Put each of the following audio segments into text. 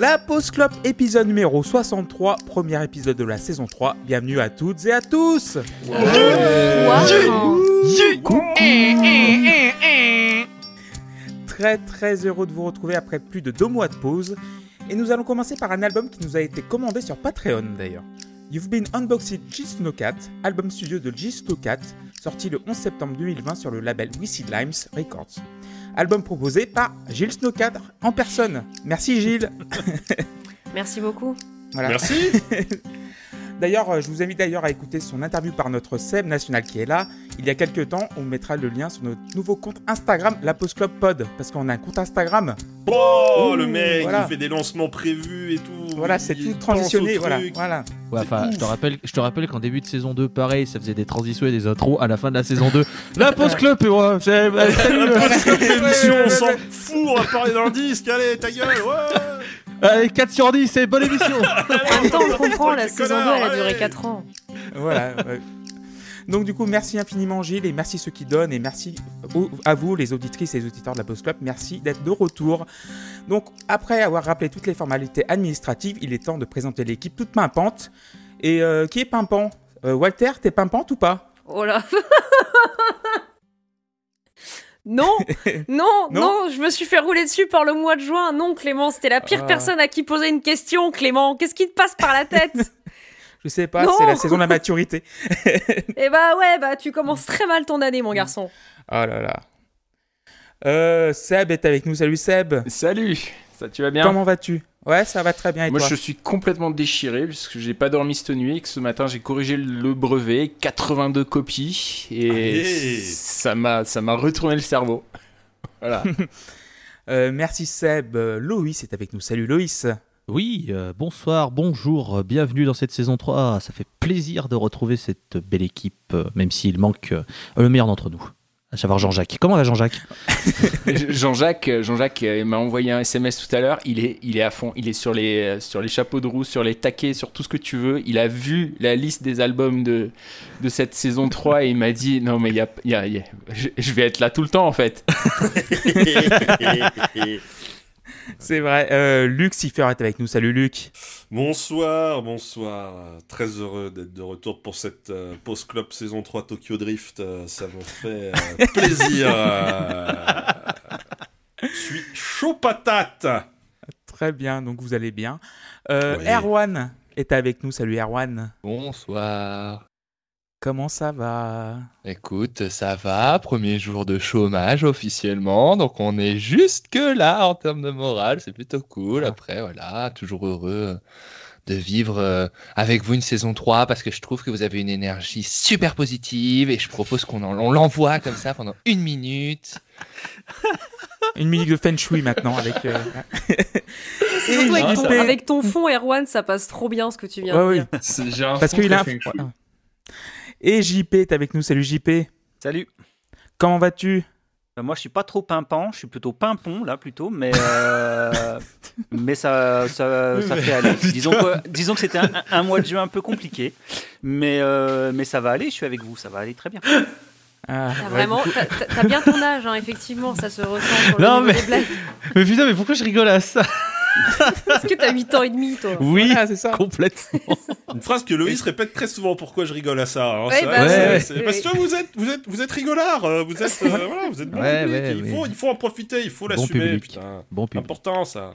La Pause Club, épisode numéro 63, premier épisode de la saison 3. Bienvenue à toutes et à tous Très très heureux de vous retrouver après plus de deux mois de pause. Et nous allons commencer par un album qui nous a été commandé sur Patreon d'ailleurs. You've Been Unboxed G Snowcat, album studio de G Snowcat, sorti le 11 septembre 2020 sur le label Wissy Limes Records. Album proposé par Gilles Snowcat en personne. Merci Gilles Merci beaucoup. Voilà. Merci. D'ailleurs, euh, je vous invite d'ailleurs à écouter son interview par notre Seb national qui est là. Il y a quelques temps, on mettra le lien sur notre nouveau compte Instagram, la Post Club Pod, parce qu'on a un compte Instagram. Oh, Ouh, le mec, voilà. il fait des lancements prévus et tout. Voilà, c'est tout transitionné. Voilà, voilà. Ouais, enfin, ouf. je te rappelle, je te rappelle qu'en début de saison 2, pareil, ça faisait des transitions et des intros à la fin de la saison 2. La pause club, et ouais, c'est- bah, salut, La post club d'émission, on s'en fout, on va parler dans le disque, allez, ta gueule, ouais allez, 4 sur 10, c'est bonne émission. En même temps, on comprend, la saison 2, connard, elle a duré allez. 4 ans. voilà ouais. Donc du coup, merci infiniment Gilles et merci ceux qui donnent et merci au- à vous les auditrices et les auditeurs de la Post Club. Merci d'être de retour. Donc après avoir rappelé toutes les formalités administratives, il est temps de présenter l'équipe toute pimpante. Et euh, qui est pimpant? Euh, Walter, t'es pimpante ou pas? Oh là Non, non, non, Non je me suis fait rouler dessus par le mois de juin. Non, Clément, c'était la pire Ah. personne à qui poser une question, Clément. Qu'est-ce qui te passe par la tête? Je sais pas, c'est la saison de la maturité. Eh bah ouais, bah tu commences très mal ton année, mon garçon. Oh là là. Euh, Seb est avec nous. Salut Seb. Salut, ça tu vas bien? Comment vas-tu? Ouais, ça va très bien et Moi toi? je suis complètement déchiré puisque j'ai pas dormi cette nuit et que ce matin j'ai corrigé le brevet, 82 copies et Allez. ça m'a ça m'a retourné le cerveau. Voilà. Euh, Merci Seb. Euh, Loïs est avec nous. Salut Loïs. Oui, euh, bonsoir, bonjour, euh, bienvenue dans cette saison 3. Ça fait plaisir de retrouver cette belle équipe, euh, même s'il manque euh, le meilleur d'entre nous, à savoir Jean-Jacques. Comment va Jean-Jacques? Jean-Jacques Jean-Jacques euh, m'a envoyé un SMS tout à l'heure, il est il est à fond, il est sur les sur les chapeaux de roue, sur les taquets, sur tout ce que tu veux. Il a vu la liste des albums de de cette saison 3 et il m'a dit non mais il y a, y a- il y a- je, je vais être là tout le temps en fait. C'est vrai. Euh, Luc Siffer est avec nous. Salut Luc. bonsoir, bonsoir. Très heureux d'être de retour pour cette euh, Post Club saison 3 Tokyo Drift. euh, ça me fait euh, plaisir. Je suis chaud patate. Très bien. Donc vous allez bien. Euh, Oui. Erwan est avec nous. Salut Erwan. Bonsoir. Comment ça va? Écoute, ça va, premier jour de chômage officiellement, donc on est juste que là en termes de morale, c'est plutôt cool. Après, voilà, toujours heureux de vivre euh, avec vous une saison 3 parce que je trouve que vous avez une énergie super positive et je propose qu'on en- on l'envoie comme ça pendant une minute. Une minute de feng shui maintenant avec. euh, surtout avec ton, avec ton fond, Erwan, ça passe trop bien ce que tu viens Ouais, de oui. dire. Parce qu'il a. Et JP est avec nous. Salut JP. Salut. Comment vas-tu? Euh, Moi, je suis pas trop pimpant, je suis plutôt pimpon là plutôt, mais euh, mais ça ça, ça fait aller. Disons que disons que c'était un, un mois de juin un peu compliqué, mais euh, mais ça va aller. Je suis avec vous, ça va aller très bien. Ah, T'as ouais, vraiment, t'as- bien ton âge, hein, effectivement, ça se ressent sur Non, mais- des blagues. Mais putain, mais pourquoi je rigole à ça Parce que t'as 8 ans et demi, toi. Oui, Voilà, c'est ça. complètement. Une phrase que Loïs répète très souvent. Pourquoi je rigole à ça hein, Ouais, bah, ouais. Parce que vous êtes, vous êtes, vous êtes rigolard. euh, Vous êtes, euh, voilà, vous êtes bon Ouais, public, ouais, il, faut, il faut en profiter, il faut Bon l'assumer. public. putain. Bon public. Important ça.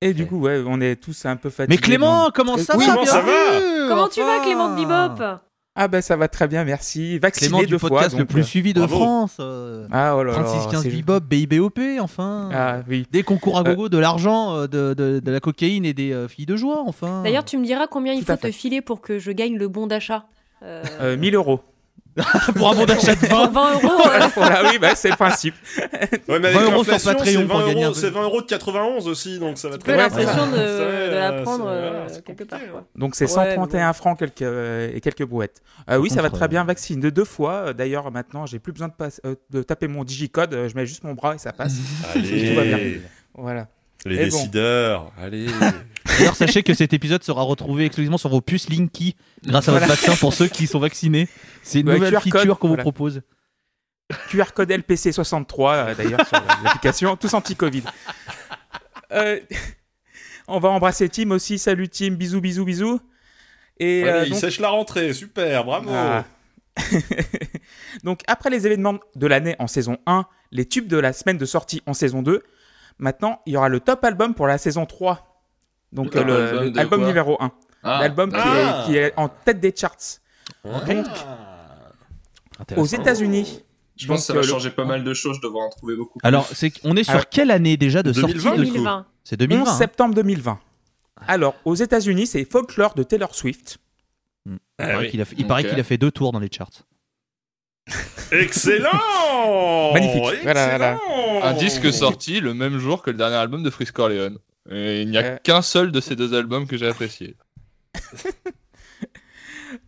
Et du coup, ouais, on est tous un peu fatigués. Mais Clément, donc- comment ça Oui, va comment ça bienvenue, Comment tu vas, Clément de Bebop Ah ben ça va très bien, merci. Vacciné Clément deux du fois. podcast le plus euh, suivi de bravo. France. euh, Ah oh là là. 36-15 c'est- Bebop, BIBOP, enfin. Ah oui. Des concours à gogo, de l'argent, euh, de, de, de la cocaïne et des euh, filles de joie, enfin. D'ailleurs, tu me diras combien il Tout faut te filer pour que je gagne le bon d'achat. Euh, Euh, 1000 euros. pour un bon d'achat de pour 20. 20 euros. voilà, voilà, oui, bah, c'est le principe. Ouais, mais 20 avec euros sur Patreon c'est pour 20 gagner un euros, peu. c'est 20 euros de 91 aussi, donc ça va très bien. l'impression de, de la prendre euh, quelque part. quoi. Donc c'est Ouais, 131 francs quelques, euh, et quelques brouettes. Euh, oui, ça va très bien, vaccine de deux fois. D'ailleurs, maintenant, j'ai plus besoin de, passe- euh, de taper mon digicode. Je mets juste mon bras et ça passe. Allez, Tout va bien. Voilà. les Et bon. décideurs, allez. D'ailleurs, sachez que cet épisode sera retrouvé exclusivement sur vos puces Linky grâce à votre Voilà. vaccin pour ceux qui sont vaccinés. C'est une Ouais, nouvelle QR code, feature qu'on vous propose. QR code LPC63 euh, d'ailleurs sur l'application, tous anti-Covid. Euh, On va embrasser Tim aussi. Salut Tim, bisous, bisous, bisous. Et Allez, euh, il sèche la rentrée, super, bravo. Ah. donc après les événements de l'année en saison 1, les tubes de la semaine de sortie en saison 2, maintenant il y aura le top album pour la saison 3. Donc euh, top le, album le- de album quoi numéro 1. Ah, L'album qui, Ah. est, qui est en tête des charts. Ah. Aux États-Unis, je pense que ça donc, va euh, changer pas mal de choses, je devrais en trouver beaucoup. plus. Alors, c'est on est sur Alors, quelle année déjà de 2020, sortie de- du coup. 2020. C'est 2020. 11 hein. septembre 2020. Alors, aux États-Unis, c'est Folklore de Taylor Swift. Il Ah paraît oui. qu'il a fait, il paraît qu'il a fait deux tours dans les charts. Excellent Magnifique. Voilà, voilà. Excellent Un disque sorti le même jour que le dernier album de Frisk Corleone. Et il n'y a Euh. qu'un seul de ces deux albums que j'ai apprécié.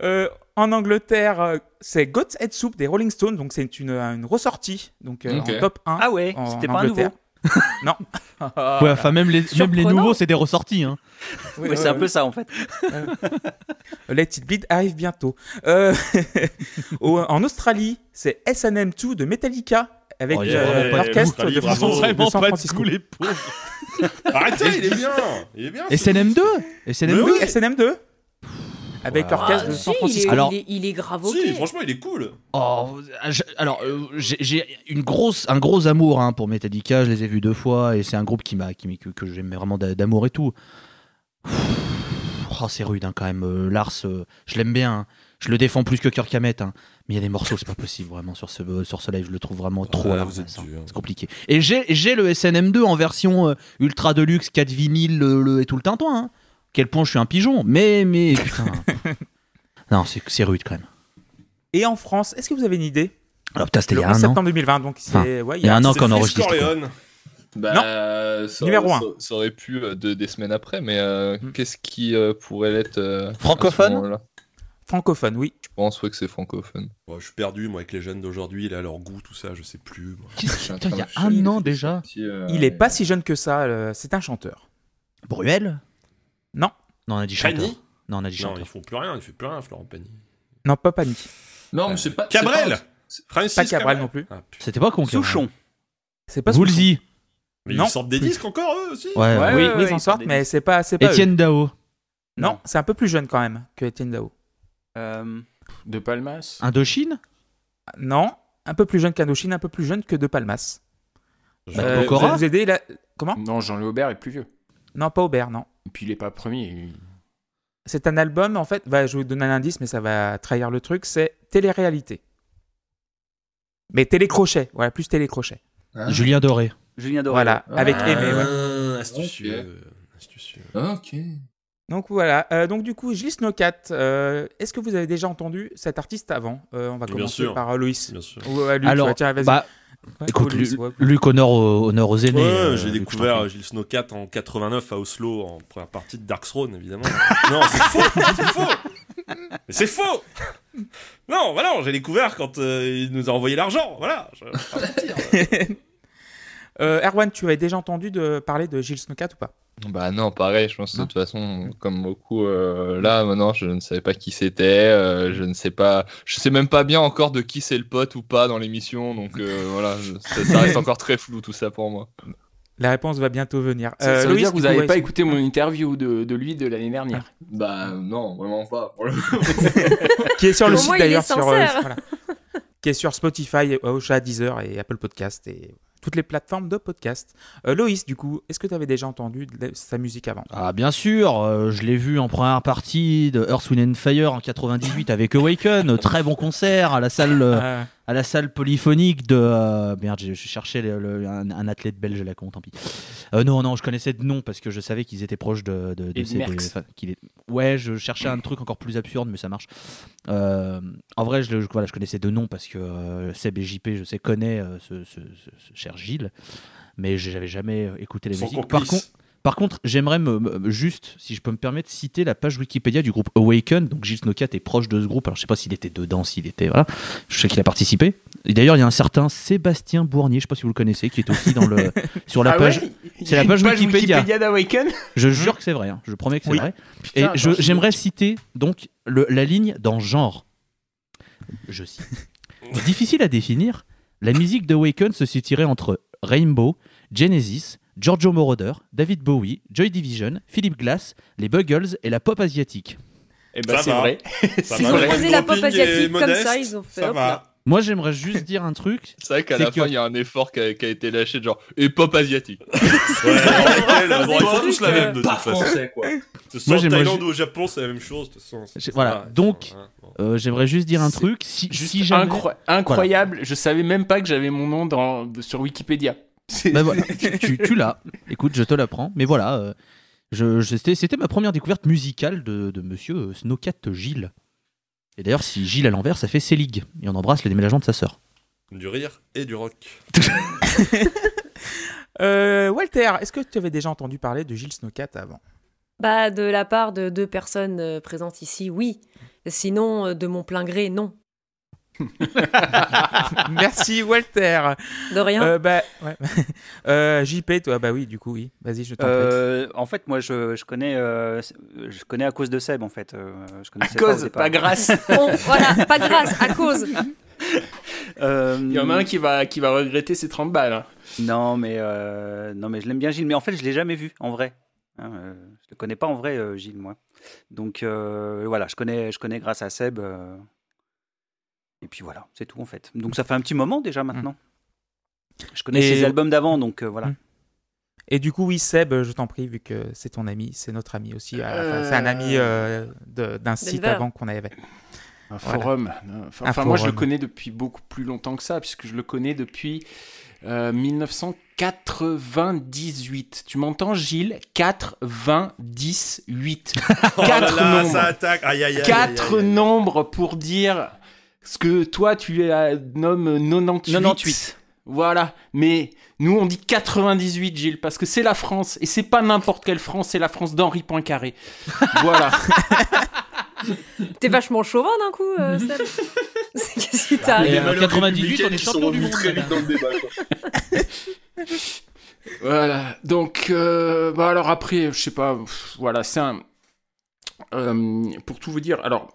Euh, en Angleterre, euh, c'est God's Head Soup des Rolling Stones, donc c'est une, une ressortie, donc euh, en top 1. Ah ouais, c'était pas un nouveau. non. Ouais, enfin, même les, même les nouveaux, c'est des ressortis. Hein. Oui, Ouais, c'est un peu ça en fait. Let It Bleed arrive bientôt. Euh, en Australie, c'est S&M2 de Metallica avec Oh, il y a euh, vraiment pas de l'orchestre goût. de, Bravo. San- de Francisco. les pauvres. Arrêtez, il est bien Il est bien ce SNM2 SNM2 Mais Oui, SNM2 avec l'orchestre Ah, de si, San il, est, Francisco. Alors- il, est, il est grave ok. Si, franchement, il est cool Oh, je- alors euh, j'ai- j'ai une grosse, un gros amour hein, pour Metallica. Je les ai vus deux fois et c'est un groupe qui m'a, qui, m'a- que, que j'aime vraiment d'a- d'amour et tout. Oh, c'est rude hein, quand même. euh, Lars, euh, je l'aime bien. hein. Je le défends plus que Kirk Hammett. Mais il y a des morceaux, c'est pas possible vraiment sur ce, sur ce live. Je le trouve vraiment trop Ah. C'est compliqué. Et j'ai, j'ai le SNM2 en version euh, ultra deluxe, 4 vinyles le, le- et tout le tintouin. Hein. Quel point je suis un pigeon. Mais, mais putain. non, c'est, c'est rude quand même. Et en France, est-ce que vous avez une idée? Alors putain, c'était il Le y a 11 un an. septembre 2020, donc c'est Enfin, ouais, Il y a un an qu'on enregistre. Corleone. Bah, ça, Numéro ça- un. ça aurait pu euh, deux, des semaines après, mais euh, Hmm. qu'est-ce qui euh, pourrait l'être euh, à ce Francophone? Francophone, oui. Je pense ouais, que c'est francophone. Bon, je suis perdu, moi, avec les jeunes d'aujourd'hui, là, leur goût, tout ça, je sais plus. moi. Putain, il y a un an déjà. Il est pas si jeune que ça, euh, c'est un chanteur. Bruel? Non. Non, on a dit chanteur. Pagny Non, on a dit Non, chanteur. ils font plus rien, il fait plus rien, Florent Pagny. Non, pas Pagny. Non, mais c'est pas. Cabrel pas- Francis Pas Cabrel non plus. Ah. C'était pas con. Souchon. C'est pas Souchon. Woolsey. Mais Non. ils sortent des disques encore, eux aussi Ouais. Ouais, Oui, ouais, oui, ouais, ils en sortent, mais c'est pas. Étienne Dao. Non, c'est un peu plus jeune quand même que Étienne Dao. Euh, De Palmas Indochine? Non, un peu plus jeune qu'Indochine, un peu plus jeune que De Palmas. Je- Euh, Pokora vous aider là. Comment? Non, Jean-Louis Aubert est plus vieux. Non, pas Aubert, non. Et puis il est pas premier. il- C'est un album, en fait, bah, je vais vous donner un indice, mais ça va trahir le truc, c'est télé-réalité. Mais télécrochet, voilà, plus télécrochet. Ah. Julien Doré. Julien Doré. Voilà, Ah. avec Aimé, ouais. Ah, astucieux. astucieux. Ok. Donc voilà, Euh, donc du coup, Gilles Snowcat, euh, est-ce que vous avez déjà entendu cet artiste avant? Euh, On va Bien commencer sûr. par euh, Loïs. Bien sûr. Ou, Luc, Alors, ouais, tiens, vas-y. bah, Ouais, écoute, ouais. Luc, honneur, aux- aînés. Ouais, j'ai découvert Gilles Snowcat en 89 à Oslo en première partie de Dark Throne, évidemment. non, c'est faux, c'est faux. Mais c'est faux. Non, voilà, j'ai découvère quand euh, il nous a envoyé l'argent. Voilà. Je... pas mentir. Euh, Erwan, tu avais déjà entendu de parler de Gilles Snowcat ou pas? Bah non, pareil, je pense que de toute façon, comme beaucoup, euh, là maintenant, je ne savais pas qui c'était, euh, je ne sais pas, je sais même pas bien encore de qui c'est le pote ou pas dans l'émission, donc euh, voilà, je- ça, ça reste encore très flou tout ça pour moi. La réponse va bientôt venir. Ça, Euh, ça veut Loïs, dire que vous n'avez pas écouté mon interview de, de lui de l'année dernière. Bah non, vraiment pas. qui est sur le Au site d'ailleurs sur euh, voilà. qui est sur Spotify, Ocha, Deezer et Apple Podcast et toutes les plateformes de podcast. Euh, Loïs, du coup, est-ce que tu avais déjà entendu de sa musique avant? Ah bien sûr, euh, je l'ai vu en première partie de Earth, Wind and Fire en 98 avec Awaken, très bon concert à la salle, euh, Euh, à la salle polyphonique de euh, merde, je cherchais le- le- un, un athlète belge à la con, tant pis. Euh, non non, je connaissais de nom parce que je savais qu'ils étaient proches de, de, de Et ces- Merckx. des- enfin, qu'il est- Ouais, je cherchais un truc encore plus absurde, mais ça marche. Euh, en vrai, je, voilà, je connaissais de nom parce que euh, Seb et JP, je sais, connaît euh, ce, ce- ce- ce cher Gilles, mais j'avais jamais écouté les Son musiques. Par contre. Par contre, j'aimerais me, juste, si je peux me permettre, citer la page Wikipédia du groupe Awaken. Donc Gilles Snowcat est proche de ce groupe. Alors je sais pas s'il était dedans, s'il était voilà. Je sais qu'il a participé. Et d'ailleurs, il y a un certain Sébastien Bournier, je sais pas si vous le connaissez, qui est aussi dans le sur la Ah page. ouais c'est la page Wikipédia. d'Awaken Je jure que c'est vrai. hein. Je promets que c'est Oui. vrai. Putain, Et j'aimerais citer donc le- la ligne dans genre. Je cite. Difficile à définir, la musique d'Awaken se situerait entre Rainbow, Genesis, Giorgio Moroder, David Bowie, Joy Division, Philip Glass, les Buggles et la pop asiatique. Eh ben, c'est vrai. Ça Ils ont posé la pop asiatique comme modeste, ça, ils ont fait Ça hop va. là. Moi, j'aimerais juste dire un truc. C'est vrai qu'à la que- fin, il y a un effort qui a, qui a été lâché, de genre, et pop asiatique. Ouais, ils trucs, tous la même de toute Pas façon. français, quoi. Moi, soit en j'aimerais Thaïlande ou au Japon, c'est la même chose. De toute façon. Voilà. Donc, bon. Euh, j'aimerais juste dire un truc. Si, Juste si jamais. incroyable. Je savais même pas que j'avais mon nom dans, sur Wikipédia. Bah voilà, tu, tu l'as. Écoute, je te l'apprends. Mais voilà, euh, je, je- c'était, c'était ma première découverte musicale de, de monsieur euh, Snowcat Gilles. Et d'ailleurs, si Gilles à l'envers, ça fait Célig. Et on embrasse les déménagements de sa sœur. Du rire et du rock. Euh, Walter, est-ce que tu avais déjà entendu parler de Gilles Snowcat avant? Bah, de la part de deux personnes euh, présentes ici, oui. Sinon, euh, de mon plein gré, non. Merci Walter. De rien. Euh, bah, ouais. euh, JP, toi, bah oui, du coup, oui. Vas-y, je t'en prie. Euh, en fait, moi, je, je connais, euh, je connais à cause de Seb, en fait. Je À pas cause, pas grâce. Bon, voilà, pas de grâce, à cause. Il y en a un qui va, qui va regretter ses 30 balles. hein. Non, mais euh, non, mais je l'aime bien Gilles. Mais en fait, je l'ai jamais vu en vrai. Hein, euh, je le connais pas en vrai, euh, Gilles, moi. Donc euh, voilà, je connais, je connais grâce à Seb. Euh, et puis voilà, c'est tout en fait. Donc ça fait un petit moment déjà maintenant. Je connais Et- ses albums d'avant, donc euh, voilà. Mm. Et du coup, oui, Seb, je t'en prie, vu que c'est ton ami, c'est notre ami aussi. fin. C'est un ami euh, d'un site avant qu'on avait. Un Voilà. forum. Enfin, Un moi, je le forum. connais depuis beaucoup plus longtemps que ça, puisque je le connais depuis euh, 1998. Tu m'entends, Gilles? 98. Oh là Quatre là, nombres. ça attaque. Aïe, aïe, aïe, Quatre aïe, aïe. nombres pour dire ce que toi, tu nommes 98. 98. Voilà, mais nous on dit 98 Gilles parce que c'est la France et c'est pas n'importe quelle France, c'est la France d'Henri Poincaré. voilà. T'es vachement chauvin d'un coup, euh, Seb. Qu'est-ce qui t'arrive euh, 98, on est champion du monde. madame. dans le débat, quoi. Voilà. Donc euh, bah alors après, je sais pas, pff, voilà, c'est un euh, pour tout vous dire. Alors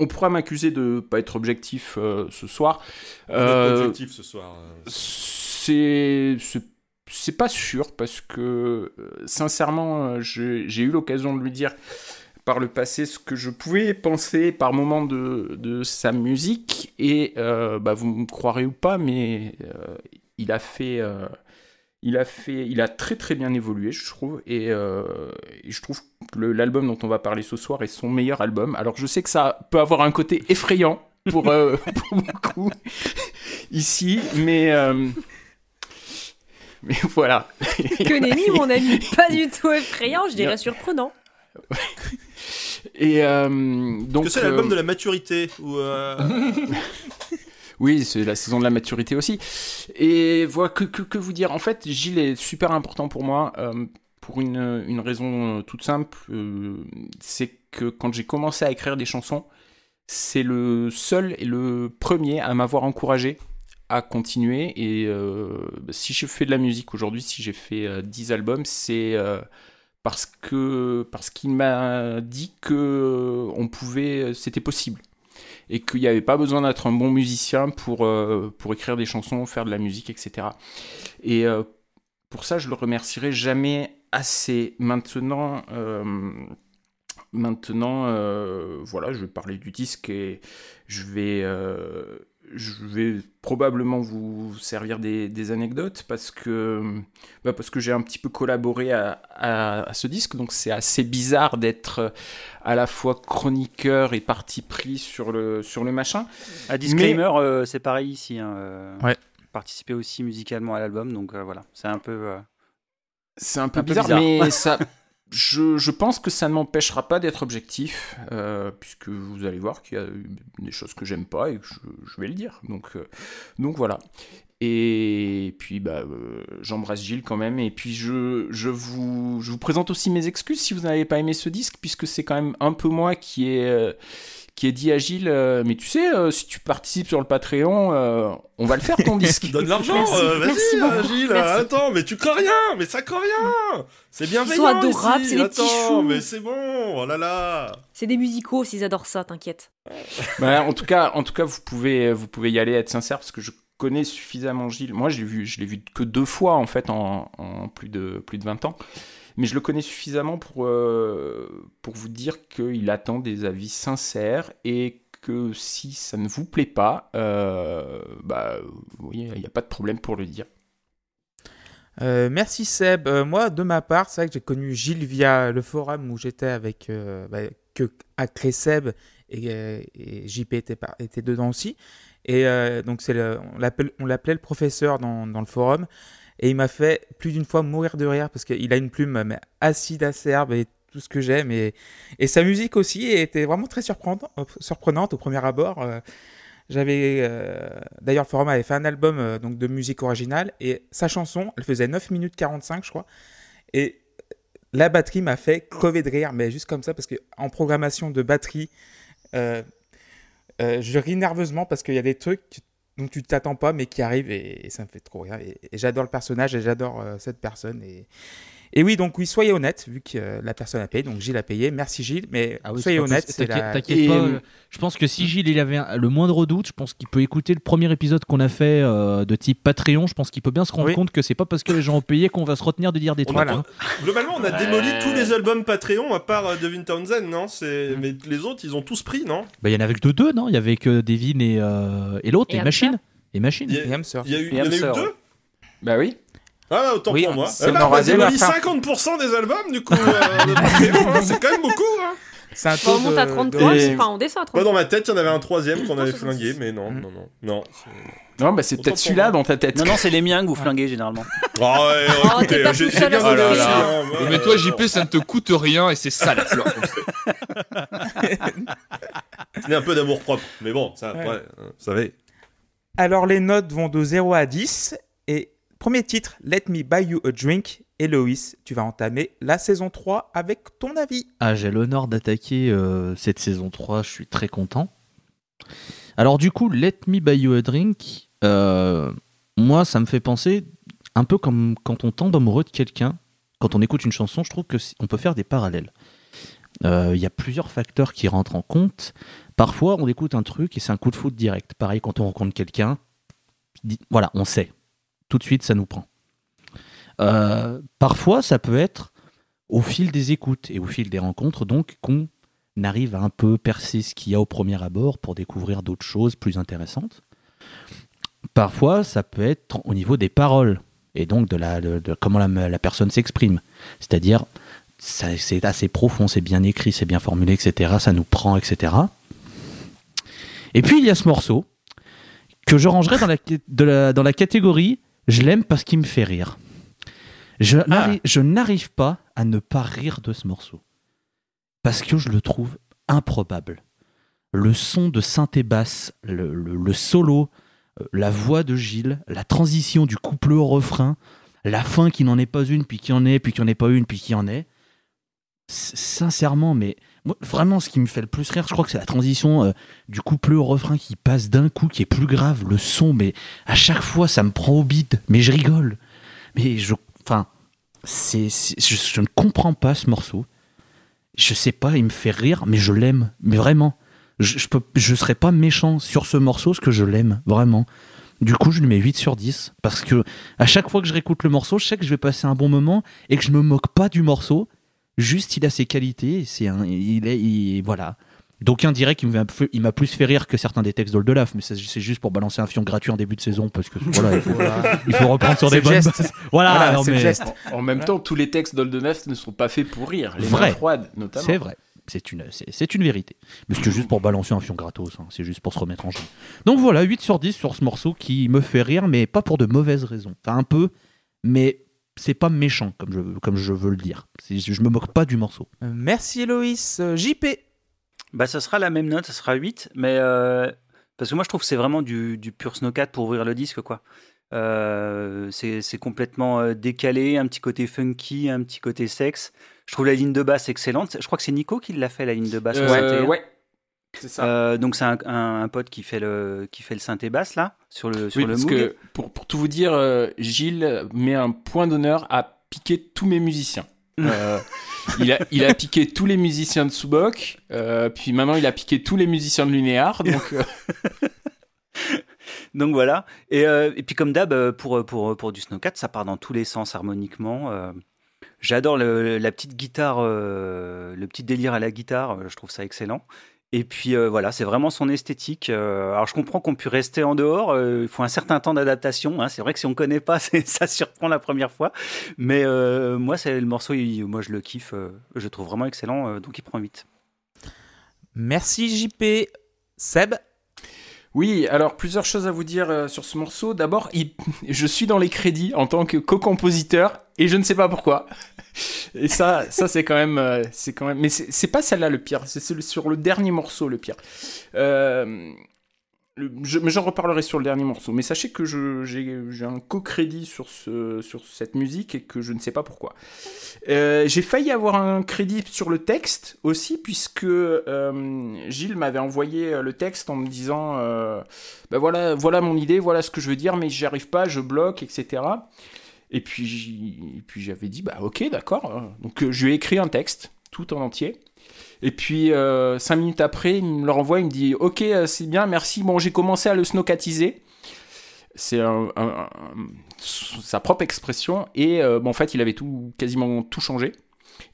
on- pourra m'accuser de pas être objectif euh, ce soir. Euh, objectif ce soir. euh. C'est pas sûr parce que sincèrement, j'ai eu l'occasion de lui dire par le passé ce que je pouvais penser par moment de, de sa musique et euh, bah, vous me croirez ou pas, mais il a fait. Il a fait, il a très très bien évolué, je trouve, et, euh, et je trouve que l'album dont on va parler ce soir est son meilleur album. Alors je sais que ça peut avoir un côté effrayant pour, euh, pour beaucoup ici, mais euh, mais voilà. Que nenni, mon ami. Pas du tout effrayant, je dirais surprenant. Et euh, donc que c'est l'album euh, de la maturité ou euh, Oui, c'est la saison de la maturité aussi. Et voilà, que, vous dire? En fait, Gilles est super important pour moi, euh, pour une, raison euh, toute simple. euh, c'est que quand j'ai commencé à écrire des chansons, c'est le seul et le premier à m'avoir encouragé à continuer. Et si je fais de la musique aujourd'hui, si j'ai fait euh, 10 albums, c'est... parce que parce qu'il m'a dit que on pouvait c'était possible et qu'il n'y avait pas besoin d'être un bon musicien pour, euh, pour écrire des chansons, faire de la musique, etc. Et euh, pour ça, je le remercierai jamais assez. Maintenant, euh, maintenant euh, voilà, je vais parler du disque et je vais, euh, je vais probablement vous servir des, des anecdotes parce que, bah, parce que j'ai un petit peu collaboré à, à- à ce disque, donc c'est assez bizarre d'être à la fois chroniqueur et parti pris sur le, sur le machin. Un disclaimer, euh, c'est pareil ici. Hein, euh, Ouais. Participer aussi musicalement à l'album, donc euh, voilà, c'est un peu. euh, C'est un peu, Un peu bizarre, bizarre. mais ça, je, pense que ça ne m'empêchera pas d'être objectif, euh, puisque vous allez voir qu'il y a des choses que j'aime pas et que je, vais le dire. Donc, euh, voilà. Et puis bah, euh, j'embrasse Gilles quand même. Et puis je, vous, présente aussi mes excuses si vous n'avez pas aimé ce disque, puisque c'est quand même un peu moi qui ai, qui ai dit à Gilles, euh, mais tu sais, euh, si tu participes sur le Patreon, euh, on va le faire ton disque. donne l'argent, Merci, euh, vas-y, merci. Attends, mais tu crains rien, mais ça craint rien. C'est bienveillant. sont adorables, c'est des petits choux. mais c'est bon. Oh là là. C'est des musicaux, s'ils adorent ça, t'inquiète. Bah, en tout cas, en tout cas, vous pouvez, vous pouvez y aller, être sincère, parce que je connais suffisamment Gilles. Moi, je l'ai vu, je l'ai vu que deux fois en fait en, en plus de plus de 20 ans. Mais je le connais suffisamment pour, euh, pour vous dire qu'il attend des avis sincères et que si ça ne vous plaît pas, euh, bah, il n'y a pas de problème pour le dire. Euh, merci Seb. Moi, de ma part, c'est vrai que j'ai connu Gilles via le forum où j'étais avec bah, que Acré Seb et, JP était, était dedans aussi. Et donc on l'appelait le professeur dans, dans le forum. Et il m'a fait plus d'une fois mourir de rire parce qu'il a une plume mais acide, acerbe et tout ce que j'aime. Et, et sa musique aussi était vraiment très surprenante, surprenante au premier abord. Euh, j'avais euh, d'ailleurs le forum avait fait un album euh, donc de musique originale et sa chanson, elle faisait 9 minutes 45 je crois et la batterie m'a fait crever de rire mais juste comme ça parce que en programmation de batterie euh, euh, je ris nerveusement parce qu'il y a des trucs dont tu t'attends pas mais qui arrivent et, ça me fait trop rire. Et, et j'adore le personnage et j'adore euh, cette personne. Et et oui, donc oui, soyez honnête, vu que euh, la personne a payé, donc Gilles a payé. Merci Gilles, mais Ah oui, soyez honnête, T'inquiète la... t'inquiète Et, pas. euh, Je pense que si Gilles il avait un- le moindre doute, je pense qu'il peut écouter le premier épisode qu'on a fait euh, de type Patreon. Je pense qu'il peut bien se rendre Oui. compte que c'est pas parce que les gens ont payé qu'on va se retenir de dire des trucs. hein. Globalement, on a démoli tous les albums Patreon à part euh, Devin Townsend, non? C'est mais les autres, ils ont tous pris, non? Bah, il y en avait que deux, non? Il y avait que Devin et, euh, et l'autre, Et et. Machine. Et Machine. Il y a- Et Hamster. Il y, a eu, Et il y en a eu deux? Bah oui. Ah, autant Oui, pour moi. c'est Eh on a Norazé, démoli enfin. 50% des albums, du coup, euh, hein, c'est quand même beaucoup. Hein. Un on monte de- à de- 33, Et- enfin on descend à Moi, 33. dans ma tête, il y en avait un troisième qu'on avait 166. flingué, mais non, Mm. non, non. Non, Non, bah c'est peut-être celui-là dans ta tête. Non, non, c'est les miens que vous flinguez généralement. Ah ouais, Oh, écoutez, t'es pas tout seul à hein, mais toi, euh, JP, ça ne te coûte rien et c'est ça la fleur. C'est un peu d'amour propre, mais bon, ça, après, hein, vous savez. Alors les notes vont de 0 à 10 et premier titre Let Me Buy You a Drink et tu vas entamer la saison 3 avec ton avis. Ah, j'ai l'honneur d'attaquer euh, cette saison 3, je suis très content. Alors du coup, Let Me Buy You a Drink, euh, moi ça me fait penser un peu comme quand on tombe amoureux de quelqu'un, quand on écoute une chanson, je trouve que c- on peut faire des parallèles. Euh, Il y a plusieurs facteurs qui rentrent en compte. Parfois, on écoute un truc et c'est un coup de foot direct. Pareil, quand on rencontre quelqu'un, voilà, on sait. Tout de suite, ça nous prend. Euh, parfois, ça peut être au fil des écoutes et au fil des rencontres, donc, qu'on arrive à un peu percer ce qu'il y a au premier abord pour découvrir d'autres choses plus intéressantes. Parfois, ça peut être au niveau des paroles et donc de, la, de, comment la, la personne s'exprime. C'est-à-dire, c'est assez profond, c'est bien écrit, c'est bien formulé, etc. Ça nous prend, etc. Et puis, il y a ce morceau que je rangerais dans dans la catégorie je l'aime parce qu'il me fait rire. Je n'arrive- je n'arrive pas à ne pas rire de ce morceau. Parce que je le trouve improbable. Le son de synthé basse, le, le- le solo, euh, la voix de Gilles, la transition du couplet au refrain, la fin qui n'en est pas une, puis qui en est, puis qui en est pas une, puis qui en est. S- Sincèrement, mais vraiment, ce qui me fait le plus rire, je crois que c'est la transition euh, du couplet au refrain qui passe d'un coup, qui est plus grave, le son, mais à chaque fois, ça me prend au bide, mais je rigole. Mais je. Enfin, c'est- je, je ne comprends pas ce morceau. Je sais pas, il me fait rire, mais je l'aime. Mais vraiment. Je, je, peux, je serais pas méchant sur ce morceau, parce que je l'aime, vraiment. Du coup, je lui mets 8 sur 10. Parce que à chaque fois que je réécoute le morceau, je sais que je vais passer un bon moment et que je me moque pas du morceau. Juste, il a ses qualités. C'est un, il est, il- voilà. D'aucuns diraient qu'il m'a il m'a plus fait rire que certains des textes d'Oldelaf, mais c'est c'est juste pour balancer un fion gratuit en début de saison parce que voilà, il faut, il faut reprendre sur C'est des le bonnes geste. bases. Voilà, Voilà, non, c'est le mais geste. En, en même temps, tous les textes d'Oldenef ne sont pas faits pour rire. Les Vrai. mains froides, notamment. c'est vrai. C'est une, c'est, c'est une vérité. Mais c'était juste pour balancer un fion gratos, hein. c'est juste pour se remettre en jeu. Donc voilà, 8 sur 10 sur ce morceau qui me fait rire, mais pas pour de mauvaises raisons. Enfin, un peu, mais c'est pas méchant, comme je, comme je veux le dire. Je me moque pas du morceau. Euh, merci Loïs. Euh, JP. Bah, ça sera la même note, ça sera 8, mais euh, parce que moi je trouve que c'est vraiment du, du pur snowcat pour ouvrir le disque, quoi. Euh, c'est c'est complètement décalé, un petit côté funky, un petit côté sexe. Je trouve la ligne de basse excellente. Je crois que c'est Nico qui l'a fait, la ligne de basse. Euh, ouais. C'est ça. Euh, donc c'est un, un- un pote qui fait le qui fait le synthé basse là sur le sur oui, le parce Moog. que pour, pour tout vous dire, euh, Gilles met un point d'honneur à piquer tous mes musiciens. Euh, il, a, il a piqué tous les musiciens de Subok, euh, puis maintenant il a piqué tous les musiciens de Lunéar. Donc, Donc voilà. Et, euh, et puis comme d'hab, pour, pour, pour du Snowcat, ça part dans tous les sens harmoniquement. euh. J'adore le- la petite guitare, euh, le petit délire à la guitare, je trouve ça excellent. Et puis euh, voilà, c'est vraiment son esthétique. Euh, alors je comprends qu'on puisse rester en dehors, euh, il faut un certain temps d'adaptation. hein. C'est vrai que si on connaît pas, ça surprend la première fois. Mais euh, moi, c'est le morceau, il- moi je le kiffe, euh, je le trouve vraiment excellent, euh, donc il prend 8. Merci JP. Seb? Oui, alors plusieurs choses à vous dire euh, sur ce morceau. D'abord, il- je suis dans les crédits en tant que co-compositeur et je ne sais pas pourquoi. Et ça, ça c'est quand même, euh, c'est quand même. Mais c'est pas celle-là le pire. C'est sur le dernier morceau le pire. Euh, mais j'en reparlerai sur le dernier morceau. Mais sachez que j'ai un co-crédit sur, ce, sur cette musique et que je ne sais pas pourquoi. Euh, j'ai failli avoir un crédit sur le texte aussi, puisque Gilles m'avait envoyé le texte en me disant ben voilà, voilà mon idée, voilà ce que je veux dire, mais j'y arrive pas, je bloque, etc. Et puis, j'avais dit bah ok, d'accord. Donc euh, je lui ai écrit un texte tout en entier. Et puis, euh, cinq minutes après, il me le renvoie, il me dit Ok, euh, c'est bien, merci. Bon, j'ai commencé à le snowcatiser. C'est sa propre expression. Et en fait, il avait tout, quasiment tout changé.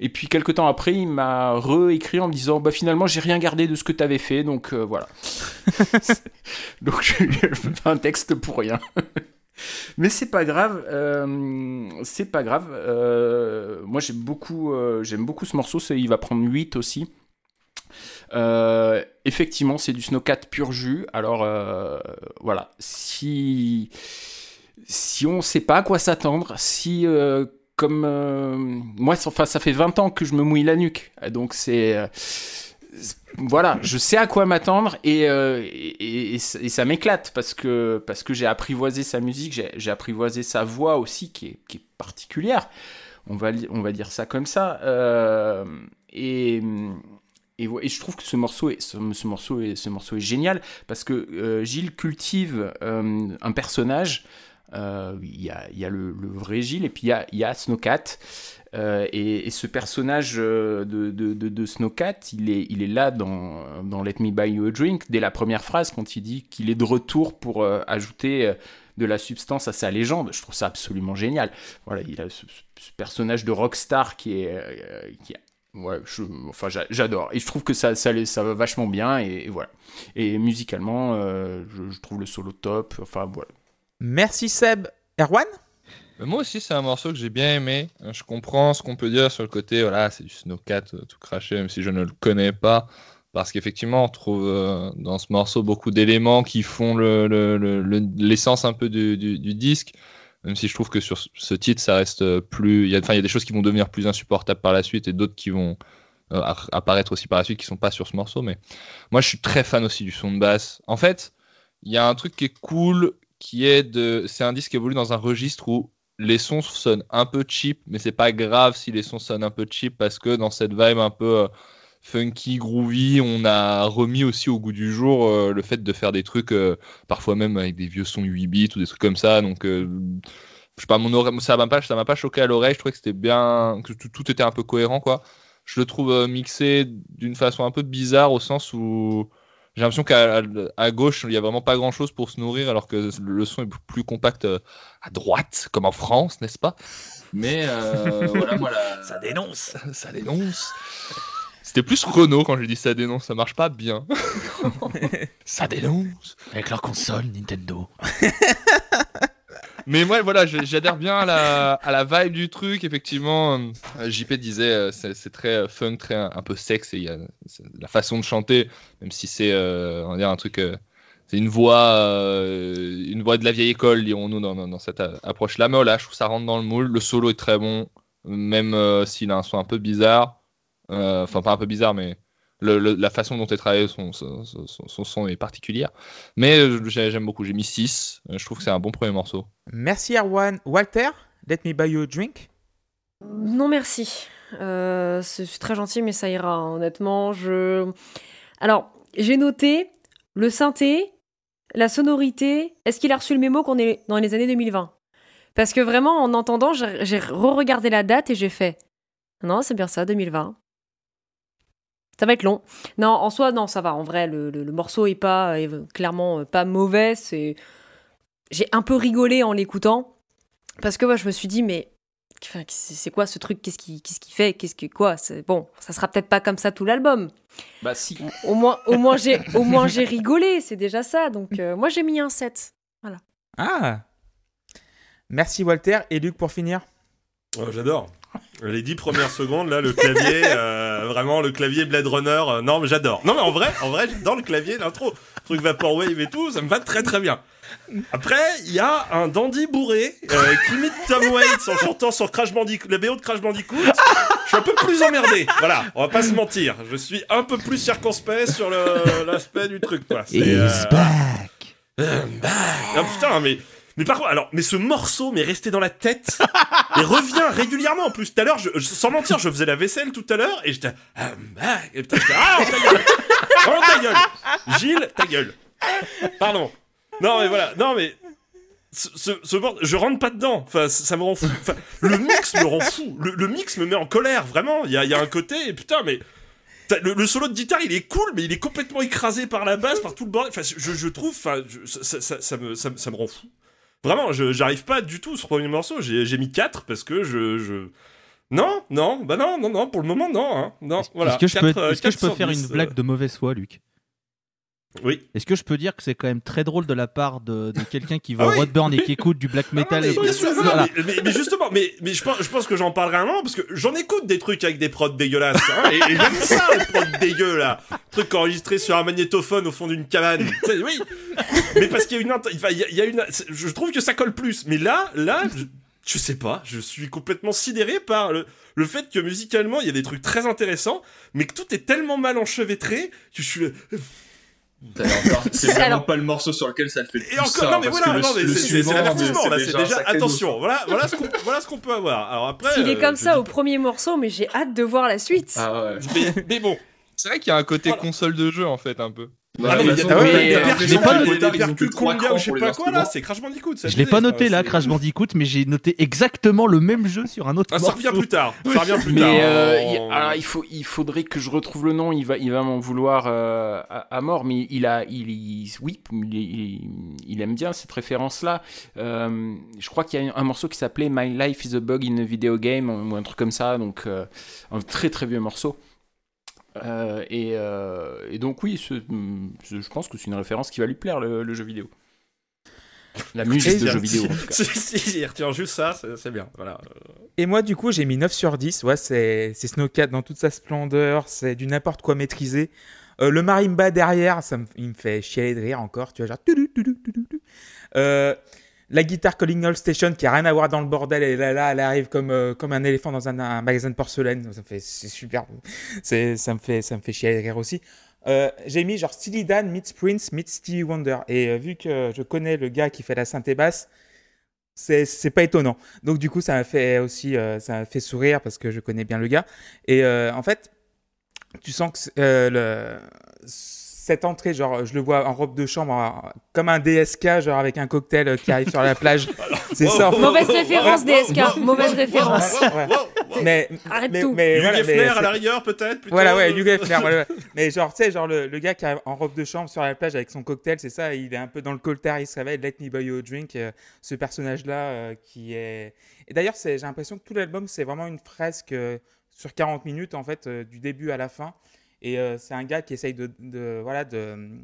Et puis, quelques temps après, il m'a réécrit en me disant Bah, finalement, j'ai rien gardé de ce que tu avais fait. Donc, voilà. donc, je ai fait un texte pour rien. Mais c'est pas grave, euh, c'est pas grave. euh, moi j'aime beaucoup, euh, j'aime beaucoup ce morceau, il va prendre 8 aussi. Effectivement, c'est du Snowcat pur jus. Alors voilà, si si on sait pas à quoi s'attendre, si comme moi, enfin ça fait 20 ans que je me mouille la nuque, donc c'est voilà, je sais à quoi m'attendre et, euh, et, ça m'éclate parce que, parce que j'ai apprivoisé sa musique, j'ai apprivoisé sa voix aussi qui est, qui est particulière. On va, on va dire ça comme ça. Euh, et, je trouve que ce morceau est, ce, ce morceau est, ce morceau est génial parce que euh, Gilles cultive un personnage. Il y, a, y a le, vrai Gilles et puis il y a, y a Snowcat. Euh, et, ce personnage euh, de, de, Snowcat, il est, là dans, Let Me Buy You a Drink, dès la première phrase, quand il dit qu'il est de retour pour euh, ajouter de la substance à sa légende. Je trouve ça absolument génial. Voilà, il a ce, personnage de rockstar qui est. qui est- Ouais, enfin, j'a- j'adore. Et je trouve que ça, va vachement bien. Et, voilà. Et musicalement, je, je trouve le solo top. Enfin, voilà. Merci Seb. Erwan? Moi aussi, c'est un morceau que j'ai bien aimé. Euh, Je comprends ce qu'on peut dire sur le côté, voilà, c'est du Snowcat euh, tout craché, même si je ne le connais pas. Parce qu'effectivement, on trouve euh, dans ce morceau beaucoup d'éléments qui font le- le- le- le- l'essence un peu du, disque. Même si je trouve que sur ce- titre, ça reste plus. Il y, a, il y a des choses qui vont devenir plus insupportables par la suite et d'autres qui vont apparaître aussi par la suite qui sont pas sur ce morceau. Mais moi, je suis très fan aussi du son de basse. En fait, il y a un truc qui est cool, qui est de. C'est un disque qui évolue dans un registre où les sons sonnent un peu cheap, mais c'est pas grave si les sons sonnent un peu cheap parce que dans cette vibe un peu euh, funky, groovy, on a remis aussi au goût du jour euh, le fait de faire des trucs, euh, parfois même avec des vieux sons 8 bits ou des trucs comme ça. Donc, euh, je sais pas, ça m'a pas, ça pas choqué à l'oreille. Je trouvais que c'était bien, que tout, tout était un peu cohérent, quoi. Je le trouve mixé d'une façon un peu bizarre au sens où j'ai l'impression qu'à à- gauche, il y a vraiment pas grand chose pour se nourrir, alors que le son est plus compact euh, à droite, comme en France, n'est-ce pas? Mais euh, voilà, moi, la- Ça dénonce. ça dénonce. C'était plus Renault quand je dis ça dénonce, ça marche pas bien. ça dénonce. Avec leur console Nintendo. Mais moi, voilà, j'adhère bien à la, à la vibe du truc. Effectivement, euh, JP disait, euh, c'est très euh, fun, très un, peu sexe. Et la façon de chanter, même si c'est, on va un truc. c'est une voix, une voix de la vieille école, dirons-nous, dans, dans- cette approche-là. Mais voilà, je trouve ça rentre dans le moule. Le solo est très bon, même s'il a un son un peu bizarre. Enfin, pas un peu bizarre, mais le- le- la façon dont est travaillé son, son, son- son son est particulière. Mais euh, j'ai- j'aime beaucoup. J'ai mis 6. Je trouve que c'est un bon premier morceau. Merci Erwan. Walter, let me buy you a drink. Non, merci. Euh, c'est très gentil, mais ça ira. hein, Honnêtement, je. Alors, j'ai noté le synthé, la sonorité. Est-ce qu'il a reçu le mémo qu'on est dans les années 2020 Parce que vraiment, en entendant, j'ai j'ai re-regardé la date et j'ai fait. Non, c'est bien ça, 2020. Ça va être long. Non, en soi, non, ça va. En vrai, le, le- le morceau est pas est clairement euh, pas mauvais. C'est j'ai un peu rigolé en l'écoutant parce que moi, je me suis dit, mais enfin, c'est quoi ce truc? Qu'est-ce qu'il qu'est-ce qu'il fait? Qu'est-ce que quoi? C'est bon, ça sera peut-être pas comme ça tout l'album. Bah si. Au moins, au moins j'ai, au moins j'ai rigolé. C'est déjà ça. Donc euh, moi, j'ai mis un 7. Ah Merci Walter. Et Luc pour finir? Oh, J'adore. Les dix premières secondes, là, le clavier, euh, vraiment le clavier Blade Runner. euh, non, mais j'adore. Non, mais en vrai, en vrai, j'adore le clavier, l'intro, truc vaporwave et tout, ça me va très très bien. Après, il y a un dandy bourré euh, qui imite Tom Waits en chantant sur Crash Bandicoot, la BO de Crash Bandicoot. Je suis un peu plus emmerdé. Voilà, on va pas se mentir. Je suis un peu plus circonspect sur l'aspect du truc, quoi. Euh, back. euh, bah, ah, putain, mais, mais par contre, alors, mais ce morceau m'est resté dans la tête et revient régulièrement en plus. Tout à l'heure, je, je- sans mentir, je faisais la vaisselle tout à l'heure et j'étais, ah, bah, et putain, j'étais, ah, ta gueule, oh, ta gueule, Gilles, ta gueule. Pardon. Non, mais voilà, non, mais, ce, ce, ce bord- je rentre pas dedans. Enfin, ça me rend fou. Enfin, le mix me rend fou. Le, le mix me met en colère, vraiment. Il y a, il y a un côté, et putain, mais. Le, le solo de guitare, il est cool, mais il est complètement écrasé par la basse, par tout le bordel. Enfin, je, je trouve, enfin, je- ça, ça, ça me, ça, me- ça me rend fou. Vraiment, je j'arrive pas du tout sur ce premier morceau. J'ai mis 4 parce que je, je. Non, non, bah non, non, non, pour le moment, non. Hein. Non, voilà. Est-ce que je peux, euh, est-ce que je peux faire 10, une blague euh, de mauvaise foi, Luc? Oui. Est-ce que je peux dire que c'est quand même très drôle de la part de, de quelqu'un qui va Ah au oui. Rodburn et qui écoute du black Ah non, metal mais et- sûr, non, mais, justement, mais, mais je, pense, je pense que j'en parlerai un moment parce que j'en écoute des trucs avec des prods dégueulasses. Hein, et et j'aime ça, les prods dégueux là. Truc enregistré sur un magnétophone au fond d'une cabane. Oui. Mais parce qu'il y a une. Il y a, il y a une. Je trouve que ça colle plus. Mais là, là, je, je sais pas. Je suis complètement sidéré par le, le fait que musicalement, il y a des trucs très intéressants, mais que tout est tellement mal enchevêtré que je suis. C'est Alors- vraiment pas le morceau sur lequel ça le fait le plus Et encore, ça, non mais voilà, non mais c'est- l'avertissement là, c'est déjà attention. Voilà, voilà ce qu'on, voilà ce qu'on peut avoir. Alors après, S'il est euh, comme ça dis- au premier morceau, mais j'ai hâte de voir la suite. Ah ouais. mais, mais bon, C'est vrai qu'il y a un côté Voilà. console de jeu en fait un peu. Ah, mais il y a des percus- je l'ai pas ou je sais écrans pas pour quoi les là, c'est Crash Bandicoot. ça Je l'ai pas noté là, Crash Bandicoot, mais j'ai noté exactement le même jeu sur un autre Ah, ça morceau. revient plus tard. Ça revient plus tard. Mais euh, Oh. il, alors, il faut, il faudrait que je retrouve le nom. Il va, il va m'en vouloir euh, à, à mort. Mais il a, il, il- oui, il, il- il aime bien cette référence-là. Euh, je crois qu'il y a un morceau qui s'appelait My Life is a Bug in a Video Game ou un truc comme ça. Donc euh, un très très vieux morceau. Euh, et, euh, et donc oui, ce- je je pense que c'est une référence qui va lui plaire le, le jeu vidéo. La musique de jeu vidéo en tout cas. Si, si, il retient juste ça, c'est bien. Voilà. Et moi, du coup, j'ai mis 9 sur 10. Ouais, c'est c'est Snowcat dans toute sa splendeur. C'est du n'importe quoi maîtrisé. Euh, le marimba derrière, ça me, il me fait chialer de rire encore. Tu vois, genre. La guitare Calling All Station qui a rien à voir dans le bordel. Et là, là, elle arrive comme, euh, comme un éléphant dans un, magasin de porcelaine. Ça me fait, c'est super. C'est, ça me fait, ça me fait chialer de rire aussi. Euh, j'ai mis genre Steely Dan meets Prince meets Stevie Wonder. Et euh, vu que je connais le gars qui fait la synthé basse, c'est, c'est pas étonnant. Donc du coup, ça m'a fait aussi, ça m'a fait sourire parce que je connais bien le gars. Et en fait, tu sens que le, cette entrée, genre, je le vois en robe de chambre, comme un DSK, genre avec un cocktail euh, qui arrive sur la plage. C'est ça. Mauvaise référence, DSK. Mauvaise référence. Ouais. Mais, Arrête mais, tout. mais Hugh voilà, mais à la rigueur peut-être. voilà, ouais, euh, Hugh Hefner, voilà. Mais genre, tu sais, genre le, le gars qui arrive en robe de chambre sur la plage avec son cocktail, c'est ça, il est un peu dans le coltard, il se réveille, let me buy you a drink, euh, ce personnage-là euh, qui est... Et d'ailleurs, j'ai l'impression que tout l'album, c'est vraiment une fresque euh, sur 40 minutes, en fait, euh, du début à la fin. Et euh, c'est un gars qui essaye de, voilà, de,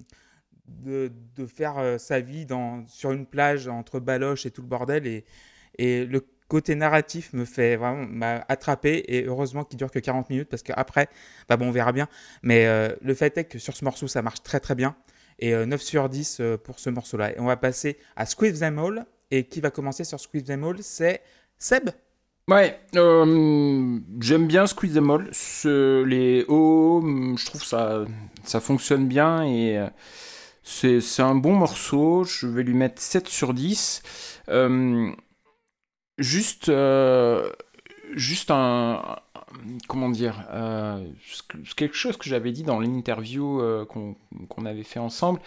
de, de faire euh, sa vie dans, sur une plage entre baloches et tout le bordel. Et, et le côté narratif me fait vraiment m'a attrapé. Et heureusement qu'il dure que 40 minutes parce qu'après, bah bon, on verra bien. Mais euh, le fait est que sur ce morceau, ça marche très très bien. Et euh, 9 sur 10 euh, pour ce morceau-là. Et on va passer à Squeeze Them All. Et qui va commencer sur Squeeze Them All C'est Seb Ouais, euh, j'aime bien Squeeze Them All. Les hum, je trouve ça, ça fonctionne bien et euh, c'est un bon morceau. Je vais lui mettre 7 sur 10. Euh, juste, juste un, Comment dire Quelque chose que j'avais dit dans l'interview qu'on qu'on avait fait ensemble.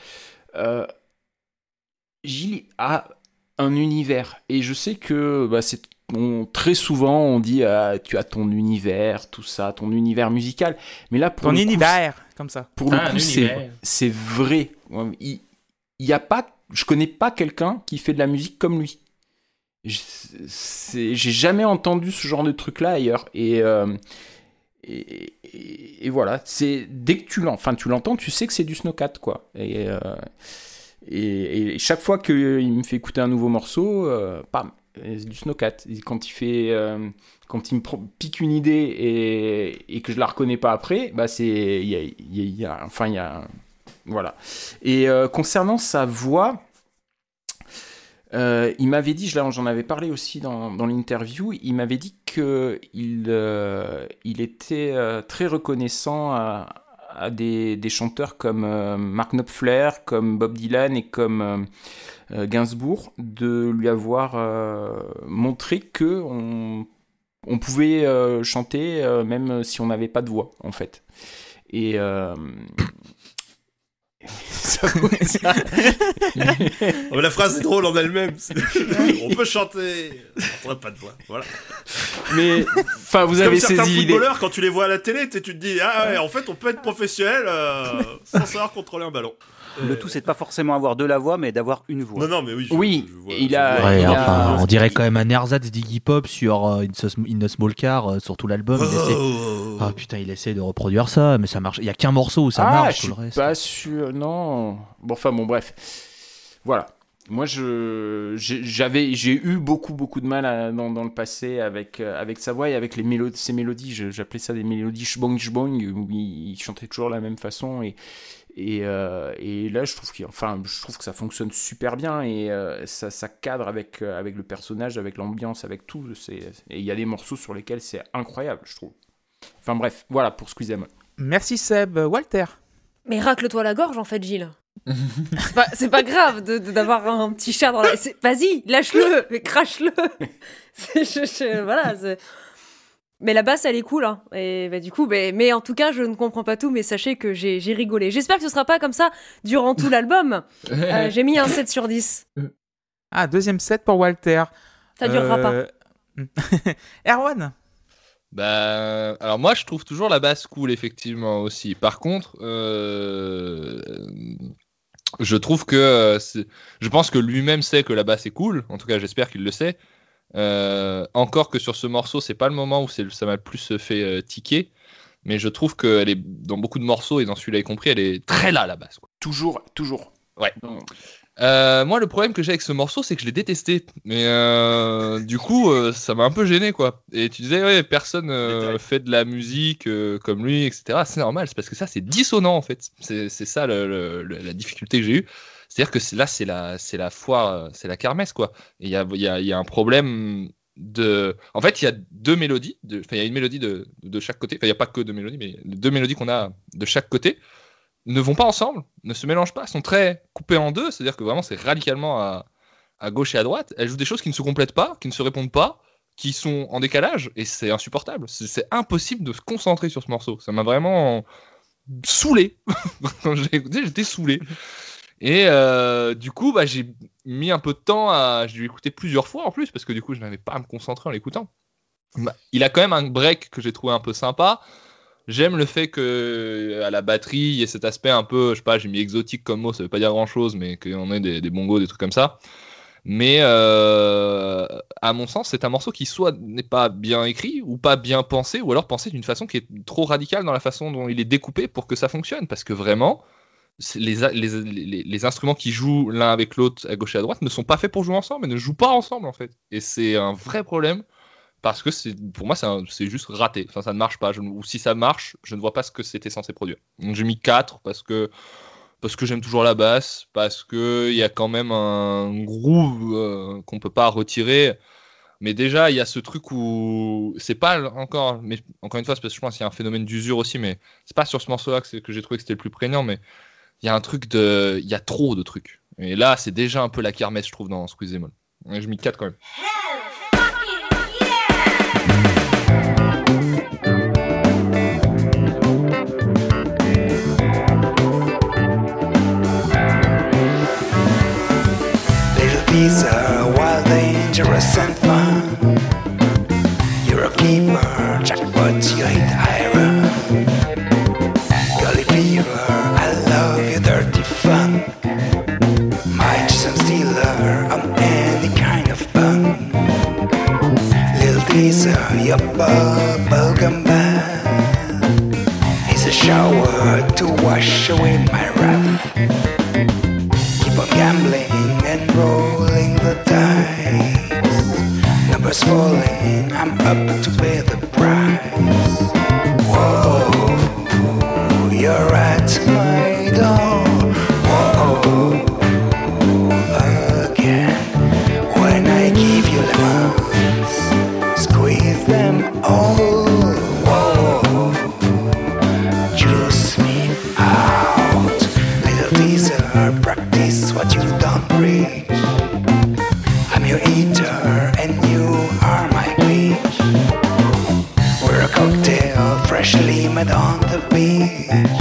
Gilles a un univers et je sais que bah, c'est on- très souvent on dit ah, tu as ton univers tout ça ton univers musical mais là pour Ton le coup, univers, comme ça. pour le Ah, coup c'est vrai il, il y a pas, je connais pas quelqu'un qui fait de la musique comme lui. J'ai jamais entendu ce genre de truc là ailleurs. Et, euh, et, et- et voilà, c'est dès que tu l'entends, tu l'entends, tu sais que c'est du snowcat quoi. Et, euh, et, et chaque fois qu'il me fait écouter un nouveau morceau, euh, pam, du snowcat. Quand il fait, euh, quand il me pique une idée et, que je la reconnais pas après, bah c'est, il y a, y a- enfin il y a, voilà. Et euh, concernant sa voix. Euh, il m'avait dit, j'en avais parlé aussi dans, dans l'interview, il m'avait dit que il, il était très reconnaissant à, des, chanteurs comme Mark Knopfler, comme Bob Dylan et comme Gainsbourg de lui avoir euh, montré que on, pouvait euh, chanter euh, même si on n'avait pas de voix en fait. Et euh, ça- ça- Oh, mais la phrase est drôle en elle-même. C'est- On peut chanter. On pas de voix. Voilà. mais enfin vous Comme avez certains saisi footballeurs, quand tu les vois à la télé, tu te dis Ah ouais, en fait, on peut être professionnel euh, sans savoir contrôler un ballon. Le tout, c'est de pas forcément avoir de la voix, mais d'avoir une voix. Non, non, mais oui. je- Oui, je vois- il a- vois- Ouais, il a- enfin, on dirait quand même un ersatz d'Iggy Pop sur euh, In, a, Small Car, euh, sur tout l'album. il essaie- Oh. Ah putain, il essaie de reproduire ça, mais ça marche. Il y a qu'un morceau où ça ah, marche, je tout suis le reste. pas sûr. Non. Bon, enfin, bon, bref. Voilà. Moi, j'avais, j'ai eu beaucoup, beaucoup de mal dans, le passé avec, euh, avec sa voix et avec les mélodies, ses mélodies. J'appelais ça des mélodies shbong shbong où il, chantait toujours la même façon et et, euh, là, je trouve enfin, je trouve que ça fonctionne super bien et euh, ça, cadre avec avec le personnage, avec l'ambiance, avec tout. Et il y a des morceaux sur lesquels c'est incroyable, je trouve. Enfin bref, voilà pour Squeeze Merci Seb. Walter. Mais racle-toi la gorge en fait, Gilles. c'est pas, pas grave de- de- d'avoir un petit chat dans la. Vas-y, lâche-le, mais crache-le. Je- voilà. Mais la basse, elle est cool. Hein. Et bah, du coup, mais, mais en tout cas, je ne comprends pas tout, mais sachez que j'ai rigolé. J'espère que ce sera pas comme ça durant tout l'album. Euh, j'ai mis un 7 sur 10. Ah, deuxième set pour Walter. Ça durera pas. Euh, Erwan. Bah, alors moi je trouve toujours la basse cool effectivement aussi. Par contre, euh, je trouve que euh, je pense que lui-même sait que la basse est cool. En tout cas, j'espère qu'il le sait. Euh, encore que sur ce morceau, c'est pas le moment où ça m'a le plus fait tiquer. Mais je trouve qu'elle est dans beaucoup de morceaux et dans celui-là y compris, elle est très là la basse. Toujours, toujours. Ouais. Non. Euh, moi, le problème que j'ai avec ce morceau, c'est que je l'ai détesté. Mais euh, du coup, euh, ça m'a un peu gêné, quoi. Et tu disais, ouais, personne fait de la musique comme lui, etc. C'est normal, c'est parce que ça, c'est dissonant, en fait. C'est ça le- le- le- la difficulté que j'ai eue. C'est-à-dire que là, c'est la, la foire, c'est la kermesse, quoi. Il y a, il y, a, il y a un problème de. En fait, il y a deux mélodies. de- Enfin, il y a une mélodie de, de chaque côté. Enfin, il n'y a pas que deux mélodies, mais deux mélodies qu'on a de chaque côté ne vont pas ensemble, ne se mélangent pas, sont très coupées en deux, c'est-à-dire que vraiment c'est radicalement à, gauche et à droite. Elles jouent des choses qui ne se complètent pas, qui ne se répondent pas, qui sont en décalage, et c'est insupportable. C'est impossible de se concentrer sur ce morceau. Ça m'a vraiment saoulé. Quand j'ai écouté, j'étais saoulé. Et euh, du coup, bah, j'ai mis un peu de temps à. Je l'ai écouté plusieurs fois en plus, parce que du coup, je n'avais pas à me concentrer en l'écoutant. Bah, Il a quand même un break que j'ai trouvé un peu sympa. J'aime le fait que à la batterie, il y ait cet aspect un peu, je sais pas, j'ai mis exotique comme mot, ça veut pas dire grand chose, mais qu'on ait des, bongos, des trucs comme ça. Mais euh, à mon sens, c'est un morceau qui soit n'est pas bien écrit ou pas bien pensé, ou alors pensé d'une façon qui est trop radicale dans la façon dont il est découpé pour que ça fonctionne. Parce que vraiment, les, les, instruments qui jouent l'un avec l'autre à gauche et à droite ne sont pas faits pour jouer ensemble et ne jouent pas ensemble en fait. Et c'est un vrai problème parce que c'est pour moi c'est juste raté. Enfin, ça ne marche pas. Ou si ça marche, je ne vois pas ce que c'était censé produire. Donc j'ai mis 4 parce que parce que j'aime toujours la basse, parce que il y a quand même un groove euh, qu'on peut pas retirer. Mais déjà, il y a ce truc où c'est pas encore, mais encore une fois, parce que je pense qu'il y a un phénomène d'usure aussi, mais c'est pas sur ce morceau-là que, j'ai trouvé que c'était le plus prégnant, mais il y a un truc de, il y a trop de trucs. Et là, c'est déjà un peu la kermesse, je trouve, dans Squeeze Moll. Et je mis 4 quand même. These are wild, dangerous, and fun. You're a keeper, jackpot, you hate iron. Golly fever, I love your dirty fun. My chisel stealer on any kind of fun. Little teaser, your bubblegum bath. It's a shower to wash away my wrath. Numbers falling, I'm up to pay the price. Whoa, you're at my door. The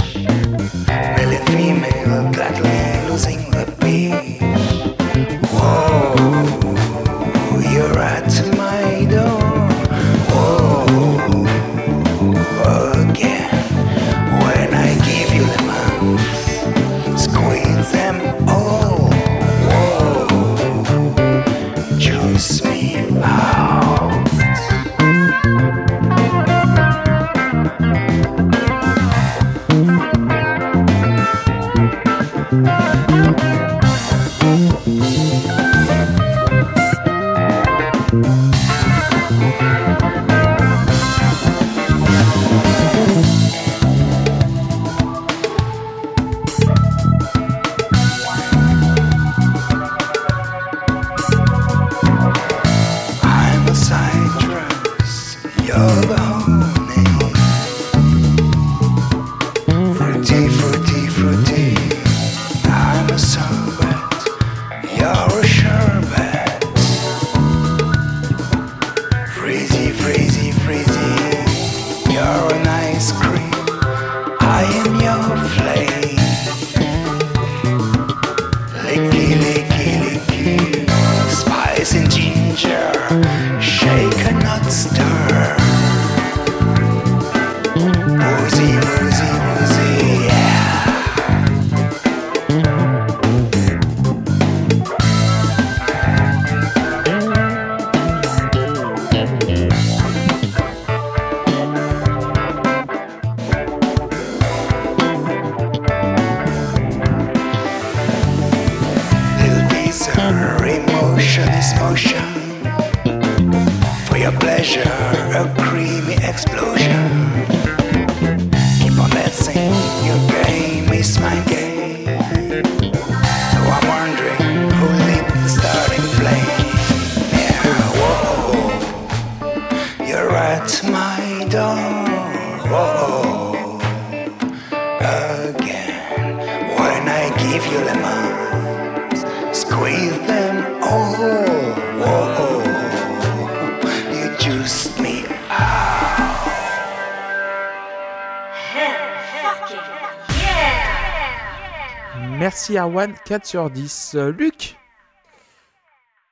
Merci Arwan, 4 sur 10. Euh, Luc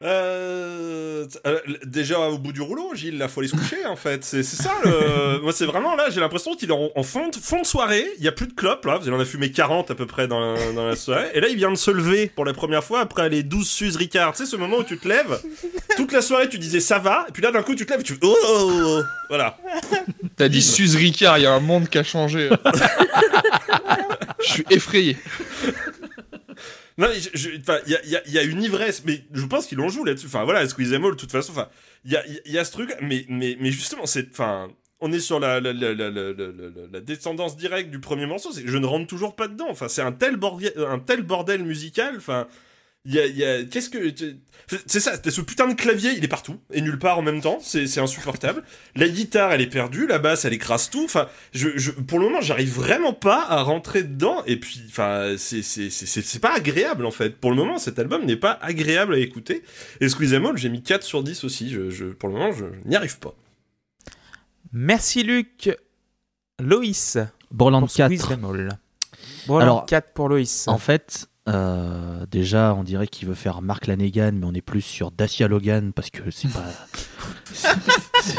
Euh, euh, déjà au bout du rouleau, Gilles, là, faut aller se coucher en fait. C'est ça. Le... Moi, c'est vraiment là, j'ai l'impression qu'il est en, en fond, de, fond de soirée. Il y a plus de clopes là. Il en a fumé 40 à peu près dans la, dans la soirée. Et là, il vient de se lever pour la première fois après les 12 Suze Ricard. Tu sais, ce moment où tu te lèves, toute la soirée, tu disais ça va. Et puis là, d'un coup, tu te lèves et tu fais oh, oh, oh, oh. Voilà. T'as dit Suze Ricard, il y a un monde qui a changé. Je suis effrayé. Non, il y y y a une ivresse, mais je pense qu'ils l'ont joué là-dessus. Enfin, voilà, Squeeze Them All, de toute façon. Enfin, il y a, y a ce truc, mais, mais, mais justement, c'est, enfin, on est sur la, la, la, la, la, la- descendance directe du premier morceau. Je ne rentre toujours pas dedans. Enfin, c'est un tel bordel, un tel bordel musical. Enfin, il y a, y a, qu'est-ce que, c'est- ça, c'est ce putain de clavier, il est partout et nulle part en même temps. C'est, insupportable. La guitare, elle est perdue. La basse, elle écrase tout. Enfin, je, je, pour le moment, j'arrive vraiment pas à rentrer dedans. Et puis, enfin, c'est, c'est, c'est, c'est, c'est pas agréable en fait. Pour le moment, cet album n'est pas agréable à écouter. Et Squeeze j'ai mis 4 sur 10 aussi. Je, je, pour le moment, je, je n'y arrive pas. Merci Luc. Loïs. Borland pour Squeeze 4. Them All. Borland Alors, 4 pour Loïs. En fait, euh, déjà, on dirait qu'il veut faire Mark Lanegan, mais on est plus sur Dacia Logan parce que c'est pas.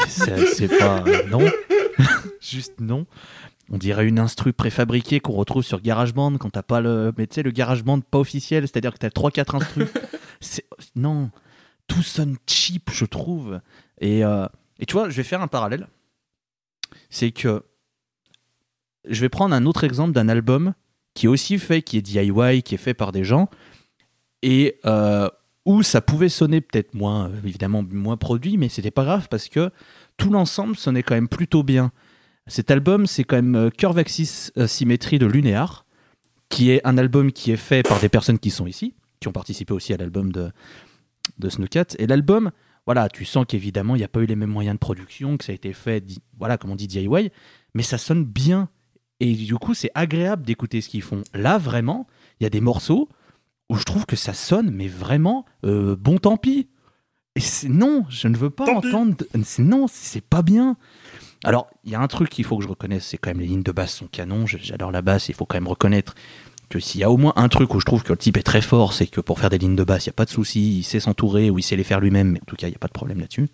c'est- pas. non. Juste non. On dirait une instru préfabriquée qu'on retrouve sur GarageBand quand t'as pas le. Mais tu sais, le GarageBand pas officiel, c'est-à-dire que t'as 3-4 instrus. Non. Tout sonne cheap, je trouve. Et. euh, Et tu vois, je vais faire un parallèle. C'est que je vais prendre un autre exemple d'un album qui est aussi fait, qui est DIY, qui est fait par des gens, et euh, où ça pouvait sonner peut-être moins, évidemment, moins produit, mais c'était pas grave parce que tout l'ensemble sonnait quand même plutôt bien. Cet album, c'est quand même euh, Curve Axis euh, Symétrie de Lunéar, qui est un album qui est fait par des personnes qui sont ici, qui ont participé aussi à l'album de, de Snowcat. Et l'album, voilà, tu sens qu'évidemment, il n'y a pas eu les mêmes moyens de production, que ça a été fait, voilà, comme on dit DIY, mais ça sonne bien. Et du coup, c'est agréable d'écouter ce qu'ils font. Là, vraiment, il y a des morceaux où je trouve que ça sonne, mais vraiment, euh, bon tant pis. Et non, je ne veux pas Tant entendre. c'est- Non, c'est pas bien. Alors, il y a un truc qu'il faut que je reconnaisse, c'est quand même les lignes de basse sont canon. J'adore la basse, il faut quand même reconnaître que s'il y a au moins un truc où je trouve que le type est très fort, c'est que pour faire des lignes de basse, il n'y a pas de souci, il sait s'entourer ou il sait les faire lui-même, mais en tout cas, il n'y a pas de problème là-dessus.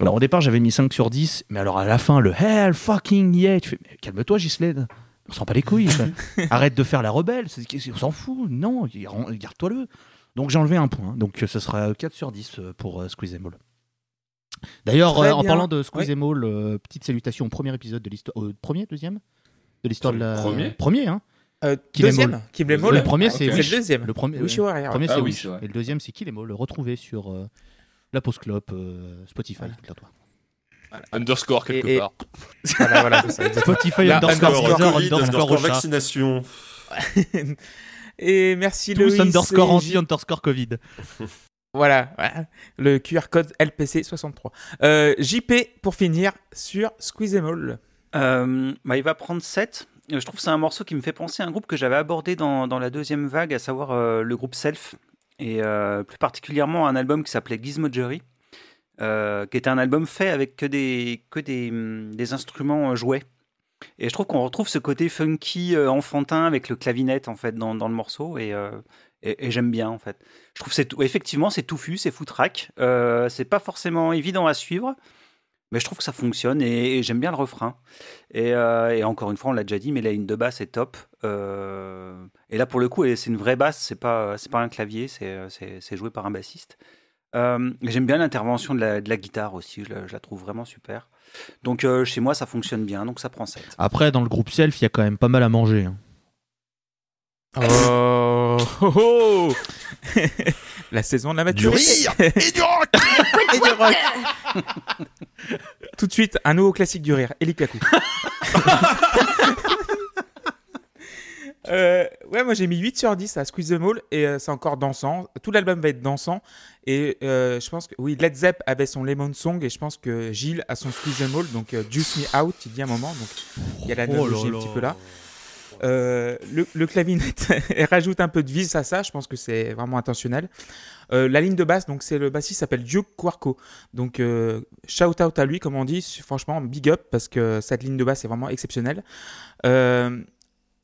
Alors au départ, j'avais mis 5 sur 10, mais alors à la fin, le hell fucking yeah, tu fais, mais calme-toi, Gislaine, on s'en pas les couilles, arrête de faire la rebelle, on s'en fout, non, garde-toi-le. Donc j'ai enlevé un point, donc euh, ce sera 4 sur 10 euh, pour euh, Squeeze All. D'ailleurs, euh, en parlant de Squeeze All, euh, petite salutation au premier épisode de l'histoire. euh, premier, deuxième? De l'histoire de la. Premier? Premier, hein Euh, Kill deuxième? Kill 'em all? Le premier, Ah, c'est. C'est Wish. le deuxième. Le premier, Wish ouais. Warrior. Le premier, Ah c'est oui, Wish. Et le deuxième, c'est Kill Em All, le retrouver sur euh, la Post Clop, euh, Spotify, Voilà. tout toi. Underscore quelque Et- et- part. Voilà, voilà, c'est ça, exactement. Spotify, underscore Underscore Covid, underscore vaccination. Et merci Tous underscore et anti, underscore Covid. Voilà, voilà. le QR code LPC 63. Euh, JP, pour finir, sur Squeeze Em All. Euh, bah, il va prendre 7. Euh, Je trouve que c'est un morceau qui me fait penser à un groupe que j'avais abordé dans, dans la deuxième vague, à savoir euh, le groupe Self, et euh, plus particulièrement un album qui s'appelait Gizmojury, euh, qui était un album fait avec que des, que des, hum, des instruments euh, jouets. Et je trouve qu'on retrouve ce côté funky, enfantin, avec le clavinet en fait dans, dans le morceau, et, et, j'aime bien en fait. Je trouve c'est effectivement c'est touffu, c'est foutraque, euh, c'est pas forcément évident à suivre, mais je trouve que ça fonctionne et, et j'aime bien le refrain. Et, euh, et encore une fois, on l'a déjà dit, mais la ligne de basse est top. Euh, et là, pour le coup, c'est une vraie basse, c'est pas, c'est pas un clavier, c'est, joué par un bassiste. Euh, j'aime bien l'intervention de la, de la guitare aussi, je la, je la trouve vraiment super. Donc euh, chez moi, ça fonctionne bien, donc ça prend 7. Après, dans le groupe Self, il y a quand même pas mal à manger. hein. Oh, oh, oh. La saison de la Du maturité. rire et du rock Et du rock. Tout de suite, un nouveau classique du rire, Eli Kaku. Euh, ouais, moi j'ai mis 8 sur 10 à Squeeze the Mall et euh, c'est encore dansant. Tout l'album va être dansant. Et euh, je pense que, oui, Led Zepp avait son Lemon Song et je pense que Gilles a son Squeeze the Mall. Donc, euh, Juice Me Out, il dit un moment. Donc, il y a la Oh analogie un petit peu là. Euh, le, le clavinet elle rajoute un peu de vis à ça, je pense que c'est vraiment intentionnel. Euh, la ligne de basse, donc c'est le bassiste s'appelle Duke Quarko. Donc euh, shout out à lui, comme on dit, franchement big up parce que cette ligne de basse est vraiment exceptionnelle.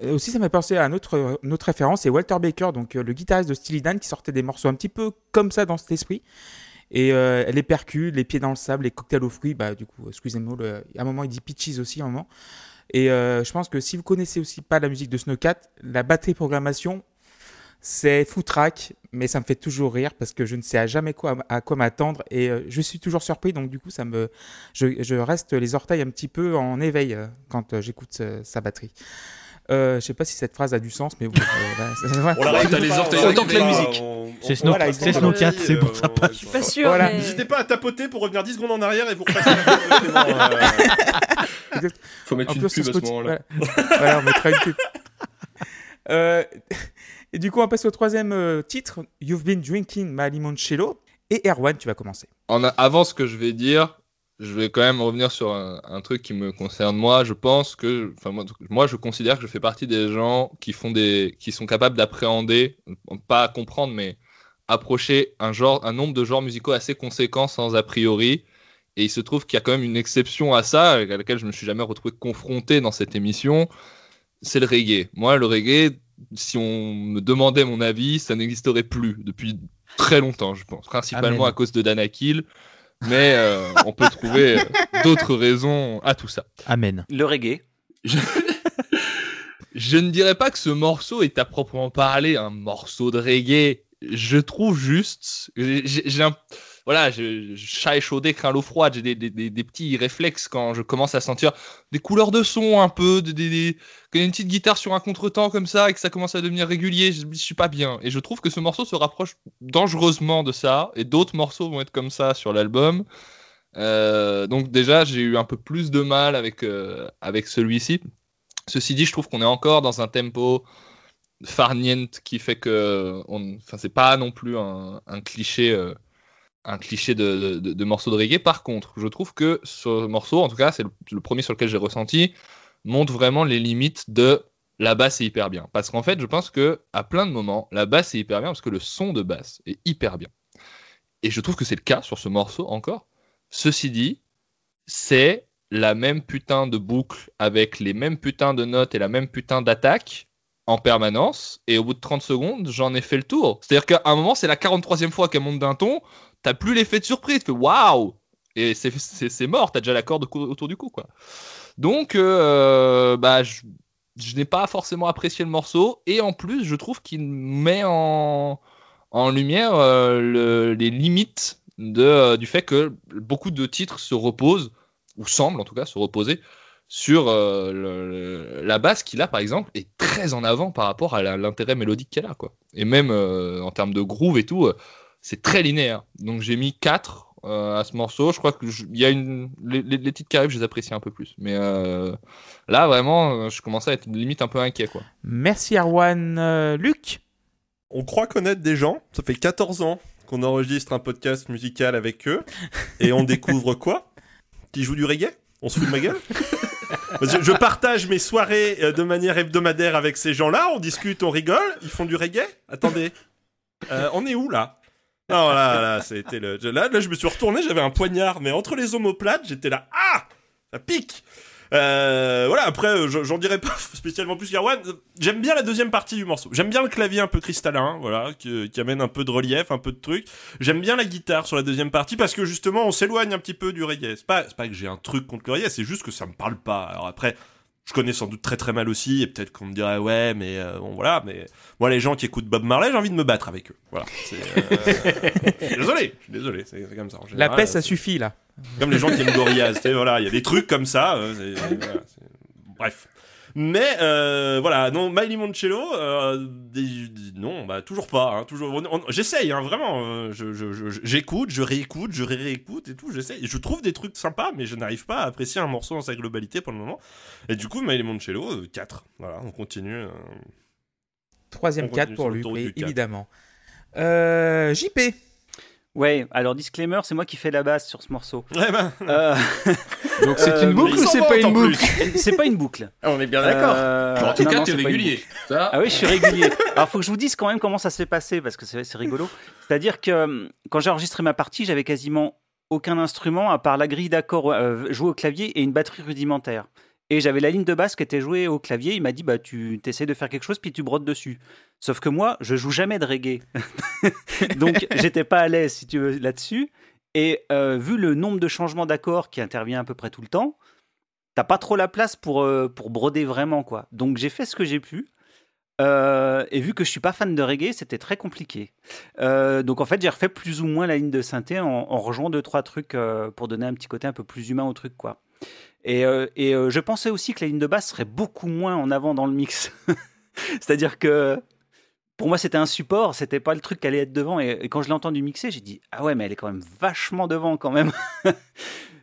Aussi, ça m'a pensé à un autre, une autre référence, c'est Walter Baker, donc le guitariste de Steely Dan qui sortait des morceaux un petit peu comme ça dans cet esprit. Et les percus, les pieds dans le sable, les cocktails aux fruits, bah du coup, excusez-moi, à un moment il dit Peaches aussi, à un moment. Et euh, je pense que si vous connaissez aussi pas la musique de Snowcat, la batterie programmation, c'est foutraque, mais ça me fait toujours rire parce que je ne sais jamais à quoi m'attendre et euh, je suis toujours surpris. Donc du coup, ça me, je, reste les orteils un petit peu en éveil euh, quand j'écoute sa batterie. Euh, je sais pas si cette phrase a du sens, mais bon, euh, voilà. On l'arrête T'as les orteils Autant que la musique. C'est Snow- voilà. Snowcat, c'est bon, ça Euh, passe. Je suis pas. Voilà. mais- N'hésitez pas à tapoter pour revenir 10 secondes en arrière et vous repassez directement, euh, Faut mettre En une plus, pub à ce moment-là. Voilà, Voilà, on mettra une pub. Euh, et du coup, on passe au troisième euh, titre, You've Been Drinking My Limoncello. Et Erwan, tu vas commencer. En a- avant ce que je vais dire, je vais quand même revenir sur un, un truc qui me concerne moi. Je pense que, enfin moi, moi, je considère que je fais partie des gens qui font des, qui sont capables d'appréhender, pas comprendre, mais approcher un genre, un nombre de genres musicaux assez conséquent sans a priori. Et il se trouve qu'il y a quand même une exception à ça, à laquelle je me suis jamais retrouvé confronté dans cette émission. C'est le reggae. Moi, le reggae, si on me demandait mon avis, ça n'existerait plus depuis très longtemps, je pense. Principalement Amen. à cause de Danakil. Mais euh, on peut trouver euh, d'autres raisons à tout ça. Amen. Le reggae. Je ne dirais pas que ce morceau est à proprement parler un morceau de reggae. je trouve juste. j'ai- J'ai j'ai un. Voilà, je, je- chat échaudé, craint l'eau froide. J'ai des, petits réflexes quand je commence à sentir des couleurs de son un peu, des, quand il y a une petite guitare sur un contretemps comme ça et que ça commence à devenir régulier. Je, je suis pas bien. Et je trouve que ce morceau se rapproche dangereusement de ça. Et d'autres morceaux vont être comme ça sur l'album. Euh, donc déjà, j'ai eu un peu plus de mal avec, euh, avec celui-ci. Ceci dit, je trouve qu'on est encore dans un tempo farniente qui fait que enfin, c'est pas non plus un, un cliché, euh, un cliché de, de, morceau de reggae. Par contre, je trouve que ce morceau, en tout cas, c'est le, le premier sur lequel j'ai ressenti, montre vraiment les limites de la basse est hyper bien. Parce qu'en fait, je pense que à plein de moments, la basse est hyper bien parce que le son de basse est hyper bien. Et je trouve que c'est le cas sur ce morceau encore. Ceci dit, c'est la même putain de boucle avec les mêmes putains de notes et la même putain d'attaque en permanence. Et au bout de 30 secondes, j'en ai fait le tour. C'est-à-dire qu'à un moment, c'est la 43e fois qu'elle monte d'un ton, t'as plus l'effet de surprise, tu fais waouh Et c'est- mort, t'as déjà la corde autour du cou, quoi. Donc, euh, bah, je, n'ai pas forcément apprécié le morceau. Et en plus, je trouve qu'il met en, lumière euh, le- les limites de, euh, du fait que beaucoup de titres se reposent, ou semblent en tout cas se reposer, sur la basse qui là par exemple est très en avant par rapport à l'intérêt mélodique qu'elle a quoi. Et même en termes de groove et tout, c'est très linéaire. Donc j'ai mis 4 à ce morceau. Je crois que je- y a une les, les- les titres qui arrivent, je les apprécie un peu plus. Mais euh, là vraiment, euh, je commençais à être limite un peu inquiet quoi. Merci Arwan. Euh, Luc? On croit connaître des gens, ça fait 14 ans qu'on enregistre un podcast musical avec eux, et on découvre quoi? Qui joue du reggae? On se fout de ma gueule? Je partage mes soirées euh, de manière hebdomadaire avec ces gens-là, on discute, on rigole, ils font du reggae? Attendez, Euh, on est où là? Non, là, là, c'était le... Là, là, je me suis retourné, j'avais un poignard, mais entre les omoplates, j'étais là, ah Ça pique euh, voilà, après, euh, j'en dirais pas spécialement plus qu'Arwan. J'aime bien la deuxième partie du morceau. J'aime bien le clavier un peu cristallin, voilà, qui, amène un peu de relief, un peu de truc. J'aime bien la guitare sur la deuxième partie parce que justement, on s'éloigne un petit peu du reggae. C'est pas, pas que j'ai un truc contre le reggae, c'est juste que ça me parle pas. Alors après, je connais sans doute très très mal aussi, et peut-être qu'on me dirait ouais, mais euh, bon voilà, mais moi les gens qui écoutent Bob Marley, j'ai envie de me battre avec eux. Voilà. euh, je suis désolé, je suis désolé, c'est comme ça. en La paix, ça suffit là. comme les gens qui aiment Gorillaz, tu sais, voilà, il y a des trucs comme ça. euh, voilà, bref. Mais euh, voilà, non, My Limoncello, euh, des- des- non, bah toujours pas, hein, toujours. on- on- J'essaye, hein, vraiment. euh, je- je- je- J'écoute, je, réécoute, je réécoute et tout. J'essaye. Je trouve des trucs sympas, mais je n'arrive pas à apprécier un morceau dans sa globalité pour le moment. Et du coup, My Limoncello, euh, 4 Voilà, on continue. euh. Troisième On 4 continue pour sur lui, l'autoroute oui, du quatre. évidemment. Euh, JP. Ouais, alors disclaimer, c'est moi qui fais la basse sur ce morceau. Ouais, Euh, Donc c'est Euh, une boucle ou c'est pas une boucle c'est pas une boucle. On est bien d'accord. Euh, en tout non, cas, tu es régulier. Ça, Ah oui, je suis régulier. Alors, faut que je vous dise quand même comment ça s'est passé, parce que c'est rigolo. C'est-à-dire que quand j'ai enregistré ma partie, j'avais quasiment aucun instrument à part la grille d'accords euh, jouée au clavier et une batterie rudimentaire. Et j'avais la ligne de basse qui était jouée au clavier. Il m'a dit, bah, tu essaies de faire quelque chose, puis tu brodes dessus. Sauf que moi, je joue jamais de reggae. Donc, j'étais pas à l'aise, si tu veux, là-dessus. Et euh, vu le nombre de changements d'accords qui intervient à peu près tout le temps, t'as pas trop la place pour, euh, pour broder vraiment, quoi. Donc, j'ai fait ce que j'ai pu. Euh, et vu que je suis pas fan de reggae, c'était très compliqué. Donc en fait, j'ai refait plus ou moins la ligne de synthé en, en rejoignant deux trois trucs pour donner un petit côté un peu plus humain au truc, quoi. Et, euh, euh, je pensais aussi que la ligne de basse serait beaucoup moins en avant dans le mix. C'est-à-dire que pour moi, c'était un support, c'était pas le truc qui allait être devant. Et, quand je l'ai entendu mixer, j'ai dit ah ouais, mais elle est quand même vachement devant quand même.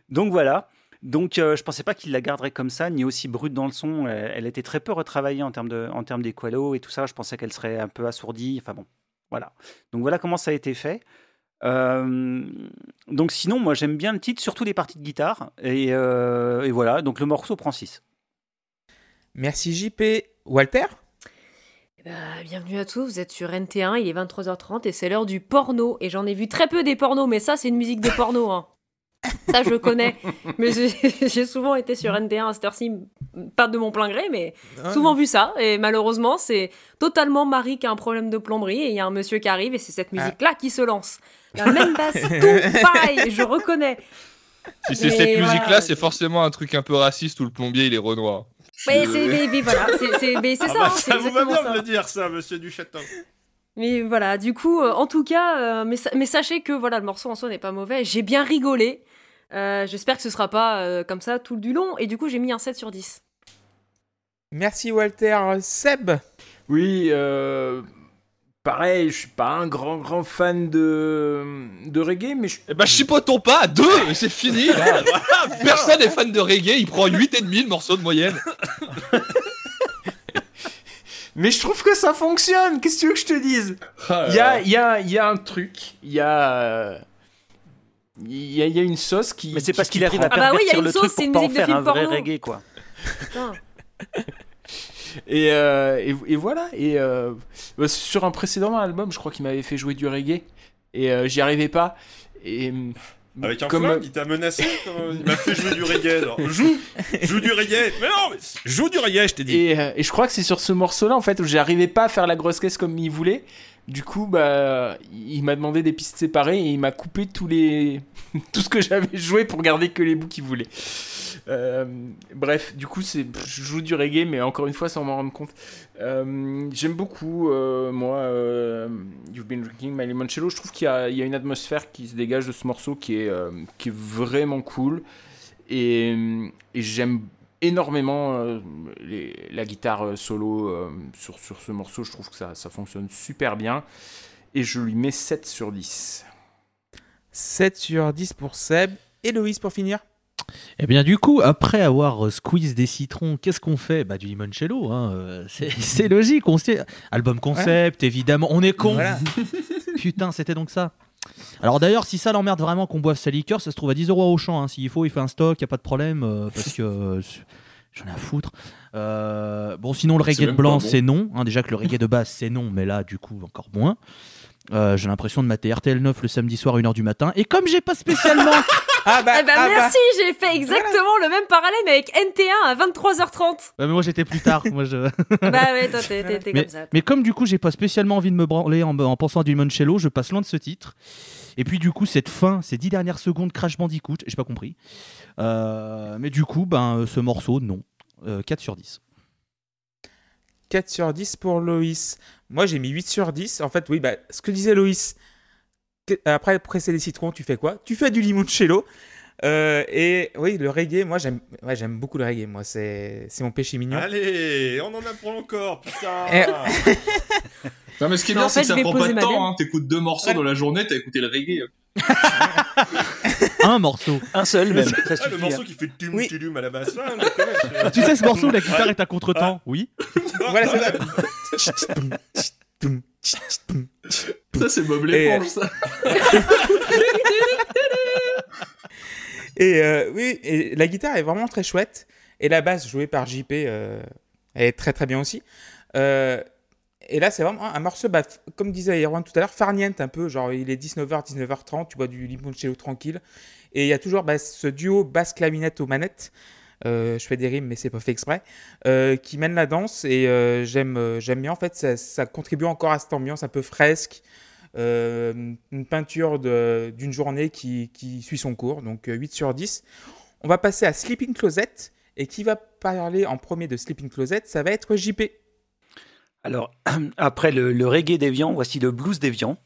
donc voilà. Donc euh, je pensais pas qu'il la garderait comme ça, ni aussi brute dans le son. Elle, était très peu retravaillée en termes de, en termes et tout ça. Je pensais qu'elle serait un peu assourdie. Enfin bon, voilà. Donc voilà comment ça a été fait. Euh, donc sinon, moi j'aime bien le titre, surtout les parties de guitare. Et, euh, et voilà, donc le morceau prend 6. Merci JP. Walter? Eh ben, bienvenue à tous, vous êtes sur NT1, il est 23h30 et c'est l'heure du porno. Et j'en ai vu très peu des pornos, mais ça c'est une musique de porno. Hein. Ça je connais. Mais j'ai j'ai souvent été sur NT1 à cette heure-ci, pas de mon plein gré, mais souvent vu ça. Et malheureusement, c'est totalement Marie qui a un problème de plomberie et il y a un monsieur qui arrive et c'est cette musique-là qui se lance. La même basse, tout pareil, je reconnais. Si c'est cette voilà. musique-là, c'est forcément un truc un peu raciste où le plombier il est renoir. Mais c'est mais- mais voilà, c'est- c'est mais c'est Ah ça, bah, hein, c'est ça vous va bien ça. de le dire, ça, monsieur Duchâteau. Mais voilà, du coup, euh, en tout cas, euh, mais, sa- mais sachez que voilà, le morceau en soi n'est pas mauvais. J'ai bien rigolé. Euh, J'espère que ce sera pas euh, comme ça tout du long. Et du coup, j'ai mis un 7 sur 10. Merci Walter. Seb? Oui, euh, pareil, je suis pas un grand grand fan de, de reggae, mais je... Eh ben, chipotons pas, deux, c'est fini. Voilà, Personne n'est fan de reggae, il prend 8,5 le morceau de moyenne. mais je trouve que ça fonctionne. Qu'est-ce que tu veux que je te dise? Il y a, il y, a, y a un truc, il y a. Il y, a, il y a une sauce qui. Mais c'est parce qui qu'il arrive à Ah bah oui, il y a pervertir une le sauce, truc c'est pour une pas en musique de faire un film vrai reggae, quoi. Et, euh, et, et voilà. Et euh, bah, sur un précédent album, je crois qu'il m'avait fait jouer du reggae. Et euh, j'y arrivais pas. Et. hum, Avec un comme- flingue, il t'a menacé, quand il m'a fait jouer du reggae. alors. Joue Joue du reggae Mais non, mais joue du reggae, je t'ai dit Et, euh, et je crois que c'est sur ce morceau-là, en fait, où j'arrivais pas à faire la grosse caisse comme il voulait. Du coup, bah, il m'a demandé des pistes séparées et il m'a coupé tous les... tout ce que j'avais joué pour garder que les bouts qu'il voulait. Euh, bref, du coup, c'est, je joue du reggae, mais encore une fois, sans m'en rendre compte. Euh, j'aime beaucoup, euh, moi, You've Been Drinking My Limoncello. Je trouve qu'il y a, une atmosphère qui se dégage de ce morceau qui est, qui vraiment cool. Et, j'aime énormément la guitare solo sur, sur ce morceau. Je trouve que ça, ça fonctionne super bien. Et je lui mets 7 sur 10. 7 sur 10 pour Seb. Et Loïs pour finir Eh bien, du coup, après avoir euh, squeeze des citrons, qu'est-ce qu'on fait? Bah, du limoncello, hein. euh, c'est logique. On sait. Album concept, évidemment. On est con. Voilà. Putain, c'était donc ça. Alors d'ailleurs, si ça l'emmerde vraiment qu'on boive sa liqueur, ça se trouve à 10 euros au champ. hein. S'il faut, il fait un stock, y a pas de problème, euh, parce que euh, j'en ai à foutre. Euh, bon, sinon le reggae de blanc, bon. c'est non. hein. déjà que le reggae de base, c'est non, mais là, du coup, encore moins. Euh, j'ai l'impression de mater RTL 9 le samedi soir à 1h du matin. Et comme j'ai pas spécialement. Ah bah, Eh ben ah bah. merci, j'ai fait exactement le même parallèle mais avec NT1 à 23h30. Ouais, mais moi j'étais plus tard. moi, je... bah ouais, toi t'es t'es mais, comme ça. mais comme du coup j'ai pas spécialement envie de me branler en, en pensant à du limoncello, je passe loin de ce titre. Et puis du coup cette fin, ces dix dernières secondes Crash Bandicoot, j'ai pas compris. Euh, mais du coup, ben ce morceau, non. Euh, 4 sur 10. 4 sur 10 pour Loïs. Moi, j'ai mis 8 sur 10. En fait, oui, bah, ce que disait Loïs, après presser les citrons, tu fais quoi? Tu fais du limoncello. Euh, et oui, le reggae, moi, j'aime ouais, j'aime beaucoup le reggae. Moi, c'est c'est mon péché mignon. Allez, on en apprend encore, putain. Non, mais ce qui est bien, en c'est que ça prend pas de temps. Hein. T'écoutes deux morceaux dans la journée, t'as écouté le reggae. Un morceau. Un seul, même. Ça Ah, suffit. le hein. morceau qui fait tum Oui. tudum à la basse. Ah, tu sais ce morceau où la guitare est à contre-temps Oui. Voilà, c'est ça. Ça, c'est Bob Et- l'éponge, ça. Et euh, oui, et la guitare est vraiment très chouette. Et la basse jouée par JP, euh, elle est très très bien aussi. Euh, et là, c'est vraiment un morceau, bah, comme disait Erwan tout à l'heure, farniente un peu. Genre, il est 19h, 19h30, tu bois du limoncello tranquille. Et il y a toujours bah, ce duo basse-clavinette aux manettes. Euh, je fais des rimes, mais c'est pas fait exprès. euh, qui mène la danse. Et euh, j'aime j'aime bien. En fait, ça, contribue encore à cette ambiance un peu fresque. une peinture d'une journée qui, suit son cours. Donc, euh, 8 sur 10. On va passer à Sleeping Closet. Et qui va parler en premier de Sleeping Closet Ça va être JP. Alors, après le, le reggae déviant, voici le blues déviant.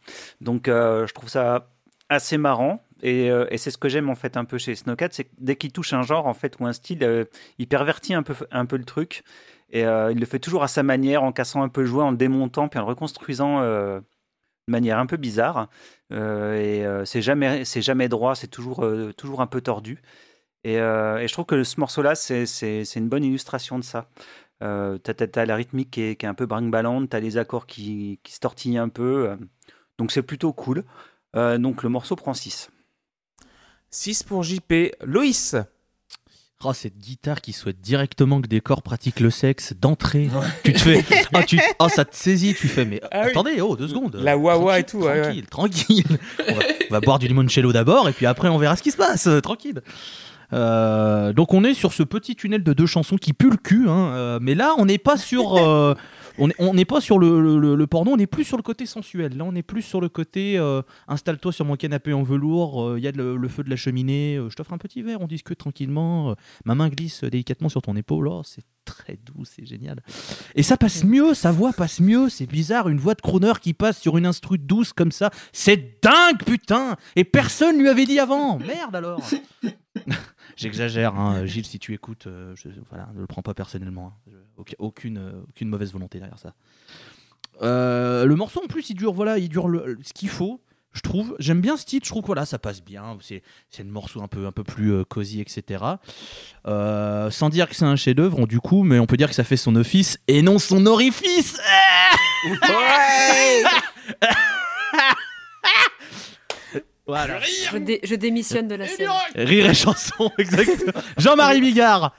Donc, je trouve ça assez marrant. Et, euh, et c'est ce que j'aime en fait un peu chez Snowcat, c'est dès qu'il touche un genre en fait ou un style, euh, il pervertit un peu, un peu le truc. Et euh, il le fait toujours à sa manière, en cassant un peu le jouet, en le démontant, puis en le reconstruisant de manière un peu bizarre. Et c'est jamais, jamais droit, c'est toujours, toujours un peu tordu. Et, je trouve que ce morceau-là, c'est une bonne illustration de ça. Euh, t'as, la rythmique qui est, qui est un peu brinque-ballante, t'as les accords qui, qui se tortillent un peu. donc c'est plutôt cool. Donc le morceau prend 6. 6 pour JP. Loïs. Oh, cette guitare qui souhaite directement que des corps pratiquent le sexe d'entrée. Tu te fais. Ah, tu... ah, ça te saisit. Tu fais, mais Ah oui. attendez, oh, deux secondes. La wah-wah et tout, ouais. Tranquille, tranquille. on, va, on va boire du limoncello d'abord et puis après on verra ce qui se passe. euh, tranquille. Euh, donc on est sur ce petit tunnel de deux chansons qui pue le cul, hein, euh, mais là on n'est pas sur, euh, on est- on n'est pas sur le, le- porno, on est plus sur le côté sensuel. Là on est plus sur le côté euh, installe-toi sur mon canapé en velours, il y a le, feu de la cheminée, euh, je t'offre un petit verre, on discute tranquillement, euh, ma main glisse délicatement sur ton épaule, oh, c'est très doux, c'est génial. Et ça passe mieux, sa voix passe mieux, c'est bizarre, une voix de crooner qui passe sur une instru douce comme ça, c'est dingue, putain Et personne lui avait dit avant Merde alors J'exagère, hein. Gilles, si tu écoutes, euh, je, voilà, ne le prends pas personnellement. hein. Euh, aucune mauvaise volonté derrière ça. Euh, le morceau en plus, il dure, voilà, il dure ce qu'il faut, je trouve. J'aime bien ce titre, je trouve que voilà, ça passe bien. C'est, c'est un morceau un peu, un peu plus euh, cosy, etc. Euh, sans dire que c'est un chef-d'œuvre, du coup, mais on peut dire que ça fait son office et non son orifice. voilà. Je, dé- je démissionne de la scène. Rire et chanson, exactement. Jean-Marie Bigard.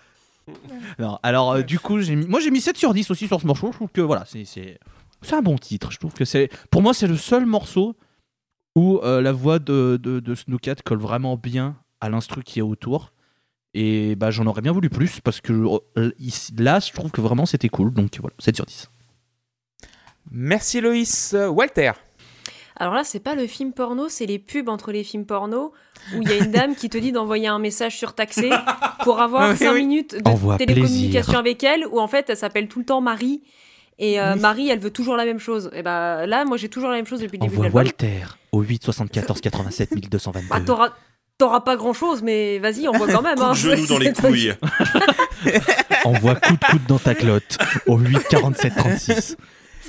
Non, alors euh, du coup, j'ai mis, moi j'ai mis 7 sur 10 aussi sur ce morceau. Je trouve que voilà, c'est, c'est, c'est un bon titre. Je trouve que c'est, pour moi, c'est le seul morceau où euh, la voix de, de, de Snookat colle vraiment bien à l'instru qui est autour. Et bah, j'en aurais bien voulu plus parce que euh, ici- là, je trouve que vraiment c'était cool. Donc voilà, 7 sur 10. Merci Loïs. Walter. Alors là, c'est pas le film porno, c'est les pubs entre les films porno où il y a une dame qui te dit d'envoyer un message surtaxé pour avoir Oui, 5 oui. minutes de Envoie télécommunication plaisir. avec elle, où en fait elle s'appelle tout le temps Marie. Et euh, Marie, elle veut toujours la même chose. Et bah là, moi j'ai toujours la même chose depuis le début de Envoie l'album. Walter au 8 74 87 1222. Bah, t'auras, t'auras pas grand chose, mais vas-y, envoie quand même. Coup hein. genou dans les couilles. Envoie coup de coude dans ta clotte au 8 47 36.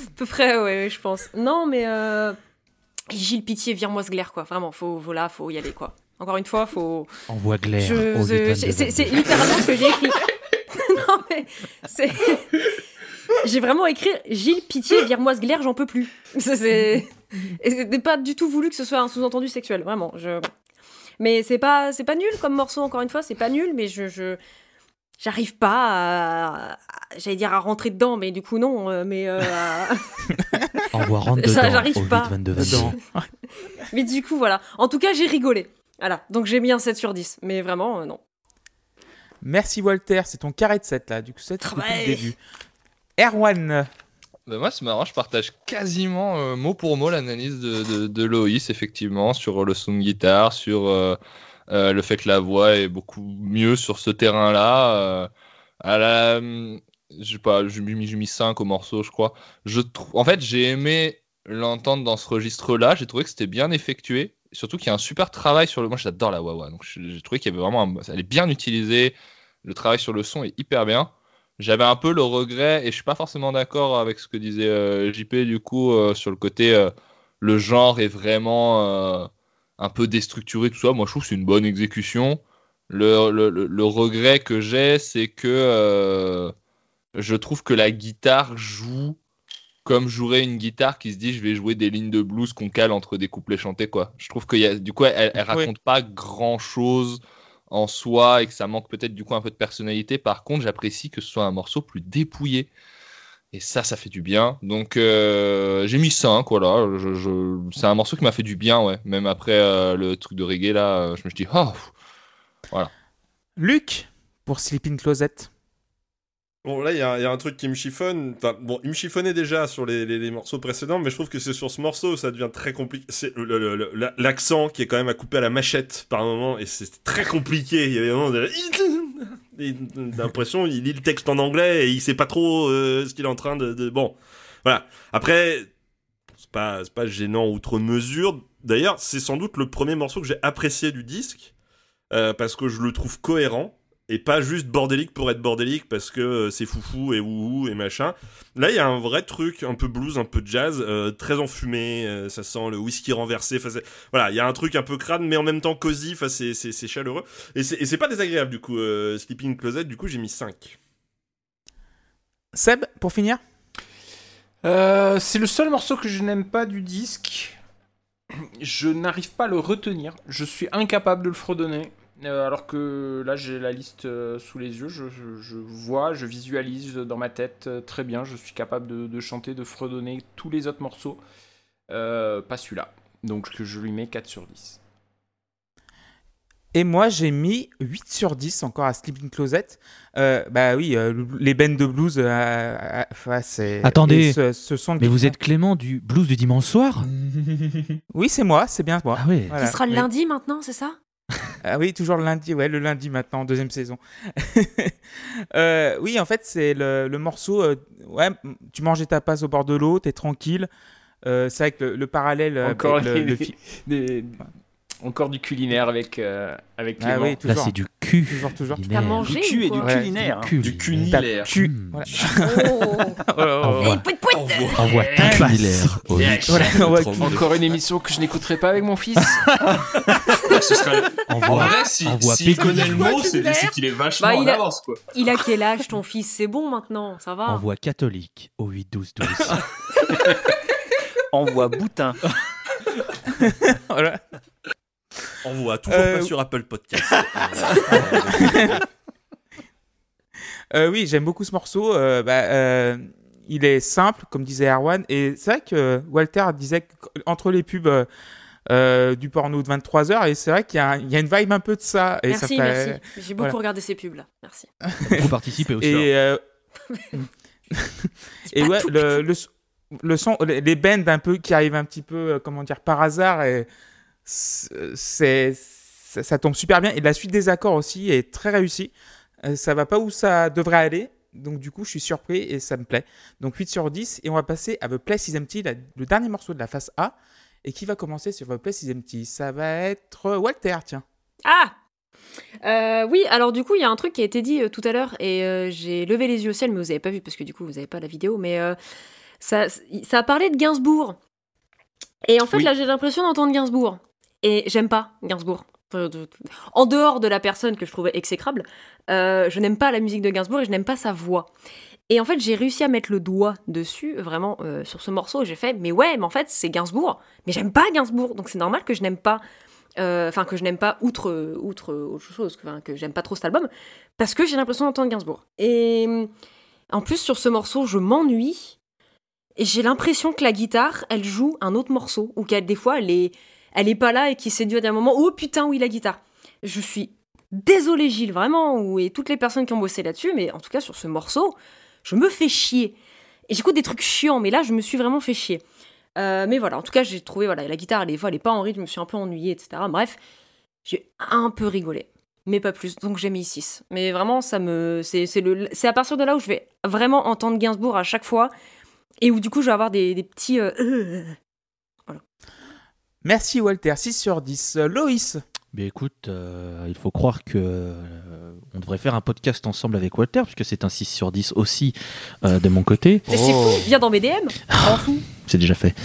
À peu près, ouais, je pense. Non, mais euh, Gilles Pitié, vire-moi ce glaire, quoi. Vraiment, faut, voilà, faut y aller, quoi. Encore une fois, faut. Envoie Glaire Je- au je- 8 c'est- c'est c'est littéralement ce que j'ai écrit. non, mais c'est. J'ai vraiment écrit Gilles, pitié, vire-moi ce glaire, j'en peux plus. C'est. Pas du tout voulu que ce soit un sous-entendu sexuel, vraiment. Je... Mais c'est pas, c'est pas nul comme morceau, encore une fois, c'est pas nul, mais je. je... J'arrive pas à, j'allais dire à rentrer dedans, mais du coup non, euh, mais euh, à- Envoie rentre Ça, dedans j'arrive au 8 pas. 22 22. mais du coup voilà. En tout cas, j'ai rigolé. Voilà, donc j'ai mis un 7 sur 10, mais vraiment euh, non. Merci Walter. C'est ton carré de 7 là. Du coup, 7 depuis le début. Erwan. Bah, moi, c'est marrant, je partage quasiment euh, mot pour mot l'analyse de, de, Loïs, effectivement, sur le son de guitare, sur euh, euh, le fait que la voix est beaucoup mieux sur ce terrain-là. à la, hum, je sais pas, j'ai mis, j'ai mis 5 au morceau, je crois. Je En fait, j'ai aimé l'entendre dans ce registre-là, j'ai trouvé que c'était bien effectué. Surtout qu'il y a un super travail sur le. Moi, j'adore la Wawa, donc j'ai trouvé qu'il y avait vraiment. un- Elle est bien utilisée, le travail sur le son est hyper bien. J'avais un peu le regret, et je suis pas forcément d'accord avec ce que disait euh, JP du coup euh, sur le côté euh, le genre est vraiment un peu déstructuré, tout ça. Moi je trouve que c'est une bonne exécution. Le, le- regret que j'ai, c'est que je trouve que la guitare joue comme jouerait une guitare qui se dit je vais jouer des lignes de blues qu'on cale entre des couplets chantés quoi. Je trouve que y a, du coup elle, elle Oui. raconte pas grand chose en soi et que ça manque peut-être du coup un peu de personnalité. Par contre, j'apprécie que ce soit un morceau plus dépouillé. Et ça, ça fait du bien. Donc, euh, j'ai mis 5, voilà. C'est un morceau qui m'a fait du bien, ouais. Même après euh, le truc de reggae, là, euh, je me suis dit, oh, Luc pour Sleeping Closet. Bon, là, il y, a un truc qui me chiffonne. Enfin, bon, il me chiffonnait déjà sur les, les- morceaux précédents, mais je trouve que c'est sur ce morceau ça devient très compliqué. C'est l'accent qui est quand même à couper à la machette par moment, et c'est très compliqué. Il y avait vraiment l'impression il lit le texte en anglais et il sait pas trop euh, ce qu'il est en train de, Bon, voilà. Après, c'est pas, pas gênant outre mesure. D'ailleurs, c'est sans doute le premier morceau que j'ai apprécié du disque, euh, parce que je le trouve cohérent et pas juste bordélique pour être bordélique parce que euh, c'est foufou et wouhou et machin. Là, il y a un vrai truc, un peu blues, un peu jazz, euh, très enfumé, euh, ça sent le whisky renversé. Voilà, il y a un truc un peu crade, mais en même temps cosy, c'est, chaleureux. Et c'est, et c'est pas désagréable, du coup. euh, Sleeping Closet, du coup, j'ai mis 5. Seb, pour finir? Euh, c'est le seul morceau que je n'aime pas du disque. Je n'arrive pas à le retenir. Je suis incapable de le fredonner. Euh, alors que là, j'ai la liste euh, sous les yeux. Je, je- je vois, je visualise dans ma tête euh, très bien. Je suis capable de, de chanter, de fredonner tous les autres morceaux. Euh, pas celui-là. Donc que je lui mets 4 sur 10. Et moi, j'ai mis 8 sur 10 encore à Sleeping Closet. Euh, bah oui, euh, le- les bands de blues, euh, euh, c'est. Attendez, et ce, ce son de Mais vous êtes Clément du blues du dimanche soir? Oui, c'est moi, c'est bien moi. Ah oui. Voilà. Ce sera le lundi maintenant, c'est ça? Ah oui, toujours le lundi, ouais, le lundi maintenant, deuxième saison. Euh, oui, en fait, c'est le, le morceau. euh, ouais, tu manges ta passe au bord de l'eau, t'es tranquille. Euh, c'est avec le, le parallèle avec Encore, le, les- le fi- des- encore du culinaire avec, euh, avec Ah Clément. oui, Là, toujours. c'est du cul. Toujours, toujours. T'as mangé Du cul et du quoi culinaire. cul. Du T'as cunilaire. cul. Hmm. Voilà. Oh. Envoie, Eh, pouit, pouit. envoie ta cunilaire au huit. Voilà, ouais. Encore une émission que je n'écouterai pas avec mon fils. Ce serait- En Envoie, vrai, si- envoie s'il Peggy. connaît le mot, c'est qu'il est vachement Bah, en il a- avance, quoi. Il a quel âge ton fils? C'est bon maintenant, ça va Envoie catholique au 8 12 12. Envoie boutin. Voilà. On voit toujours Euh, pas sur Apple Podcast. Euh, oui, j'aime beaucoup ce morceau. euh, bah, euh, il est simple, comme disait Erwan. Et c'est vrai que Walter disait qu'entre les pubs euh, euh, du porno de 23h, et c'est vrai qu'il y, a un- il y a une vibe un peu de ça. Et ça Merci, fait- merci. J'ai beaucoup voilà. regardé ces pubs là. Merci. Vous participez aussi. Et, euh, et ouais, le, le, le son, les bends un peu qui arrivent un petit peu, euh, comment dire, par hasard, et c'est, ça, ça tombe super bien. Et la suite des accords aussi est très réussie. Euh, ça va pas où ça devrait aller. Donc du coup, je suis surpris et ça me plaît. Donc 8 sur 10. Et on va passer à The Place is Empty, la- le dernier morceau de la face A. Et qui va commencer sur The Place is Empty? Ça va être Walter, tiens. Ah Euh, oui, alors du coup, il y a un truc qui a été dit euh, tout à l'heure et j'ai levé les yeux au ciel, mais vous avez pas vu parce que du coup, vous n'avez pas la vidéo. Mais ça, ça a parlé de Gainsbourg. Et en fait, Oui. là, j'ai l'impression d'entendre Gainsbourg. Et j'aime pas Gainsbourg. En dehors de la personne que je trouvais exécrable, euh, je n'aime pas la musique de Gainsbourg et je n'aime pas sa voix. Et en fait, j'ai réussi à mettre le doigt dessus, vraiment, euh, sur ce morceau. J'ai fait, mais ouais, mais en fait, c'est Gainsbourg. Mais j'aime pas Gainsbourg. Donc c'est normal que je n'aime pas euh, enfin que je n'aime pas outre outre autre chose, que, que j'aime pas trop cet album, parce que j'ai l'impression d'entendre Gainsbourg. Et en plus sur ce morceau, je m'ennuie et j'ai l'impression que la guitare, elle joue un autre morceau ou qu'elle des fois elle est elle est pas là et qui s'est dit à un moment oh putain oui la guitare. Je suis désolée Gilles vraiment et toutes les personnes qui ont bossé là-dessus, mais en tout cas sur ce morceau, je me fais chier. Et j'écoute des trucs chiants, mais là je me suis vraiment fait chier. Euh, mais voilà, en tout cas, j'ai trouvé, voilà, la guitare, elle est pas en rythme, je me suis un peu ennuyée, etc. Bref, j'ai un peu rigolé, mais pas plus, donc j'ai mis 6. Mais vraiment, ça me. C'est à partir de là où je vais vraiment entendre Gainsbourg à chaque fois, et où du coup, je vais avoir des, des petits. euh, euh, Merci Walter, 6 sur 10. Euh, Loïs Mais écoute, euh, il faut croire que euh, on devrait faire un podcast ensemble avec Walter, puisque c'est un 6 sur 10 aussi euh, de mon côté. Mais c'est fou, viens dans mes DM, m'en fous. C'est déjà fait.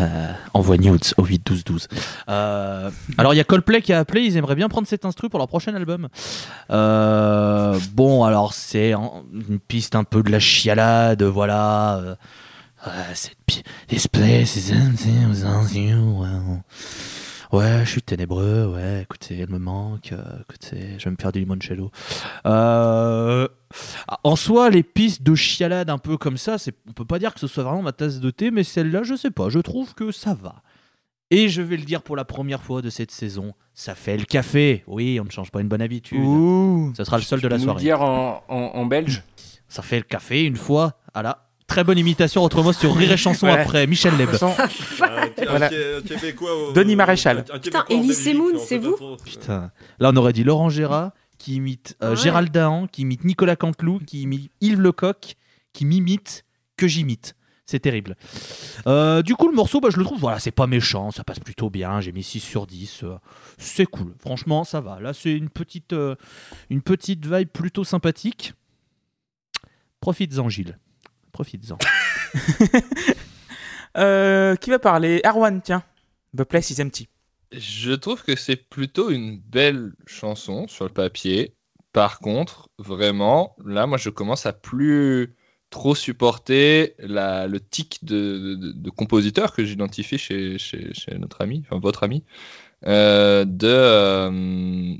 Euh, envoie nudes au 8 12 12. Euh, alors il y a Coldplay qui a appelé, ils aimeraient bien prendre cet instru pour leur prochain album. Euh, bon alors c'est une piste un peu de la chialade, voilà. This place is empty without you, well. Ouais, je suis ténébreux, ouais, écoutez, elle me manque, euh, écoutez, je vais me faire du limoncello. Euh, en soi, les pistes de chialade un peu comme ça, c'est, on peut pas dire que ce soit vraiment ma tasse de thé, mais celle-là, je sais pas, je trouve que ça va. Et je vais le dire pour la première fois de cette saison, ça fait le café. Oui, on ne change pas une bonne habitude. Ouh Ça sera le seul de Tu la peux nous le soirée. dire en, en, en belge? Ça fait le café une fois. Voilà. Très bonne imitation, autrement sur Rire et Chanson Ouais. après, Michel Leb. Sans- Un, Voilà. Denis Maréchal. un- un Putain, Elie Semoun, c'est vous. Putain. Là, on aurait dit Laurent Gérard qui imite euh, Ouais. Gérald Dahan, qui imite Nicolas Canteloup, qui imite Yves Lecoq, qui m'imite que j'imite. C'est terrible. Euh, du coup, le morceau, bah, je le trouve, voilà, c'est pas méchant, ça passe plutôt bien. J'ai mis 6 sur 10. euh, c'est cool. Franchement, ça va. Là, c'est une petite, euh, une petite vibe plutôt sympathique. Profites-en, Gilles. Profites-en. Euh, qui va parler? Erwan, tiens. The Place is Empty. Je trouve que c'est plutôt une belle chanson sur le papier. Par contre, vraiment, là, moi, je commence à plus trop supporter la, le tic de, de- de compositeur que j'identifie chez, chez, chez notre ami, enfin votre ami, euh, de, euh,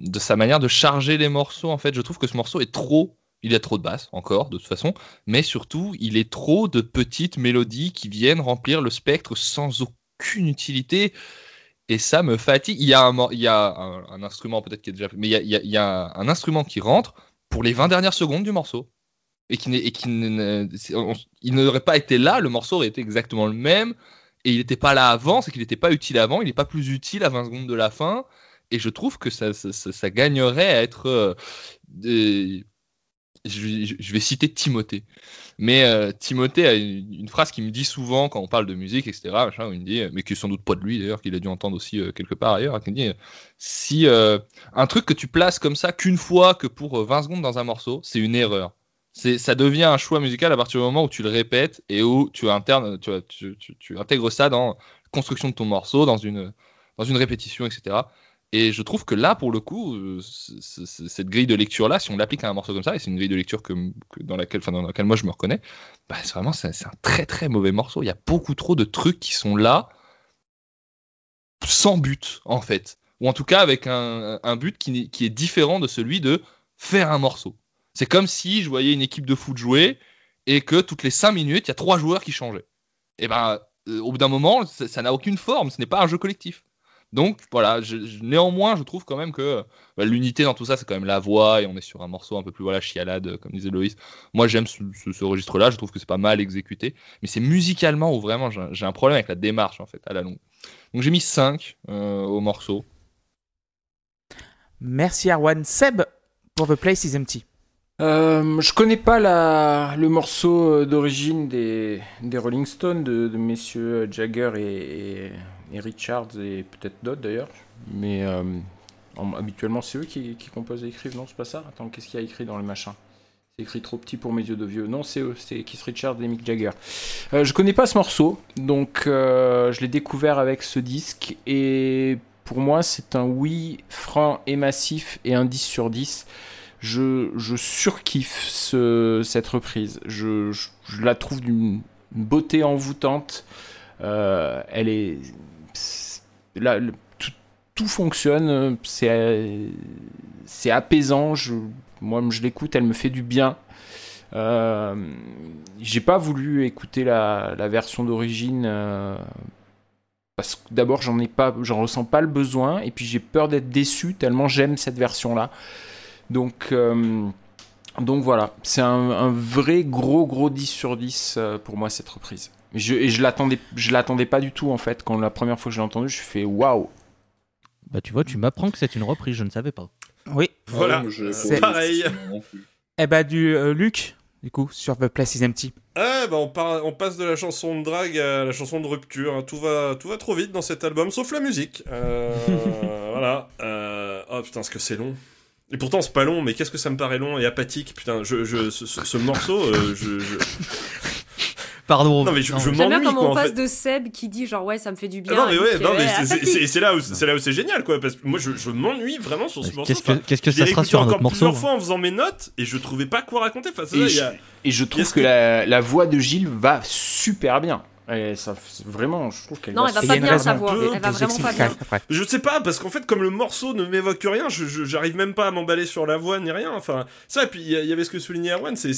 de sa manière de charger les morceaux. En fait, je trouve que ce morceau est trop. Il y a trop de basses, encore, de toute façon, mais surtout, il est trop de petites mélodies qui viennent remplir le spectre sans aucune utilité. Et ça me fatigue. Il y a un, instrument peut-être qui est déjà y a, il y a- il y a un instrument qui rentre pour les 20 dernières secondes du morceau. Et qui, et il n'aurait pas été là, le morceau aurait été exactement le même. Et il n'était pas là avant, c'est qu'il n'était pas utile avant, il n'est pas plus utile à 20 secondes de la fin. et je trouve que ça, gagnerait à être. euh, je, vais citer Timothée. Mais euh, Timothée a une, phrase qui me dit souvent quand on parle de musique, etc. Il me dit, mais qui est sans doute pas de lui d'ailleurs, qu'il a dû entendre aussi euh, quelque part ailleurs, qui me dit si euh, un truc que tu places comme ça qu'une fois que pour euh, 20 secondes dans un morceau, c'est une erreur. C'est, ça devient un choix musical à partir du moment où tu le répètes et où tu, internes, tu, intègres ça dans la construction de ton morceau, dans une répétition, etc. Et je trouve que là, pour le coup, euh, cette grille de lecture-là, si on l'applique à un morceau comme ça, et c'est une grille de lecture dans, laquelle, moi je me reconnais, bah, c'est vraiment c'est, un très très mauvais morceau. Il y a beaucoup trop de trucs qui sont là sans but, en fait. Ou en tout cas avec un, but qui, est différent de celui de faire un morceau. C'est comme si je voyais une équipe de foot jouer et que toutes les 5 minutes, il y a trois joueurs qui changeaient. Et ben, euh, au bout d'un moment, ça n'a aucune forme, ce n'est pas un jeu collectif. Donc voilà, je- je- néanmoins, je trouve quand même que bah, l'unité dans tout ça, c'est quand même la voix et on est sur un morceau un peu plus voilà chialade, euh, comme disait Loïs. Moi, j'aime ce, ce- ce registre-là, je trouve que c'est pas mal exécuté, mais c'est musicalement où vraiment j'ai un- problème avec la démarche en fait à la longue. Donc j'ai mis 5 euh, au morceau. Merci Arwan. Seb, pour The Place is Empty. Euh, je connais pas la, le morceau d'origine des, des Rolling Stones, de, de messieurs Jagger et, et, et Richards, et peut-être d'autres d'ailleurs. Mais euh, en- habituellement, c'est eux qui, composent et écrivent, non C'est pas ça? Attends, qu'est-ce qu'il y a écrit dans le machin? C'est écrit trop petit pour mes yeux de vieux. Non, c'est eux, c'est Keith Richards et Mick Jagger. Euh, je connais pas ce morceau, donc euh, je l'ai découvert avec ce disque, et pour moi, c'est un oui franc et massif et un 10 sur 10 je, surkiffe ce, cette reprise. Je, la trouve d'une beauté envoûtante. Elle est. là, tout, fonctionne. C'est apaisant. Moi, je l'écoute, elle me fait du bien. Euh, J'ai pas voulu écouter la, version d'origine. euh, parce que d'abord, j'en ai pas, j'en ressens pas le besoin, et puis j'ai peur d'être déçu tellement j'aime cette version-là. Donc, euh, donc voilà, c'est un, un vrai gros gros 10 sur 10 euh, pour moi cette reprise. Et je, et je l'attendais, je l'attendais pas du tout en fait. Quand la première fois que je l'ai entendu, je fais waouh. Bah tu vois, tu m'apprends que c'est une reprise, je ne savais pas. Oui. Voilà, C'est- pareil. Eh bah, du euh, Luc, du coup, sur The Place is Empty. Ah bah on, par- on passe de la chanson de drague à la chanson de rupture. hein. Tout va, tout va trop vite dans cet album, sauf la musique. Euh, voilà. Euh, Oh putain, ce que c'est long. Et pourtant c'est pas long, mais qu'est-ce que ça me paraît long et apathique. Putain, je, je, ce, ce- ce morceau, euh, je, je- Pardon. Non mais je, je J'aime bien comment on en passe fait. de Seb qui dit genre ouais ça me fait du bien. Ah non mais et ouais, non mais c'est- là où c'est là où c'est génial quoi parce que moi je, je m'ennuie vraiment sur ce morceau. Qu'est-ce que, ça sera sur un encore autre morceau plusieurs fois en faisant mes notes et je trouvais pas quoi raconter. Enfin, ça, Et, y a- et je trouve que, que- la, la voix de Gilles va super bien. Et ça, c'est vraiment, je trouve qu'elle Non, va elle pas bien raison sa voix. peu Elle va vraiment pas bien. Je sais pas, parce qu'en fait, comme le morceau ne m'évoque rien, je, je- j'arrive même pas à m'emballer sur la voix ni rien. Enfin, ça, et puis il y, avait ce que soulignait Erwan, c'est,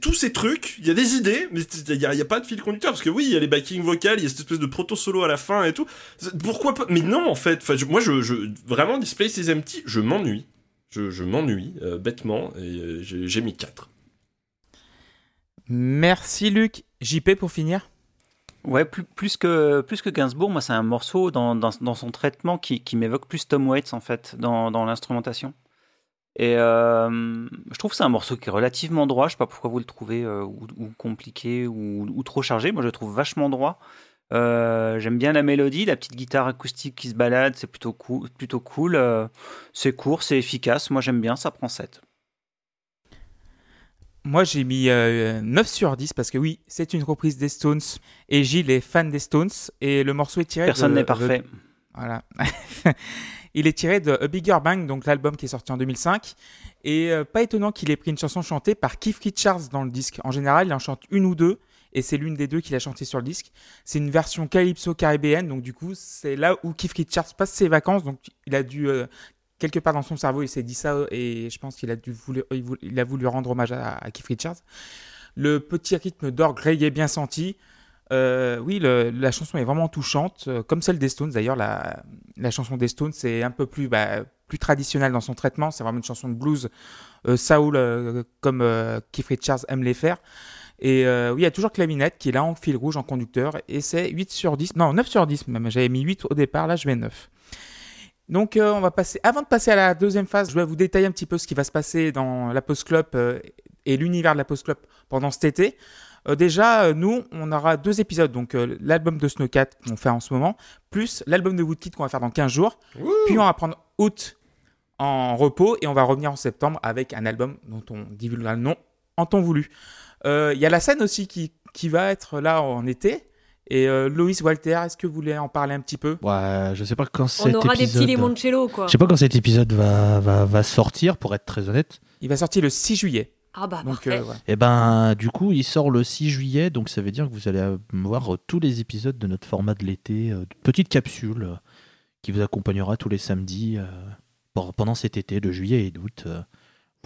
tous ces trucs, il y a des idées, mais il y y a pas de fil conducteur, parce que oui, il y a les backing vocales, il y a cette espèce de proto-solo à la fin et tout. Pourquoi pas Mais non, en fait, enfin, je- moi, je, je, vraiment, Display is Empty, je m'ennuie. Je, je m'ennuie, euh, bêtement, et euh, j'ai, j'ai mis 4. Merci Luc. JP pour finir. Ouais, plus, que, Gainsbourg, moi, c'est un morceau dans, son traitement qui, m'évoque plus Tom Waits, en fait, dans, l'instrumentation. Et euh, je trouve que c'est un morceau qui est relativement droit. Je sais pas pourquoi vous le trouvez euh, ou, compliqué ou, trop chargé. Moi, je le trouve vachement droit. Euh, J'aime bien la mélodie, la petite guitare acoustique qui se balade, c'est plutôt cool. Plutôt cool. C'est court, c'est efficace. Moi, j'aime bien, ça prend 7. Moi, j'ai mis euh, 9 sur 10 parce que oui, c'est une reprise des Stones et Gilles est fan des Stones et le morceau est tiré Personne de- n'est parfait. de- Voilà. il est tiré de A Bigger Bang, donc l'album qui est sorti en 2005. Et euh, pas étonnant qu'il ait pris une chanson chantée par Keith Richards dans le disque. En général, il en chante une ou deux, et c'est l'une des deux qu'il a chanté sur le disque. C'est une version calypso caribéenne, donc du coup, c'est là où Keith Richards passe ses vacances. Donc il a dû, euh, quelque part dans son cerveau, il s'est dit ça, et je pense qu'il a, dû voulu, il a voulu rendre hommage à, Keith Richards. Le petit rythme d'orgue reggae bien senti. Euh, oui, la chanson est vraiment touchante, euh, comme celle des Stones. D'ailleurs, la, chanson des Stones, c'est un peu plus, bah, plus traditionnelle dans son traitement. C'est vraiment une chanson de blues euh, euh, comme euh, Keith Richards aime les faire. Et euh, oui, il y a toujours Clavinette qui est là en fil rouge, en conducteur. Et c'est 8 sur 10. Non, 9 sur 10 même. J'avais mis 8 au départ, là je mets 9. Donc, euh, on va passer. Avant de passer à la deuxième phase, je vais vous détailler un petit peu ce qui va se passer dans la Post Club euh, et l'univers de la Post Club pendant cet été. Euh, déjà, nous, on aura deux épisodes. Donc, l'album de Snowcat qu'on fait en ce moment, plus l'album de Woodkid qu'on va faire dans 15 jours. Puis, on va prendre août en repos et on va revenir en septembre avec un album dont on divulguera le nom en temps voulu. Il y a la scène aussi qui, qui va être là en été. Et euh, Loïs Walter, est-ce que vous voulez en parler un petit peu? Ouais, je sais pas quand On cet aura des épisode. petits limoncello, quoi. Je sais pas quand cet épisode va, va, va sortir, pour être très honnête. Il va sortir le 6 juillet. Ah bah, Donc, parfait. euh, voilà. Et ben, du coup, il sort le 6 juillet, donc ça veut dire que vous allez voir euh, tous les épisodes de notre format de l'été, euh, de petite capsule euh, qui vous accompagnera tous les samedis euh, pour- pendant cet été de juillet et d'août.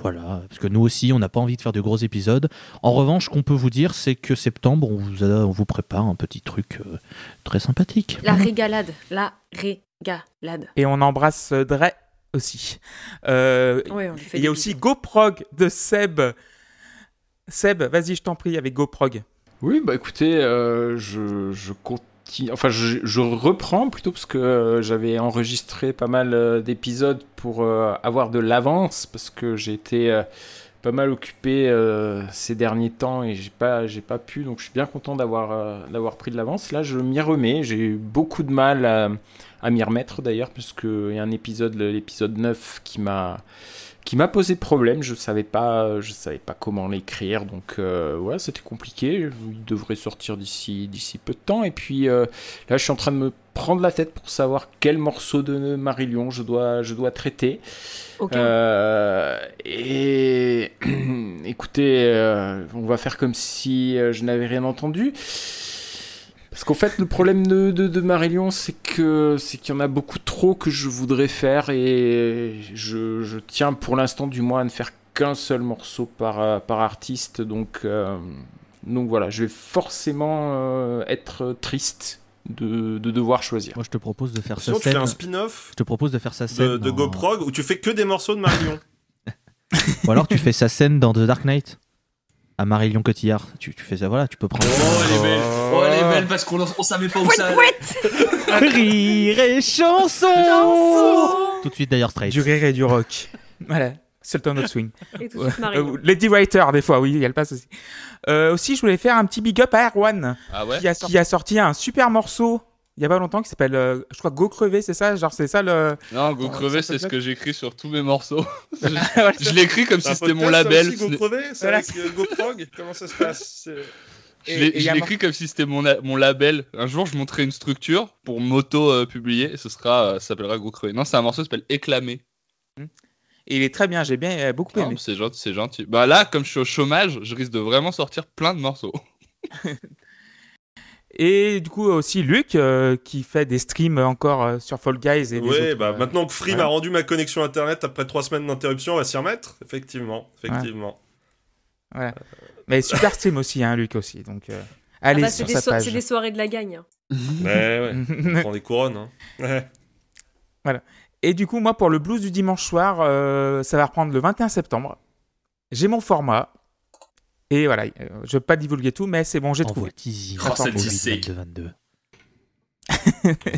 Voilà, parce que nous aussi, on n'a pas envie de faire de gros épisodes. En revanche, ce qu'on peut vous dire, c'est que septembre, on vous, a- on vous prépare un petit truc euh, très sympathique. La régalade. La régalade. Et on embrasse euh, Dre aussi. Euh, Ouais, on lui fait il y a aussi bisous. GoProg de Seb. Seb, vas-y, je t'en prie, avec GoProg. Oui, bah écoutez, euh, je, je Enfin, je, reprends plutôt parce que euh, j'avais enregistré pas mal euh, d'épisodes pour euh, avoir de l'avance parce que j'ai été pas mal occupé ces derniers temps et j'ai pas, pas pu. Donc, je suis bien content d'avoir pris de l'avance. Là, je m'y remets. J'ai eu beaucoup de mal à, à m'y remettre d'ailleurs parce qu'il y a un épisode, l'épisode 9, qui m'a qui m'a posé problème. Je savais pas, je savais pas comment l'écrire, donc euh, ouais, c'était compliqué. Il devrait sortir d'ici d'ici peu de temps. Et puis euh, là, je suis en train de me prendre la tête pour savoir quel morceau de Marillion je dois je dois traiter. Aucun. Euh, et écoutez, euh, on va faire comme si euh, je n'avais rien entendu. Parce qu'en fait, le problème de, de, de Marillion, c'est que c'est qu'il y en a beaucoup trop que je voudrais faire et je, je tiens pour l'instant du moins à ne faire qu'un seul morceau par, euh, par artiste. Donc, euh, donc voilà, je vais forcément euh, être triste de, de devoir choisir. Moi, je te propose de faire sa Sinon, tu fais un spin-off Je te propose de faire sa scène. de, de GoProg où tu fais que des morceaux de Marion. Ou alors tu fais sa scène dans The Dark Knight à Marie-Lyon Cotillard. Tu, tu fais ça, voilà, tu peux prendre. Oh, elle est belle. Oh, elle est belle parce qu'on on savait pas où ça allait. Rire et chanson Tout de suite d'ailleurs straight. Du rire et du rock. voilà, Sultan of Swing. Et tout de suite, Marie. Euh, Lady Writer, des fois, oui, elle passe aussi. Euh, aussi, je voulais faire un petit big up à Erwan, Ah ouais qui, a, qui a sorti un super morceau il y a pas longtemps qui s'appelle, euh, je crois, Go Crever, c'est ça? Genre, c'est ça le. Non, Go Crever, c'est ce que j'écris sur tous mes morceaux. Je l'écris comme si c'était mon label. aussi, Go Crever, c'est Voilà. avec euh, GoProg Comment ça se passe? C'est- Je Et- l'écris comme si c'était mon, a- mon label. Un jour, je montrerai une structure pour m'auto-publier et ce sera, euh, ça s'appellera Go Crever. Non, c'est un morceau qui s'appelle Éclamé. Et il est très bien, j'ai bien euh, beaucoup aimé. C'est gentil, c'est gentil. Bah là, comme je suis au chômage, je risque de vraiment sortir plein de morceaux. Et du coup, aussi Luc, euh, qui fait des streams encore euh, sur Fall Guys et des Ouais, autres, bah euh, maintenant que Free voilà. m'a rendu ma connexion internet après trois semaines d'interruption, on va s'y remettre. Effectivement, effectivement. Voilà. Mais super stream aussi, hein, Luc aussi. Donc, euh, Ah allez bah, c'est sur des, sa so- page. c'est des soirées de la gagne. hein. Ouais, ouais. On prend des couronnes. Hein. Ouais. Et du coup, moi, pour le blues du dimanche soir, euh, ça va reprendre le 21 septembre. J'ai mon format. Et voilà, euh, je ne vais pas divulguer tout, mais c'est bon, j'ai trouvé. teasing. Oh, Attends, cette bon, 22. 22.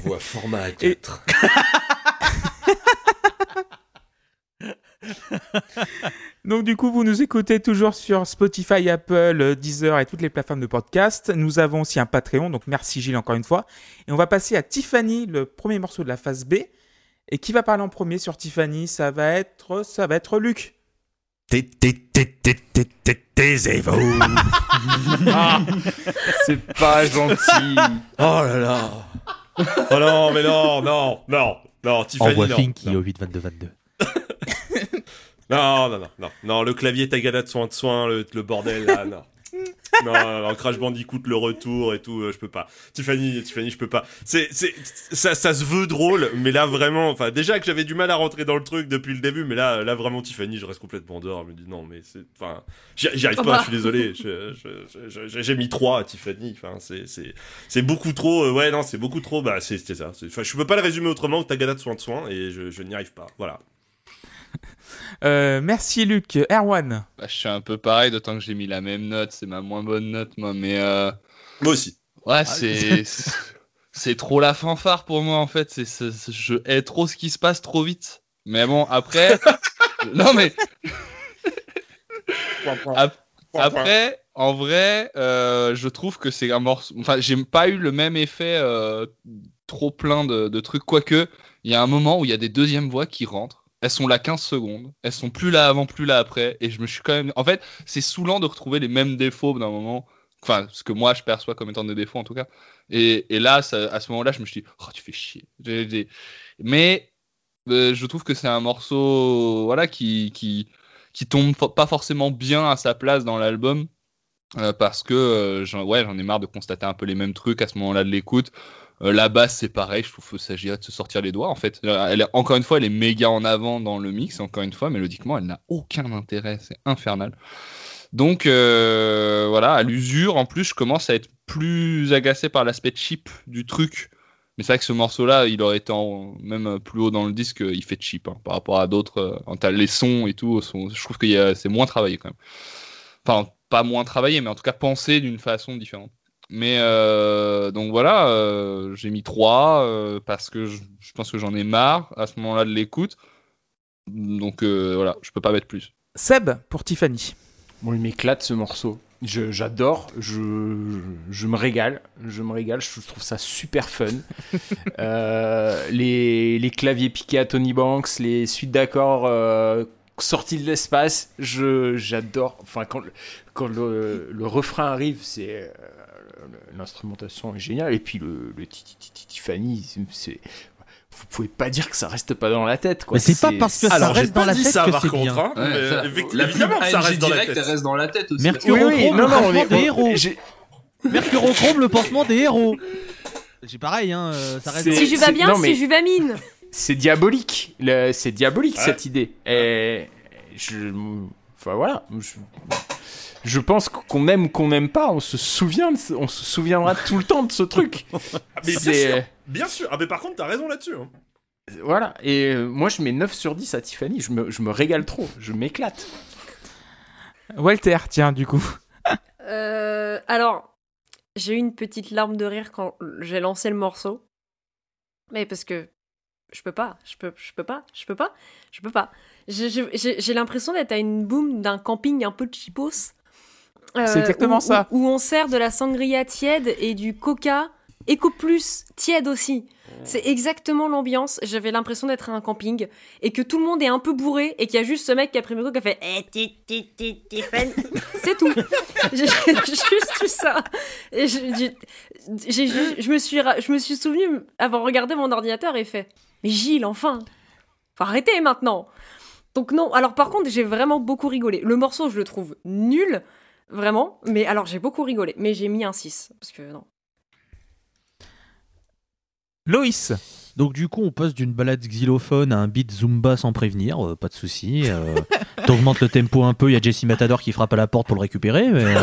Voix format Et- 4. Donc du coup, vous nous écoutez toujours sur Spotify, Apple, Deezer et toutes les plateformes de podcast. Nous avons aussi un Patreon, donc merci Gilles encore une fois. Et on va passer à Tiffany, le premier morceau de la phase B. Et qui va parler en premier sur Tiffany? Ça va être, ça va être Luc. Taisez-vous. C'est pas gentil. Oh là là. Oh non, mais non, non, non, non, Tiffany, Envoie non. Finky au 8 22 22. Non, non, non, non, non, le clavier Tagada de soin de soin, le bordel là, non. Non, non, Crash Bandicoot, le retour et tout, euh, je peux pas. Tiffany, Tiffany, je peux pas. C'est, c'est, ça, ça se veut drôle, mais là vraiment, enfin, déjà que j'avais du mal à rentrer dans le truc depuis le début, mais là, là vraiment, Tiffany, je reste complètement dehors. Je me dis non, mais c'est, enfin, j'y arrive Oh pas, bah. je suis désolé. J'ai mis 3 à Tiffany, enfin, c'est, c'est, c'est beaucoup trop, euh, ouais, non, c'est beaucoup trop, bah, c'est, c'est ça. Enfin, je peux pas le résumer autrement que Tagada de soin de soin, et je, je n'y arrive pas. Voilà. Euh, merci Luc. Erwan. Bah, je suis un peu pareil, d'autant que j'ai mis la même note. C'est ma moins bonne note, moi. Mais euh, Moi aussi. ouais, c'est. c'est trop la fanfare pour moi en fait. C'est, je hais trop ce qui se passe trop vite. Mais bon, après, non mais Ap- après, en vrai, euh, je trouve que c'est un morceau. Enfin, j'ai pas eu le même effet euh, trop plein de, de trucs. Quoique, il y a un moment où il y a des deuxièmes voix qui rentrent. Elles sont là 15 secondes. Elles sont plus là avant, plus là après. Et je me suis quand même. En fait, c'est saoulant de retrouver les mêmes défauts d'un moment. Enfin, ce que moi je perçois comme étant des défauts en tout cas. Et, là, à ce moment-là, je me suis dit, oh, tu fais chier. Mais euh, je trouve que c'est un morceau voilà, qui, qui, qui tombe pas forcément bien à sa place dans l'album. euh, parce que euh, j'en ai marre de constater un peu les mêmes trucs à ce moment-là de l'écoute. Euh, la basse, c'est pareil, je trouve qu'il s'agirait de se sortir les doigts. En fait, est, encore une fois, elle est méga en avant dans le mix. Encore une fois, mélodiquement, elle n'a aucun intérêt. C'est infernal. Donc euh, voilà, à l'usure, en plus, je commence à être plus agacé par l'aspect cheap du truc. Mais c'est vrai que ce morceau-là, il aurait été même plus haut dans le disque, il fait cheap hein, par rapport à d'autres. euh, en t'as les sons et tout, je trouve que c'est moins travaillé quand même. Enfin, pas moins travaillé, mais en tout cas pensé d'une façon différente. Mais euh, donc voilà, euh, j'ai mis 3 parce que je, je pense que j'en ai marre à ce moment-là de l'écoute. Donc euh, voilà, je peux pas mettre plus. Seb pour Tiffany. Bon, il m'éclate ce morceau. Je- J'adore, je, je, je me régale, je me régale, je trouve ça super fun. Euh, les, les claviers piqués à Tony Banks, les suites d'accords euh, sorties de l'espace, je j'adore. Enfin, quand, le- quand le, le refrain arrive, c'est euh, l'instrumentation est géniale. Et puis le, le Tiffany, c'est- vous pouvez pas dire que ça reste pas dans la tête. Quoi. Mais c'est pas parce que ça Alors, j'ai reste dans la tête ça que par c'est contre, bien. hein, Ouais, mais ça- effectivement, la évidemment que ça reste dans la direct, tête. elle reste dans la tête aussi. Mercure Oui, oui, non, le non, mais- des héros. j'ai- Mercure Ochrome, le pansement des héros. C'est pareil, hein, euh, ça reste. Si je vais c'est- bien, non, si je vais mine. c'est diabolique. Le- C'est diabolique Ouais. cette idée. Et je, enfin voilà. Je, je pense qu'on aime qu'on n'aime pas, on se souvient, de on se souviendra tout le temps de ce truc. Ah, mais bien sûr, bien sûr. Ah, mais par contre, t'as raison là-dessus. hein. Voilà. Et euh, moi, je mets 9 sur 10 à Tiffany. Je me, je me régale trop. Je m'éclate. Walter, tiens, du coup. Euh, alors, j'ai eu une petite larme de rire quand j'ai lancé le morceau. Mais parce que je peux pas, je peux, je peux pas, je peux pas, je peux pas. J'ai- l'impression d'être à une boum d'un camping un peu cheapos. Euh, C'est exactement où- ça. Où, où on sert de la sangria tiède et du coca Eco Plus tiède aussi. C'est exactement l'ambiance. J'avais l'impression d'être à un camping et que tout le monde est un peu bourré et qu'il y a juste ce mec qui a pris le micro qui a fait Eh. C'est tout. J'ai juste eu ça. Et je, me suis, je me suis souvenu avoir regardé mon ordinateur et fait Mais Gilles, enfin Faut arrêter maintenant Donc, non. Alors, par contre, j'ai vraiment beaucoup rigolé. Le morceau, je le trouve nul. Vraiment. Mais alors, j'ai beaucoup rigolé. Mais j'ai mis un 6. Parce que non. Loïs. Donc du coup, on passe d'une balade xylophone à un beat zumba sans prévenir, euh, pas de souci. Euh, T'augmentes le tempo un peu, il y a Jesse Matador qui frappe à la porte pour le récupérer. Mais, euh,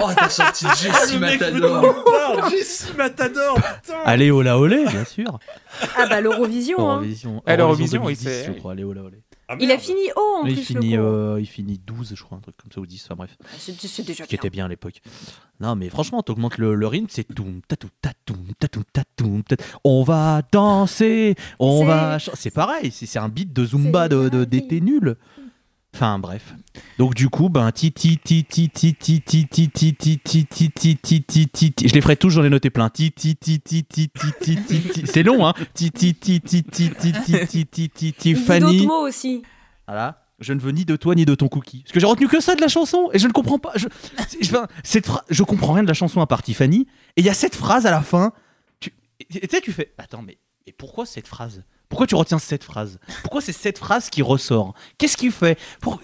Oh, t'as sorti Ah, Jesse Matador. Jesse Matador, putain. allez ola olé, bien sûr. Ah, bah, l'Eurovision, hein. Eurovision, Ah, l'Eurovision, oui, 2010, c'est- je crois. Allez ola olé. Ah, Il a fini haut en il, plus. finit, le euh, il finit 12, je crois, un truc comme ça, ou 10, enfin bref. C'est c'est déjà qui bien. était bien à l'époque. Non, mais franchement, t'augmentes le, le rythme, c'est toum, tatou, tatoum, tatoum, tatoum, tat- On va danser, on C'est- va. C'est pareil, c'est c'est un beat de Zumba de- de- d'été nul. Enfin, bref. Donc, du coup, ben, ti ti ti ti ti ti ti ti ti ti ti ti ti ti ti ti ti. Je les ferai tous, j'en ai noté plein. Ti ti ti ti ti ti ti ti ti. C'est long, hein. Ti ti ti ti ti ti ti ti ti ti ti. Il dit Fanny. d'autres mots aussi. Voilà. Je ne veux ni de toi ni de ton cookie. Parce que j'ai retenu que ça de la chanson et je ne comprends pas. Je, cette je comprends rien de la chanson à part Tiffany. Et il y a cette phrase à la fin. Tu sais, tu fais. Attends, mais, mais pourquoi cette phrase Pourquoi tu retiens cette phrase? Pourquoi c'est cette phrase qui ressort? Qu'est-ce qu'il fait? Pour-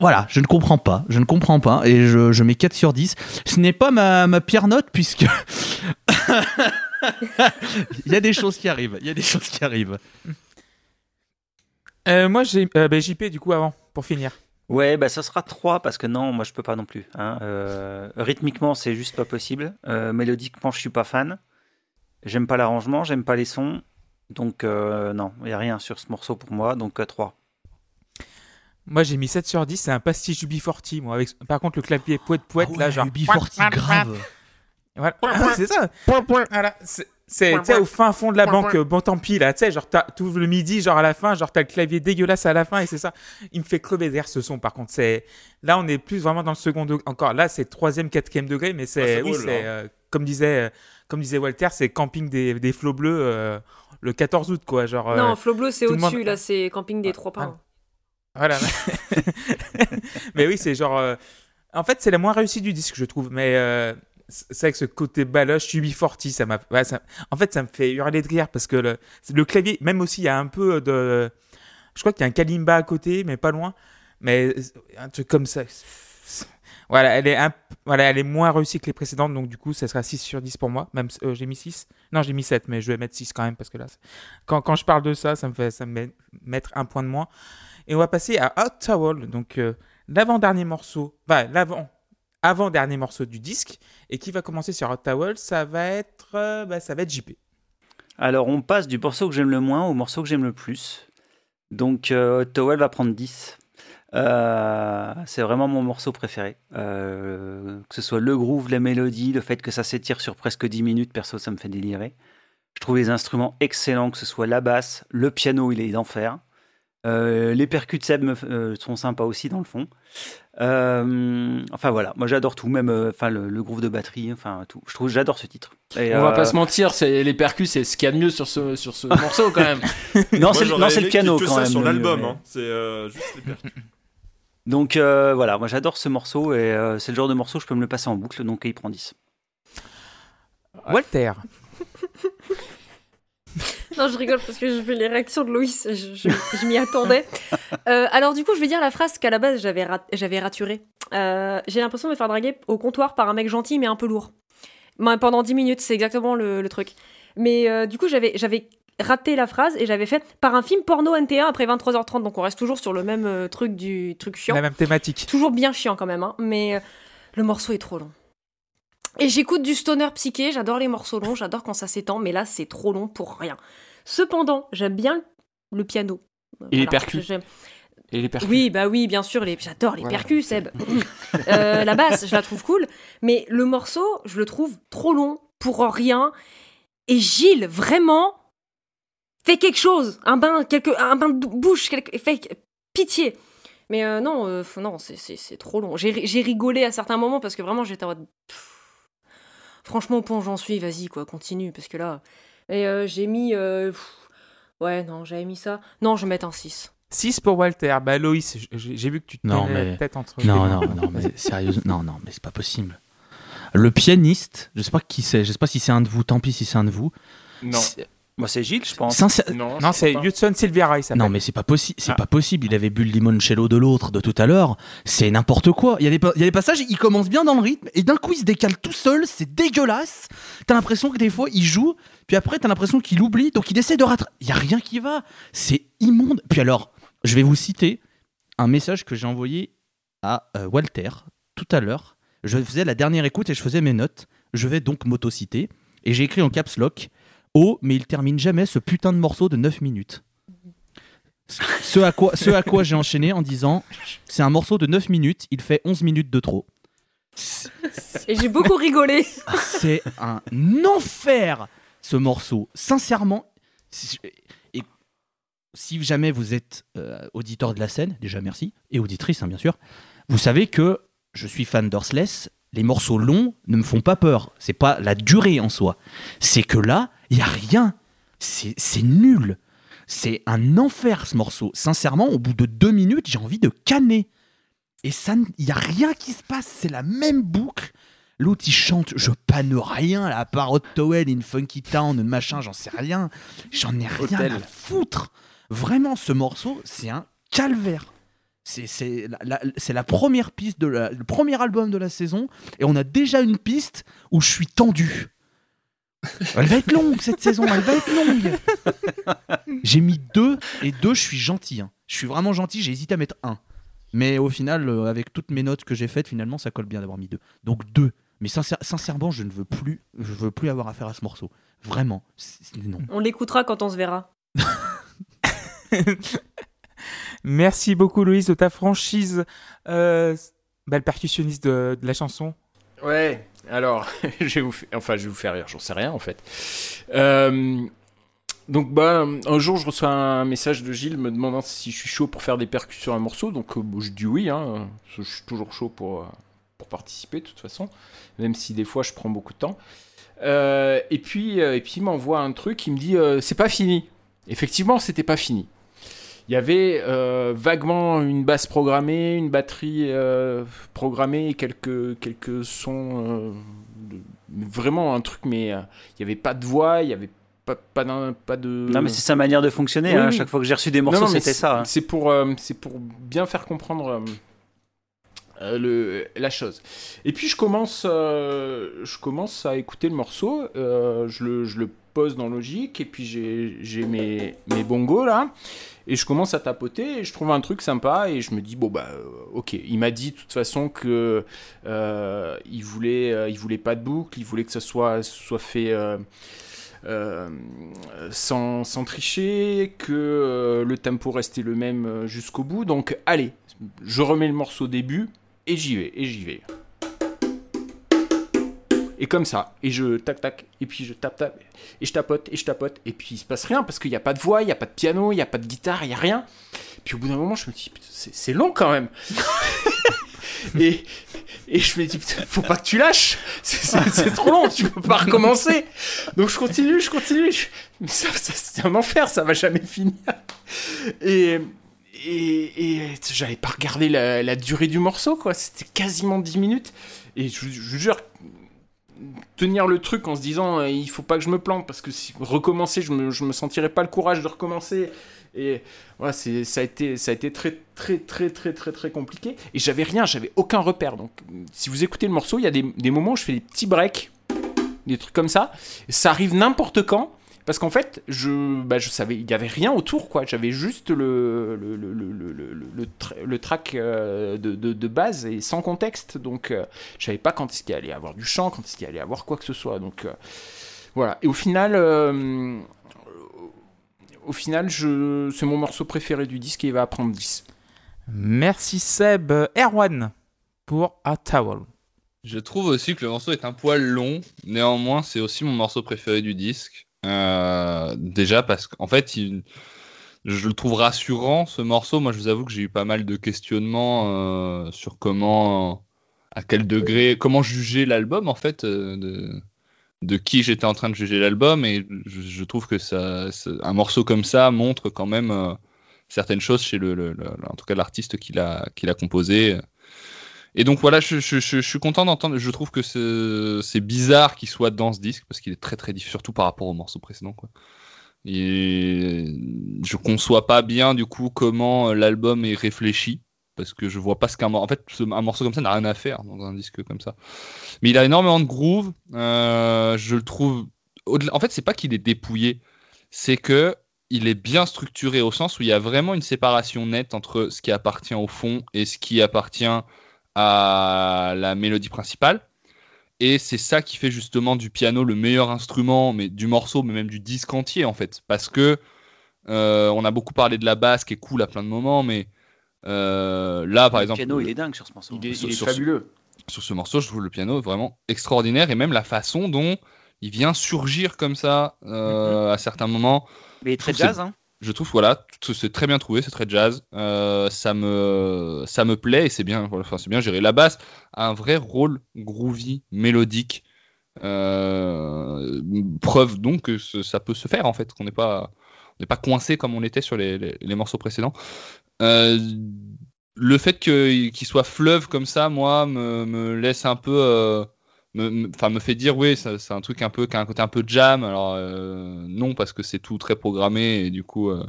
Voilà, je ne comprends pas. Je ne comprends pas. Et je, je mets 4 sur 10. Ce n'est pas ma, ma pire note puisque. Il y a des choses qui arrivent. Il y a des choses qui arrivent. Euh, moi, j'ai euh, bah, JP du coup avant, pour finir. Ouais, bah ça sera 3 parce que non, moi je peux pas non plus. hein. Euh, rythmiquement, c'est juste pas possible. Euh, mélodiquement, je suis pas fan. J'aime pas l'arrangement, j'aime pas les sons. Donc euh, non, il y a rien sur ce morceau pour moi, donc 3. Moi, j'ai mis 7 sur 10, c'est un pastiche du B40, moi. Avec... Par contre, le clavier poète poète Ah là, ouais, genre. UB40 grave. Voilà. Ah, c'est ça. Voilà. C'est- au fin fond de la banque, euh, bon tant pis là, tu sais, genre t'as- t'ouvres le midi, genre à la fin, genre t'as le clavier dégueulasse à la fin et c'est ça. Il me fait crever derrière ce son par contre. C'est Là on est plus vraiment dans le second degré. Encore là c'est troisième, quatrième degré, mais c'est. c'est oui, c'est. hein. euh, comme, disait, euh, comme disait Walter, c'est camping des, des flots bleus euh, le 14 août quoi. Genre, euh, Non, Flo Bleu, c'est au-dessus, monde- là, c'est Camping des Trois Pins. Voilà. mais oui, c'est genre. euh, En fait, c'est la moins réussie du disque, je trouve. Mais euh, c'est avec ce côté baloche, UB40, ça m'a. ouais, ça- En fait, ça me fait hurler de rire parce que le, le clavier, même aussi, il y a un peu de. Je crois qu'il y a un kalimba à côté, mais pas loin. Mais un truc comme ça. Voilà, elle est, voilà, elle est moins réussie que les précédentes, donc du coup, ça sera 6 sur 10 pour moi. Même euh, j'ai mis 6. Non, j'ai mis 7, mais je vais mettre 6 quand même parce que là, quand, quand je parle de ça, ça me fait ça me met mettre un point de moins. Et on va passer à Hot Towel, donc euh, l'avant-dernier morceau, enfin l'avant, avant-dernier morceau du disque. Et qui va commencer sur Hot Towel Ça va être, euh, bah, ça va être JP. Alors, on passe du morceau que j'aime le moins au morceau que j'aime le plus. Donc, euh, Towel va prendre 10. Euh, c'est vraiment mon morceau préféré. Euh, que ce soit le groove, la mélodie, le fait que ça s'étire sur presque 10 minutes, perso, ça me fait délirer. Je trouve les instruments excellents, que ce soit la basse, le piano, il est d'enfer. Euh, les percus de Seb me euh, sont sympas aussi dans le fond. Euh, enfin voilà, moi j'adore tout, même euh, enfin le, le groove de batterie, enfin tout. Je trouve j'adore ce titre. Et, On va pas se mentir, c'est les percus, c'est ce qu'il y a de mieux sur ce, sur ce morceau quand même. Non, c'est le- piano que quand ça même. sur l'album, hein. c'est euh, juste les percus. Donc euh, voilà, moi j'adore ce morceau et euh, c'est le genre de morceau je peux me le passer en boucle, donc il prend 10. Walter. Non, je rigole parce que je fais les réactions de Loïs, je, je- je m'y attendais. Euh, alors du coup, je vais dire la phrase qu'à la base j'avais rat- j'avais raturée. Euh, J'ai l'impression de me faire draguer au comptoir par un mec gentil mais un peu lourd. Ben, pendant 10 minutes, c'est exactement le, le truc. Mais euh, du coup, j'avais j'avais raté la phrase et j'avais fait par un film porno NT1 après 23h30, donc on reste toujours sur le même euh, truc du truc chiant. La même thématique. Toujours bien chiant quand même, hein, mais euh, le morceau est trop long. Et j'écoute du stoner psyché, j'adore les morceaux longs, j'adore quand ça s'étend, mais là c'est trop long pour rien. Cependant, j'aime bien le piano. Et les percus. Et les percus. Oui, bah oui, bien sûr, les... j'adore les Voilà. percus, Seb. Euh, la basse, je la trouve cool, mais le morceau, je le trouve trop long pour rien. Et Gilles, vraiment, fait quelque chose, un bain, quelque... un bain de bouche, quelque... fait pitié. Mais euh, non, euh, non, c'est- trop long. J'ai ri- j'ai rigolé à certains moments parce que vraiment j'étais en mode. Franchement, au point j'en suis, vas-y, quoi, continue, parce que là. Et euh, j'ai mis. euh, pff, Ouais, non, j'avais mis ça. Non, je vais mettre un 6. 6 pour Walter. Bah Loïs, j'ai vu que tu te Non, mais- la tête entre Non, les non, non, mais sérieusement, non, non, mais c'est pas possible. Le pianiste, je sais pas qui c'est, je sais pas si c'est un de vous, tant pis si c'est un de vous. Non. Moi c'est Gilles, je pense. sincère- Non, Non, c'est. Hudson Silvera, il s'appelle. Non, mais c'est pas possible, c'est Ah. pas possible. Il avait bu le limoncello de l'autre de tout à l'heure. C'est n'importe quoi. Il y, a des, il y a des passages, il commence bien dans le rythme et d'un coup il se décale tout seul. C'est dégueulasse. T'as l'impression que des fois il joue, puis après t'as l'impression qu'il oublie, donc il essaie de rattraper. Il y a rien qui va. C'est immonde. Puis alors, je vais vous citer un message que j'ai envoyé à euh, Walter tout à l'heure. Je faisais la dernière écoute et je faisais mes notes. Je vais donc m'auto-citer et j'ai écrit en caps lock. Mais il termine jamais ce putain de morceau de 9 minutes. Ce à quoi, ce à quoi j'ai enchaîné en disant c'est un morceau de 9 minutes, il fait 11 minutes de trop. Et j'ai beaucoup rigolé. C'est un enfer ce morceau. Sincèrement, si- et si jamais vous êtes euh, auditeur de la scène, déjà merci, et auditrice hein, bien sûr, vous savez que je suis fan d'Horseless. Les morceaux longs ne me font pas peur. C'est pas la durée en soi. C'est que là, il y a rien. C'est nul. C'est un enfer ce morceau. Sincèrement, au bout de deux minutes, j'ai envie de canner. Et ça, il y a rien qui se passe. C'est la même boucle. L'autre, il chante, je panne rien, à part Hot Towel in Funky Town, machin, j'en sais rien. J'en ai rien à foutre. Vraiment, ce morceau, c'est un calvaire. C'est la, la- c'est la première piste de la- le premier album de la saison, et on a déjà une piste où je suis tendu. Elle va être longue cette saison, elle va être longue. J'ai mis deux, et deux, je suis gentil. hein. Je suis vraiment gentil, j'ai hésité à mettre un. Mais au final, euh, avec toutes mes notes que j'ai faites, finalement, ça colle bien d'avoir mis deux. Donc deux. Mais sincère- sincèrement, je ne veux plus, je veux plus avoir affaire à ce morceau. Vraiment, c'est- non. On l'écoutera quand on se verra. Merci beaucoup, Loïs, de ta franchise. Euh, bah, le percussionniste de, de la chanson. Ouais. Alors, je vais vous faire, enfin, je vous rire, j'en sais rien en fait. Euh, donc, bah, un jour, je reçois un message de Gilles me demandant si je suis chaud pour faire des percus sur un morceau. Donc, euh, je dis oui, hein, je suis toujours chaud pour, euh, pour participer de toute façon, même si des fois je prends beaucoup de temps. Et puis, et puis il m'envoie un truc, il me dit c'est pas fini. Effectivement, c'était pas fini. Il y avait euh, vaguement une basse programmée, une batterie euh, programmée, quelques, quelques sons. euh, de- vraiment un truc, mais il n'y avait pas de voix, il n'y avait pas, pas, de. Non, mais c'est sa manière de fonctionner. Oui, hein. À chaque fois que j'ai reçu des morceaux, c'était ça. hein. C'est pour, c'est pour bien faire comprendre euh, le, la chose. Et puis je commence, euh, je commence à écouter le morceau, euh, je, le, je le pose dans Logic, et puis j'ai j'ai mes, mes bongos là, et je commence à tapoter, et je trouve un truc sympa, et je me dis, bon bah euh, ok, il m'a dit de toute façon que euh, il, voulait, euh, voulait pas de boucle, il voulait que ça soit, fait... sans, sans tricher, que le tempo restait le même jusqu'au bout. Donc allez, je remets le morceau au début et j'y vais, et j'y vais. Et comme ça, et je tac tac, et puis je tape tape, et je tapote, et je tapote, et puis il se passe rien parce qu'il n'y a pas de voix, il n'y a pas de piano, il n'y a pas de guitare, il n'y a rien. Puis au bout d'un moment, je me dis, c'est long quand même. et, et je me dis, faut pas que tu lâches, c'est- trop long, tu peux pas recommencer. Donc je continue, je continue, je- mais ça, c'est un enfer, ça va jamais finir. Et, et, et j'avais pas regardé la, durée du morceau, quoi, c'était quasiment 10 minutes. Et je, je jure, tenir le truc en se disant euh, il faut pas que je me plante parce que si recommencer je me, je me sentirais pas le courage de recommencer. Et voilà c'est ça a été ça a été très très très très très très compliqué. Et j'avais rien j'avais aucun repère. Donc si vous écoutez le morceau il y a des, des moments où je fais des petits breaks des trucs comme ça. Ça arrive n'importe quand parce qu'en fait je bah, je savais il y avait rien autour quoi j'avais juste le le, le, le, le, le, le tra- le track euh, de, de, de base et sans contexte donc euh, je savais pas quand est-ce qu'il allait y avoir du chant, quand est-ce qu'il allait y avoir quoi que ce soit. Donc euh, voilà. Et au final, euh, au final, je, c'est mon morceau préféré du disque et il va prendre 10. Merci Seb. Erwan pour A Towel. Je trouve aussi que le morceau est un poil long. Néanmoins, c'est aussi mon morceau préféré du disque. Euh, déjà parce qu'en fait, je le trouve rassurant ce morceau. Moi, je vous avoue que j'ai eu pas mal de questionnements euh, sur comment, à quel degré, comment juger l'album en fait, euh, de, qui j'étais en train de juger l'album. Et je, trouve que ça, un morceau comme ça montre quand même certaines choses chez le, en tout cas l'artiste qui l'a qui l'a composé. Et donc voilà, je, suis content d'entendre. Je trouve que c'est bizarre qu'il soit dans ce disque parce qu'il est très très différent, surtout par rapport au morceau précédent. Quoi. Et je conçois pas bien du coup comment l'album est réfléchi parce que je vois pas ce qu'un en fait un morceau comme ça n'a rien à faire dans un disque comme ça. Mais il a énormément de groove. euh, je le trouve. En fait, c'est pas qu'il est dépouillé, c'est que il est bien structuré au sens où il y a vraiment une séparation nette entre ce qui appartient au fond et ce qui appartient à la mélodie principale. Et c'est ça qui fait justement du piano le meilleur instrument, mais du morceau, mais même du disque entier en fait. Parce que euh, on a beaucoup parlé de la basse qui est cool à plein de moments, mais euh, là par le exemple, piano, il est dingue sur ce morceau. Il est, Sur- il est sur- fabuleux. sur ce morceau, je trouve le piano vraiment extraordinaire et même la façon dont il vient surgir comme ça euh, à certains moments. Mais il est très jazz, hein. Je trouve voilà, c'est très bien trouvé, c'est très jazz. Euh, ça me ça me plaît et c'est bien, enfin c'est bien géré. La basse a un vrai rôle groovy, mélodique. Euh, preuve donc que ça peut se faire en fait, qu'on n'est pas n'est pas coincé comme on était sur les, les- morceaux précédents. Euh, le fait qu'il soit fleuve comme ça, moi, me, me laisse un peu. Me, me- fait dire, oui, c'est un truc un peu qui a un côté un peu jam. Alors, euh, non, parce que c'est tout très programmé et du coup, euh,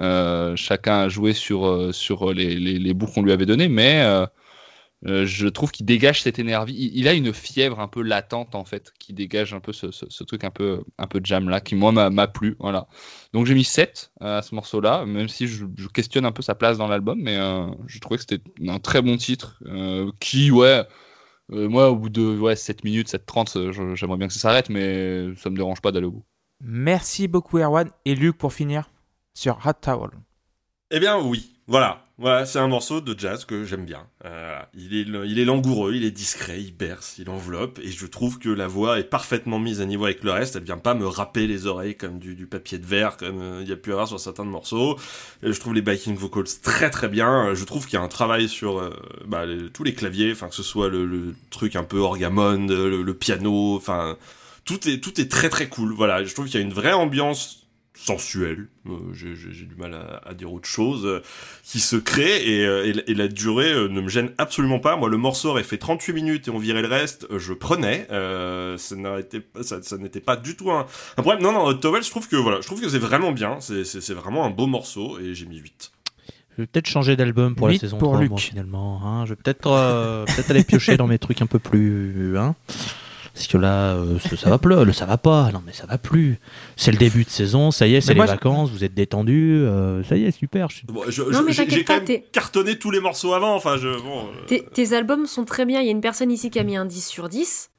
euh, chacun a joué sur, sur les, les, bouts qu'on lui avait donnés, mais je trouve qu'il dégage cette énergie. Il, a une fièvre un peu latente, en fait, qui dégage un peu ce, truc un peu, un peu jam là, qui, moi, m'a plu. Voilà. Donc, j'ai mis 7 à ce morceau-là, même si je, je questionne un peu sa place dans l'album, mais je trouvais que c'était un très bon titre qui, ouais. Euh, moi, au bout de ouais, 7 minutes, 7.30, euh, je- j'aimerais bien que ça s'arrête, mais ça me dérange pas d'aller au bout. Merci beaucoup Erwan. Et Luc pour finir sur Hot Towel. Eh bien oui, voilà. Voilà, c'est un morceau de jazz que j'aime bien. Euh, il, est, il est langoureux, il est discret, il berce, il enveloppe, et je trouve que la voix est parfaitement mise à niveau avec le reste. Elle vient pas me râper les oreilles comme du, du papier de verre, comme euh, il y a pu avoir sur certains morceaux. Et je trouve les backing vocals très très bien. Je trouve qu'il y a un travail sur euh, bah, tous les claviers, enfin que ce soit le, le truc un peu orgamonde, le, le piano, enfin tout est tout est très très cool. Voilà, je trouve qu'il y a une vraie ambiance sensuelle, euh, j'ai du mal à, à dire autre chose, euh, qui se crée et, euh, et la- et la durée euh, ne me gêne absolument pas. Moi, le morceau aurait fait 38 minutes et on virait le reste, euh, je prenais. Euh, ça n'arrêtait pas- ça, ça n'était pas du tout un, un problème. Non, non, Towel, je trouve que voilà, je trouve que c'est vraiment bien. C'est- vraiment un beau morceau et j'ai mis 8. Je vais peut-être changer d'album pour la saison pour 3, Luc. moi, finalement. hein. Je vais peut-être euh, peut-être aller piocher dans mes trucs un peu plus. Hein. Parce que là, euh, ça, ça va plus, ça va pas. Non, mais ça va plus. C'est le début de saison, ça y est, c'est les vacances, vous êtes détendus, euh, ça y est, super. je suis- Bon, je- Non, je- mais j'ai quand pas, même cartonné tous les morceaux avant. Enfin, je bon. euh, Tes, tes albums sont très bien. Il y a une personne ici qui a mis un 10 sur 10.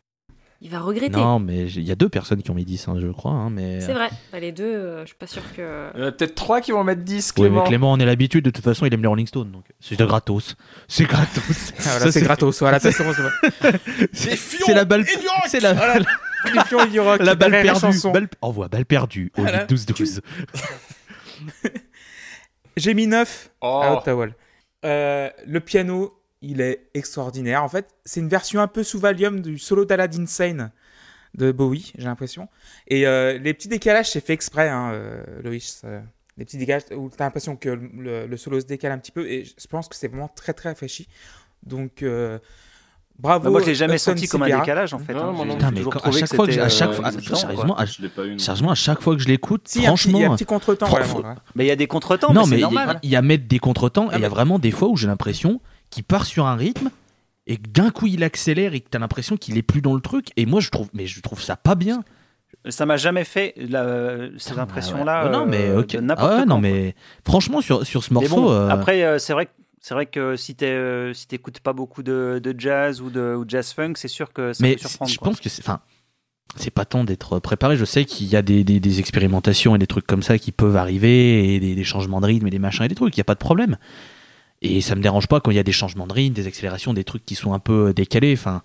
Il va regretter. Non, mais il y a deux personnes qui ont mis 10, hein, je crois. hein, mais... C'est vrai. Bah, les deux, euh, je suis pas sûr que. Il y en a peut-être trois qui vont mettre 10, Oui, mais Clément, on est l'habitude, de toute façon, il aime les Rolling Stones. Donc c'est de gratos. C'est gratos. Ah, voilà, Ça, c'est gratos. Voilà, c'est c'est bon, c'est bon. C'est Fion C'est la balle. et du rock C'est la, aura la balle perdue. Balle... Envoie balle perdue au Voilà. 12-12. J'ai mis 9 Oh. à Ottawa. Euh, le piano, il est extraordinaire. En fait, c'est une version un peu sous Valium du solo d'Aladdin Sane de Bowie, j'ai l'impression. Et euh, les petits décalages, c'est fait exprès, hein, euh, Loïs. euh, les petits décalages où tu as l'impression que le, le solo se décale un petit peu. Et je pense que c'est vraiment très très rafraîchi. Donc, euh, bravo. Bah, moi, je l'ai jamais senti comme un décalage en fait. Non, hein. non Putain, mais à chaque fois que, à chaque fois, sérieusement, à, non. sérieusement, à chaque fois que je l'écoute, Si, il y a un petit- il y a franchement, un petit contretemps. Ouais. Mais il y a des contretemps, non, mais mais c'est il y, normal. a- il y a mettre des contretemps, et il y a mais- vraiment des fois où j'ai l'impression qu'il part sur un rythme et que d'un coup il accélère et que t'as l'impression qu'il est plus dans le truc. Et moi, je trouve, mais je trouve ça pas bien. Ça m'a jamais fait la- ces Putain, impressions-là. ouais. Non, mais euh, ok. Ah n'importe ouais, quand, non, mais franchement, sur, sur ce morceau. bon, euh, après, euh, c'est vrai, que- c'est vrai que si tu si t'écoutes pas beaucoup de, de jazz ou de ou jazz funk, c'est sûr que ça mais peut surprendre. je quoi. pense que c'est. Enfin, c'est pas tant d'être préparé. Je sais qu'il y a des, des- des expérimentations et des trucs comme ça qui peuvent arriver, et des, des changements de rythme et des machins et des trucs. Il n'y a pas de problème. Et ça me dérange pas quand il y a des changements de rythme, des accélérations, des trucs qui sont un peu décalés. Enfin,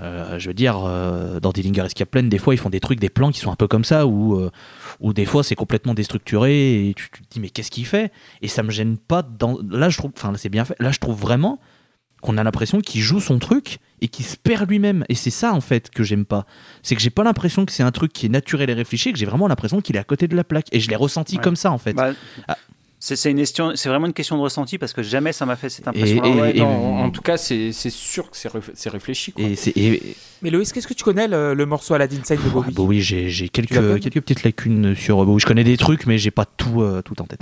euh, je veux dire, euh, dans Dillinger Escape Plan, des fois, ils font des trucs, des plans qui sont un peu comme ça, où, euh, où des fois, c'est complètement déstructuré, et tu, tu te dis, mais qu'est-ce qu'il fait? Et ça me gêne pas. Dans... Là, je trouve, enfin, c'est bien fait. Là, je trouve vraiment qu'on a l'impression qu'il joue son truc et qu'il se perd lui-même. Et c'est ça, en fait, que j'aime pas. C'est que j'ai pas l'impression que c'est un truc qui est naturel et réfléchi, que j'ai vraiment l'impression qu'il est à côté de la plaque. Et je l'ai ressenti Ouais. comme ça, en fait. Bah, Ah. C'est c'est une question, c'est vraiment une question de ressenti parce que jamais ça m'a fait cette Et- impression. et- Ouais, et- non, en, en tout cas, c'est sûr que c'est réf- c'est réfléchi. Quoi. et c'est. et- Mais Loïs, qu'est-ce que tu connais le, le morceau Aladdin Sane de Ah, Bowie bah oui, j'ai quelques, petites lacunes sur. bah oui, je connais des trucs, mais j'ai pas tout, euh, tout en tête.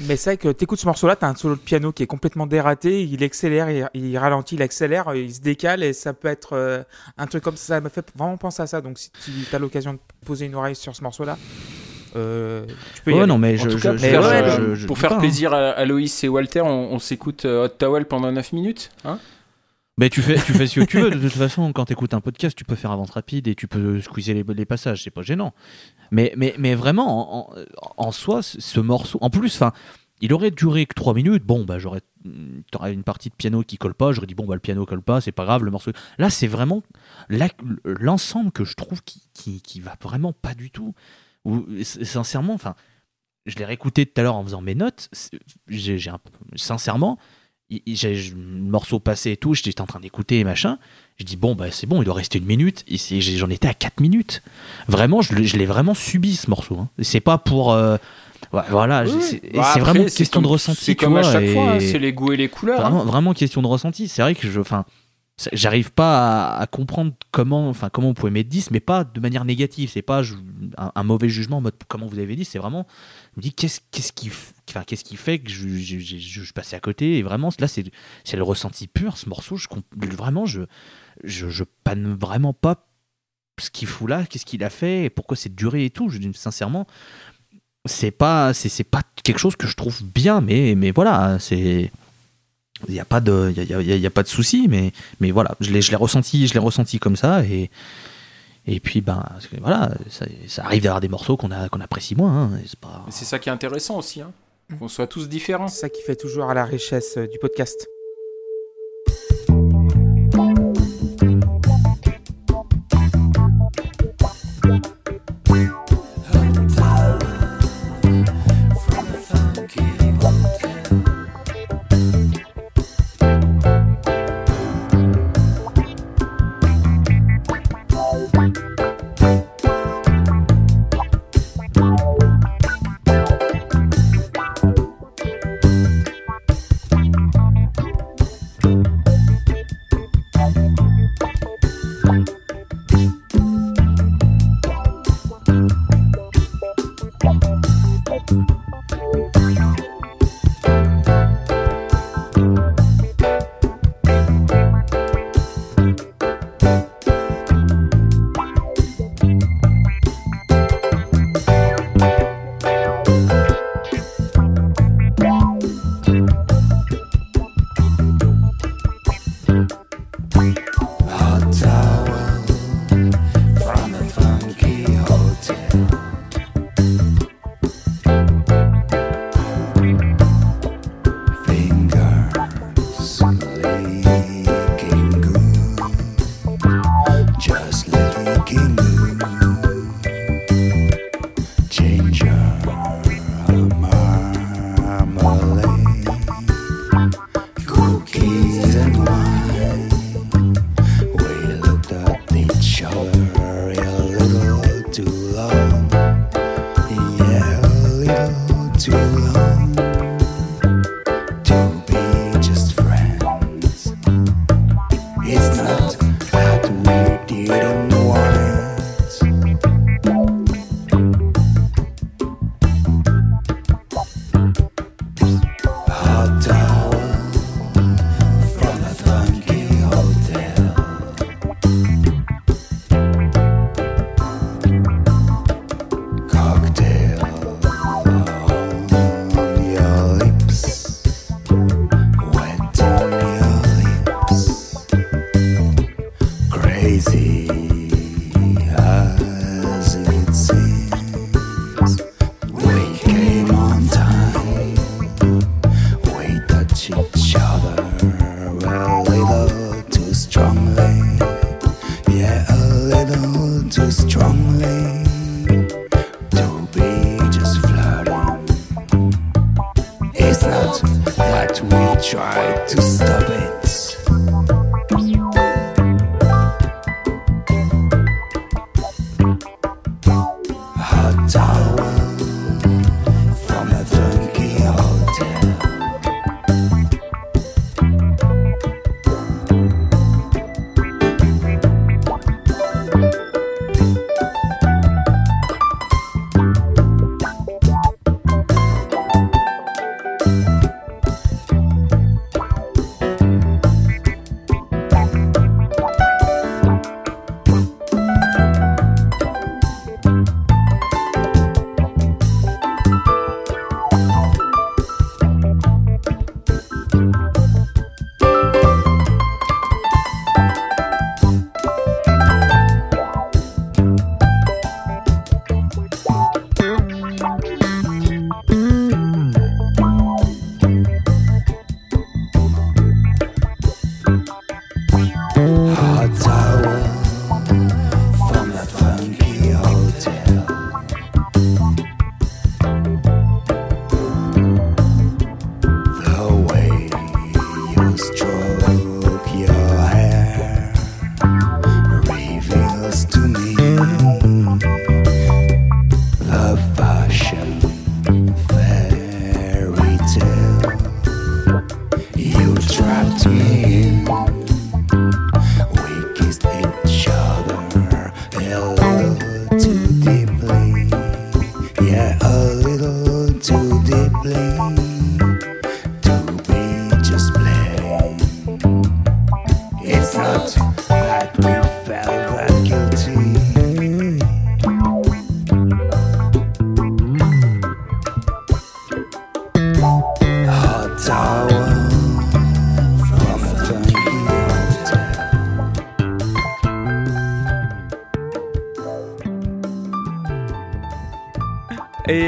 Mais c'est vrai que t'écoutes ce morceau-là, t'as un solo de piano qui est complètement dératé, il accélère, il, il ralentit, il accélère, il se décale et ça peut être euh, un truc comme ça. Ça m'a fait vraiment penser à ça. Donc si tu as l'occasion de poser une oreille sur ce morceau-là, euh, tu peux y aller. non, mais En je. tout cas, je- pour faire, je- euh, pour faire pas, hein. plaisir à, à Loïs et Walter, on, on s'écoute euh, Hot Towel pendant 9 minutes. Hein Mais tu fais, tu fais ce que tu veux. De toute façon, quand tu écoutes un podcast, tu peux faire avance rapide et tu peux squeezer les, les passages. C'est pas gênant. Mais, mais, mais vraiment, en, en- en soi, ce ce morceau. En plus, enfin. Il aurait duré que 3 minutes. Bon, bah, j'aurais. T'aurais une partie de piano qui colle pas. J'aurais dit, bon, bah, le piano colle pas, c'est pas grave, le morceau. Là, c'est vraiment l'ensemble que je trouve qui, qui, qui va vraiment pas du tout. Ou, s- sincèrement, enfin, je l'ai réécouté tout à l'heure en faisant mes notes. J'ai, j'ai un- sincèrement, j'ai le morceau passé et tout, j'étais en train d'écouter et machin. Je dis bon bah c'est bon, il doit rester une minute. J'ai- j'en étais à 4 minutes. Vraiment, je, l'ai- je l'ai vraiment subi ce morceau. hein. C'est pas pour euh, voilà, c'est Bah, c'est après, vraiment c'est question de ressenti. C'est comme à chaque et- fois, hein, c'est les goûts et les couleurs. hein. Vraiment, vraiment question de ressenti. C'est vrai que je, enfin, j'arrive pas à, comprendre comment, enfin, comment vous pouvez mettre 10, mais pas de manière négative. C'est pas un, mauvais jugement en mode comment vous avez dit. C'est vraiment, je me dis qu'est-ce, qu'est-ce qui, enfin, qui fait que je, je, je- passais à côté? Et vraiment, là, c'est, le ressenti pur. Ce morceau, je, vraiment, je, je, je panne vraiment pas ce qu'il fout là, qu'est-ce qu'il a fait, pourquoi c'est duré et tout. Je dis sincèrement, c'est pas, pas quelque chose que je trouve bien, mais, mais voilà, c'est il n'y a pas de il y a, y a- il y a pas de souci mais mais voilà je l'ai je l'ai ressenti je l'ai ressenti comme ça et et puis ben parce que voilà ça, ça arrive d'avoir des morceaux qu'on a qu'on apprécie moins hein, et c'est pas Mais C'est ça qui est intéressant aussi. Hein. qu'on soit tous différents. C'est ça qui fait toujours à la richesse euh, du podcast.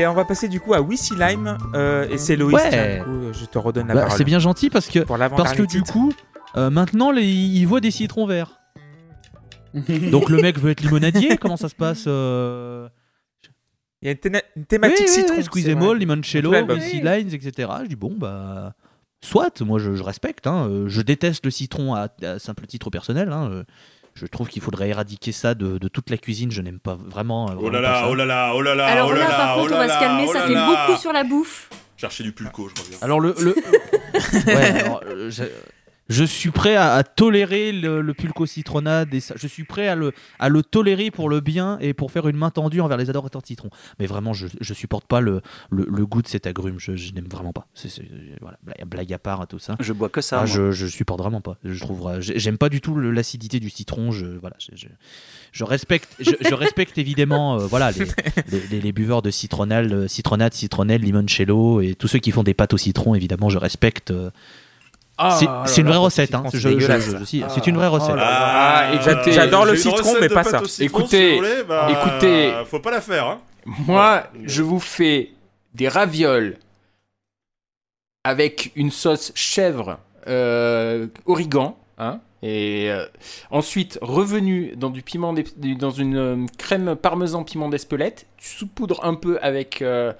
Et on va passer du coup à Wissy Lime. euh, et c'est Loïs. Ouais. coup, je te redonne la Bah, parole. c'est bien gentil parce que Pour parce que du coup, euh, maintenant les, il voit des citrons verts. Donc le mec veut être limonadier. Comment ça se passe euh Il y a une, théma- une thématique oui, citron. oui, vrai. limoncello. Sea Lines, etc. Je dis bon bah soit. Moi je, je respecte. hein, euh, Je déteste le citron à, à simple titre personnel. hein, euh, Je trouve qu'il faudrait éradiquer ça de, de toute la cuisine. Je n'aime pas vraiment. euh, Oh là pas là, ça. oh là là, oh là là, Alors oh là là, là, par oh contre, là on va là, se calmer, oh ça là fait là. beaucoup sur la bouffe. Chercher du pulco, je reviens. Alors le, le- ouais, alors, euh, je, suis prêt à, à tolérer le, le pulco citronnade et ça, je suis prêt à le, à le tolérer pour le bien et pour faire une main tendue envers les adorateurs de citron. Mais vraiment, je, je supporte pas le, le, le goût de cet agrume. Je, je n'aime vraiment pas. C'est, c'est- voilà, blague, à part, tout ça. Je bois que ça. Ah, je, je supporte vraiment pas. Je trouve, euh, j'ai- j'aime pas du tout l'acidité du citron. Je, voilà, respecte, je, je respecte évidemment, euh, voilà, les, les, les- les buveurs de citronnade, euh, citronnade, citronnelle, limoncello et tous ceux qui font des pâtes au citron. Évidemment, je respecte. euh, c'est une vraie au recette. hein. c'est une vraie recette. Ah, écoutez, j'adore le citron, mais pas ça. Écoutez, bah, écoutez. faut pas la faire. Hein. Moi, je vous fais des ravioles avec une sauce chèvre euh, origan, hein, et euh, ensuite revenu dans du piment, d'Es- dans une euh, crème parmesan piment d'Espelette. Tu saupoudres un peu avec euh,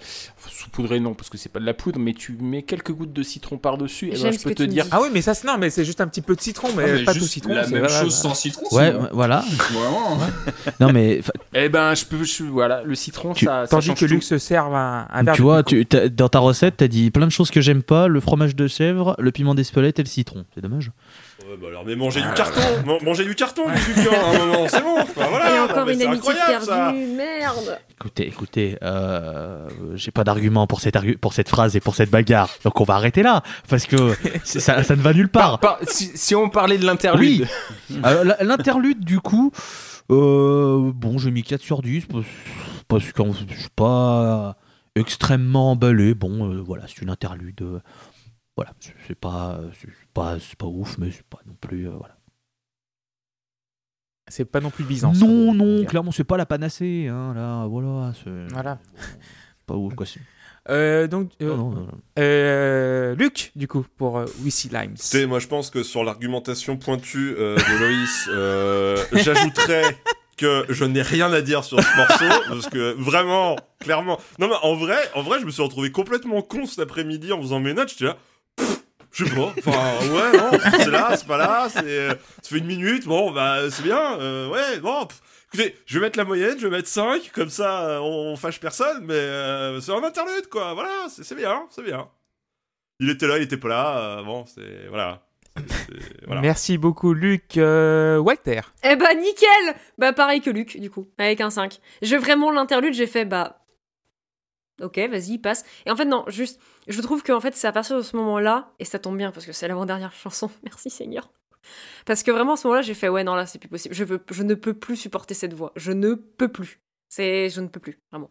saupoudrer non parce que c'est pas de la poudre, mais tu mets quelques gouttes de citron par dessus. Et ben, J'aime je ce peux que te dire. Ah oui, mais ça, c'est non, mais c'est juste un petit peu de citron, mais, Ah, mais pas tout citron. La même voilà, chose voilà. sans citron. Ouais, sinon. ouais, voilà. Vraiment. hein. Non mais Eh ben, je peux, je- voilà, le citron, Tu- ça, Tandis que tout. Luc se serve un, un verre tu vois, tu, dans ta recette, t'as dit plein de choses que j'aime pas le fromage de chèvre, le piment d'Espelette et le citron. C'est dommage. Bah alors, mais mangez du carton, Man- mangez du carton, du Vulcain, à un moment, c'est bon. Bah, voilà, Et encore une c'est amitié incroyable, ça. perdue, merde. Écoutez, écoutez, euh, j'ai pas d'argument pour cette, argu- pour cette phrase et pour cette bagarre. Donc on va arrêter là, parce que c'est- ça, ça ne va nulle part. Par- par- si, si on parlait de l'interlude, Euh, la- L'interlude, du coup, euh, bon, j'ai mis 4 sur 10 parce, parce que je suis pas extrêmement emballé. Bon, euh, voilà, c'est une interlude. euh, voilà, c'est c'est pas, c'est pas, c'est pas ouf, mais c'est pas non plus. euh, voilà. C'est pas non plus Byzance. non, non, clairement, c'est pas la panacée. Hein, là, voilà, c'est Voilà. pas ouf, quoi. c'est- Euh, donc, euh, non, non, non, non. euh, Luc, du coup, pour euh, Wissy Limes. Écoutez, moi je pense que sur l'argumentation pointue euh, de Loïs, euh, j'ajouterais que je n'ai rien à dire sur ce morceau parce que vraiment, clairement, non mais en vrai, en vrai, je me suis retrouvé complètement con cet après-midi en faisant mes notes. J'étais là, je sais pas, enfin ouais, non, c'est là, c'est pas là, c'est, euh, ça fait une minute, bon bah c'est bien, euh, ouais, bon. pff. Écoutez, je vais mettre la moyenne, je vais mettre 5, comme ça euh, on, on fâche personne, mais euh, c'est un interlude quoi, voilà, c'est c'est bien, c'est bien. Il était là, il était pas là, euh, bon, c'est. Voilà. C'est- voilà. Merci beaucoup, Luc. Euh, Walter. Eh bah nickel Bah pareil que Luc, du coup, avec un 5. Je vraiment l'interlude, j'ai fait bah... Ok, vas-y, passe. Et en fait, non, juste, je trouve qu'en fait, c'est à partir de ce moment-là, et ça tombe bien parce que c'est l'avant-dernière chanson, merci Seigneur. Parce que vraiment, à ce moment-là, j'ai fait, ouais, non, là, c'est plus possible. Je, veux, je ne peux plus supporter cette voix. Je ne peux plus. C'est, je ne peux plus, vraiment.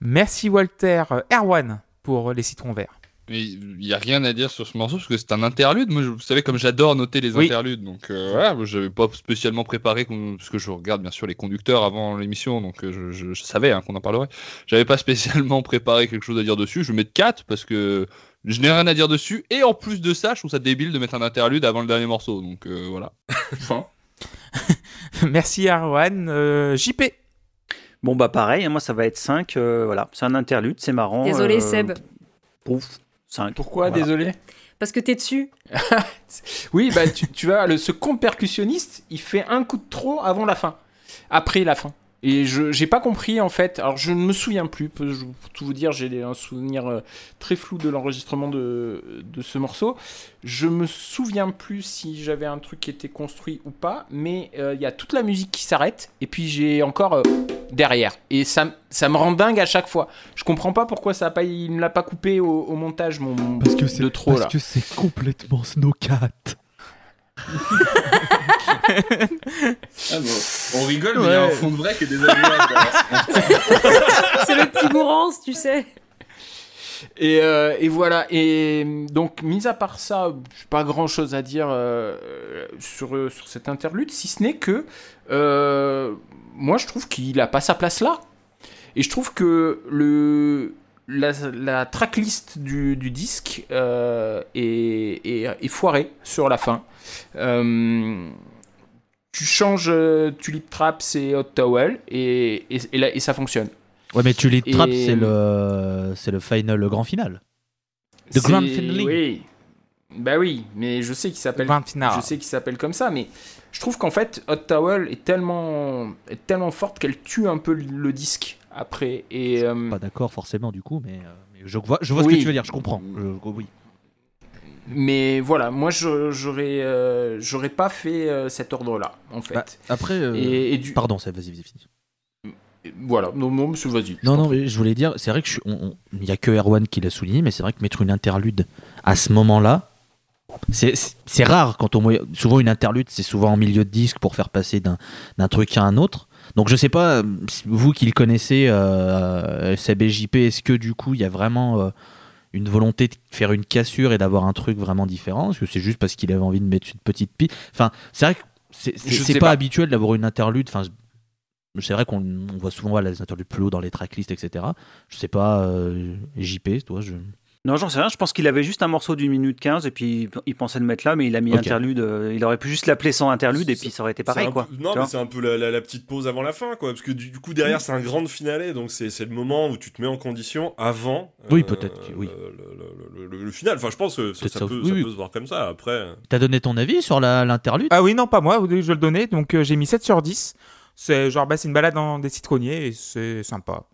Merci, Walter. Euh, Erwan, pour les citrons verts. Mais il n'y a rien à dire sur ce morceau parce que c'est un interlude. Moi, je- vous savez, comme j'adore noter les Oui. interludes, donc euh, voilà, moi, j'avais pas spécialement préparé, parce que je regarde bien sûr les conducteurs avant l'émission, donc euh, je, je- je savais hein, qu'on en parlerait. J'avais pas spécialement préparé quelque chose à dire dessus. Je vais mettre 4 parce que je n'ai rien à dire dessus. Et en plus de ça, je trouve ça débile de mettre un interlude avant le dernier morceau. Donc euh, voilà. Fin. Merci, Erwan. Euh, JP. Bon, bah pareil, moi ça va être 5. voilà, c'est un interlude, c'est marrant. Désolé, euh, Seb. Pouf, 5. pourquoi désolé Parce que t'es dessus. Oui, bah tu, tu vois, le, ce con percussionniste, il fait un coup de trop avant la fin. Après la fin. Et je j'ai pas compris en fait. Alors je ne me souviens plus. Pour tout vous dire, j'ai un souvenir euh, très flou de l'enregistrement de, de ce morceau. Je me souviens plus si j'avais un truc qui était construit ou pas. Mais euh, il y a toute la musique qui s'arrête. Et puis j'ai encore euh, derrière. Et ça, ça me rend dingue à chaque fois. Je comprends pas pourquoi ça a pas, il me l'a pas coupé au, au montage mon Parce que de trop là. parce que c'est complètement snowcat. Ah bon, on rigole, mais il y a un fond de vrai qui est désagréable. C'est le petit Gourance, tu sais. Et, euh, et voilà. Et donc, mis à part ça, j'ai pas grand chose à dire euh, sur, euh, sur cette interlude, si ce n'est que euh, moi, je trouve qu'il a pas sa place là. Et je trouve que le, la, la tracklist du, du disque euh, est, est, est foirée sur la fin. Euh, tu changes euh, Tulip Traps et Hot Towel et, et, et, là- et ça fonctionne. Ouais, mais Tulip Et- Trap, c'est le, c'est le final, le grand final. The Grand C'est- Finale. Oui. Bah oui, mais je sais qu'il s'appelle je sais qu'il s'appelle comme ça, mais je trouve qu'en fait Hot Towel est tellement est tellement forte qu'elle tue un peu le, le disque après et euh, Pas d'accord forcément du coup, mais, euh, mais je vois, je vois ce que tu veux dire, je comprends. Je- oui. mais voilà, moi j'aurais euh, j'aurais pas fait euh, cet ordre là en fait. Bah, après, euh, et, et du pardon, ça, vas-y, vas-y, voilà, non non monsieur vas-y. Non, non, mais je voulais dire, c'est vrai que je il n'y a que Erwan qui l'a souligné, mais c'est vrai que mettre une interlude à ce moment-là, c'est- rare quand on souvent une interlude, c'est souvent en milieu de disque pour faire passer d'un truc à un autre. Donc je sais pas, euh, vous qui le connaissez, euh, SABJP, est-ce que du coup il y a vraiment euh, une volonté de faire une cassure et d'avoir un truc vraiment différent? Est-ce que c'est juste parce qu'il avait envie de mettre une petite piste Enfin, c'est vrai que c'est pas, pas. habituel d'avoir une interlude. Enfin, c'est vrai qu'on on voit souvent voilà, les interludes plus haut dans les tracklists, etc. Je sais pas, euh, JP, toi, je. Non, j'en sais rien. Je pense qu'il avait juste un morceau d'une minute 15 et puis il pensait le mettre là, mais il a mis interlude. euh, il aurait pu juste l'appeler sans interlude et puis ça aurait été pareil, un quoi. non, mais c'est un peu la, la- la petite pause avant la fin, quoi. Parce que du, du coup, derrière, c'est un grand finale, donc c'est le moment où tu te mets en condition avant. Oui, peut-être que- oui. Le, le- le- le final. Enfin, je pense que ça, Peut-être ça ça- peut, oui, ça oui. peut se voir comme ça. Après, euh, T'as donné ton avis sur la- l'interlude? Ah oui, non, pas moi, je le donnais, donc euh, j'ai mis 7 sur 10. C'est genre, bah, c'est une balade dans des citronniers et c'est sympa.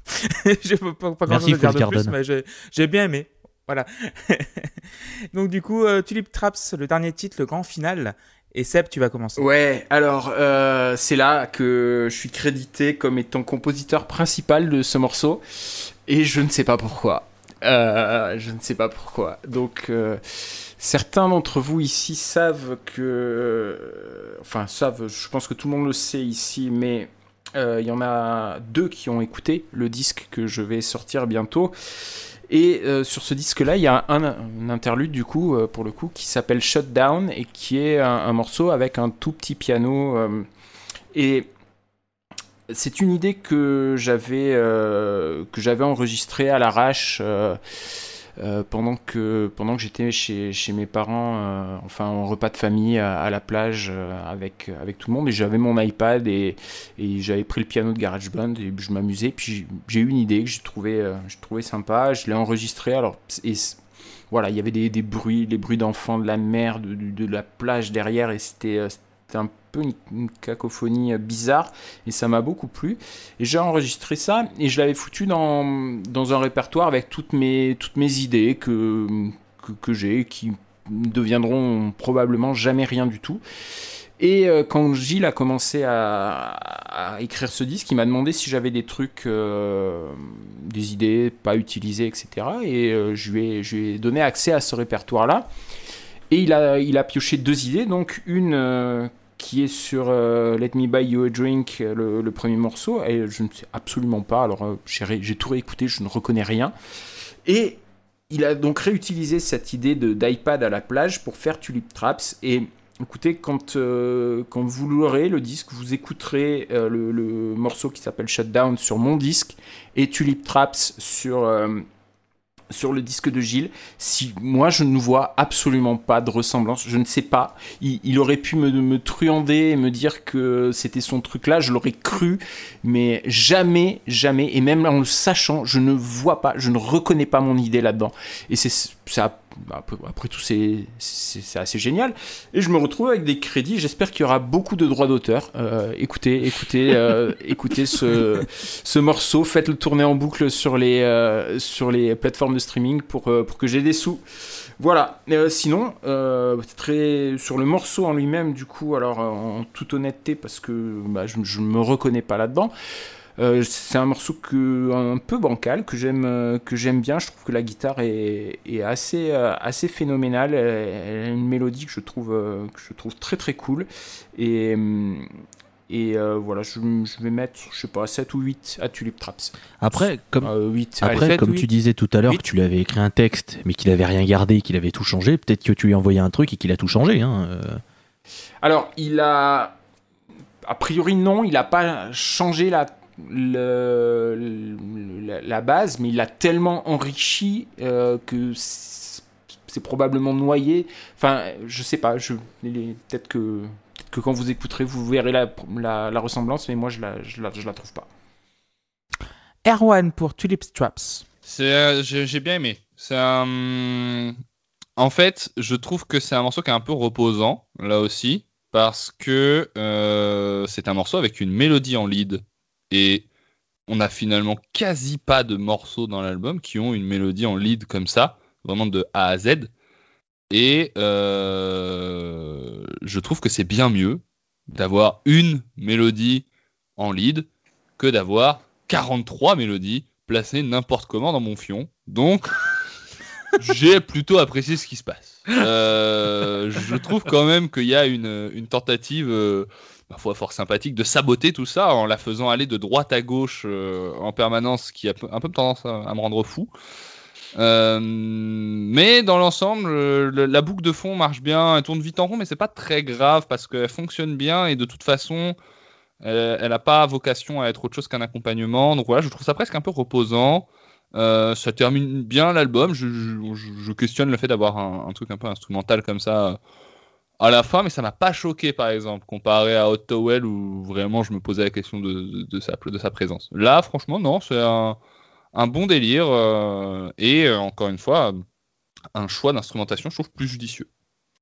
Je peux pas, pas Merci, grand-chose à dire de plus, mais j'ai- bien aimé. Voilà. donc du coup, euh, Tulip Traps, le dernier titre, le grand final. Et Seb, tu vas commencer. Ouais, alors euh, c'est là que je suis crédité comme étant compositeur principal de ce morceau et je ne sais pas pourquoi. Euh, je ne sais pas pourquoi. Donc euh, certains d'entre vous ici savent que, euh, enfin savent, je pense que tout le monde le sait ici, mais euh, il y en a deux qui ont écouté le disque que je vais sortir bientôt. Et euh, sur ce disque-là, il y a un, interlude du coup, euh, pour le coup, qui s'appelle Shutdown et qui est un, morceau avec un tout petit piano. euh, et c'est une idée que j'avais euh, que j'avais enregistrée à l'arrache euh, pendant que pendant que j'étais chez, chez mes parents, euh, enfin en repas de famille à, la plage euh, avec avec tout le monde. Et j'avais mon iPad et, j'avais pris le piano de GarageBand et je m'amusais. Puis j'ai- eu une idée que j'ai trouvé j'ai trouvé sympa. Je l'ai enregistrée. Alors et voilà, il y avait des, des bruits, les bruits d'enfants de la mer, de, de- la plage derrière, et c'était un une, cacophonie euh, bizarre, et ça m'a beaucoup plu. Et j'ai enregistré ça, et je l'avais foutu dans, dans un répertoire avec toutes mes, toutes mes idées que, que, j'ai, qui ne deviendront probablement jamais rien du tout. Et euh, quand Gilles a commencé à, écrire ce disque, il m'a demandé si j'avais des trucs, euh, des idées pas utilisées, etc. Et je, lui ai, donné accès à ce répertoire-là. Et il a, il a pioché deux idées, donc une qui est sur euh, Let Me Buy You a Drink, euh, le, premier morceau, et je ne sais absolument pas, alors euh, j'ai tout réécouté, je ne reconnais rien. Et il a donc réutilisé cette idée d'iPad à la plage pour faire Tulip Traps, et écoutez, quand, quand vous l'aurez, le disque, vous écouterez le morceau qui s'appelle Shutdown sur mon disque, et Tulip Traps sur... sur le disque de Gilles, si moi je ne vois absolument pas de ressemblance, je ne sais pas. Il, il aurait pu me, me truander et me dire que c'était son truc là, je l'aurais cru, mais jamais, jamais, et même en le sachant, je ne vois pas, je ne reconnais pas mon idée là-dedans. Et c'est ça. Après, après tout, c'est assez génial. Et je me retrouve avec des crédits. J'espère qu'il y aura beaucoup de droits d'auteur. Euh, écoutez, écoutez, euh, écoutez ce, ce morceau. Faites-le tourner en boucle sur les, euh, sur les plateformes de streaming pour, pour que j'ai des sous. Voilà. Sinon, très sur le morceau en lui-même, du coup, alors en toute honnêteté, parce que bah, je, je me reconnais pas là-dedans. Euh, c'est un morceau que, un peu bancal que j'aime euh, que j'aime bien. Je trouve que la guitare est, est assez euh, assez phénoménale. Elle, a une mélodie que je trouve euh, que je trouve très très cool. Et et voilà, je, je vais mettre, je sais pas, 7 ou 8 à Tulip Traps. Après, comme, 8. après, allez, comme tu disais tout à l'heure que tu lui avais écrit un texte, mais qu'il avait rien gardé, qu'il avait tout changé, peut-être que tu lui as envoyé un truc et qu'il a tout changé. Hein. Alors, il a. A priori, non, il n'a pas changé la le, le- la, base, mais il l'a tellement enrichi euh, que c'est probablement noyé. Enfin, je sais pas. Je peut-être que que quand vous écouterez, vous verrez la, la, la ressemblance, mais moi je la, je la, je la trouve pas. Erwan pour Tulip Straps. C'est, euh, j'ai bien aimé. En fait, je trouve que c'est un morceau qui est un peu reposant, là aussi, parce que euh, c'est un morceau avec une mélodie en lead. Et on a finalement quasi pas de morceaux dans l'album qui ont une mélodie en lead comme ça, vraiment de A à Z. Et euh, je trouve que c'est bien mieux d'avoir une mélodie en lead que d'avoir 43 mélodies placées n'importe comment dans mon fion. Donc, j'ai plutôt apprécié ce qui se passe. Euh, je trouve quand même qu'il y a une, tentative, euh, ma foi fort sympathique, de saboter tout ça en la faisant aller de droite à gauche euh, en permanence, qui a un peu tendance à, me rendre fou. Euh, mais dans l'ensemble, euh, la boucle de fond marche bien, elle tourne vite en rond, mais c'est pas très grave parce qu'elle fonctionne bien et de toute façon, elle elle a pas vocation à être autre chose qu'un accompagnement. Donc voilà, je trouve ça presque un peu reposant. Ça termine bien l'album. Je, questionne le fait d'avoir un, truc un peu instrumental comme ça à la fin, mais ça m'a pas choqué par exemple, comparé à Hot Towel où vraiment je me posais la question de, de- de sa, de sa présence. Là, franchement, non, c'est un, un bon délire euh, et euh, encore une fois, un choix d'instrumentation, je trouve plus judicieux.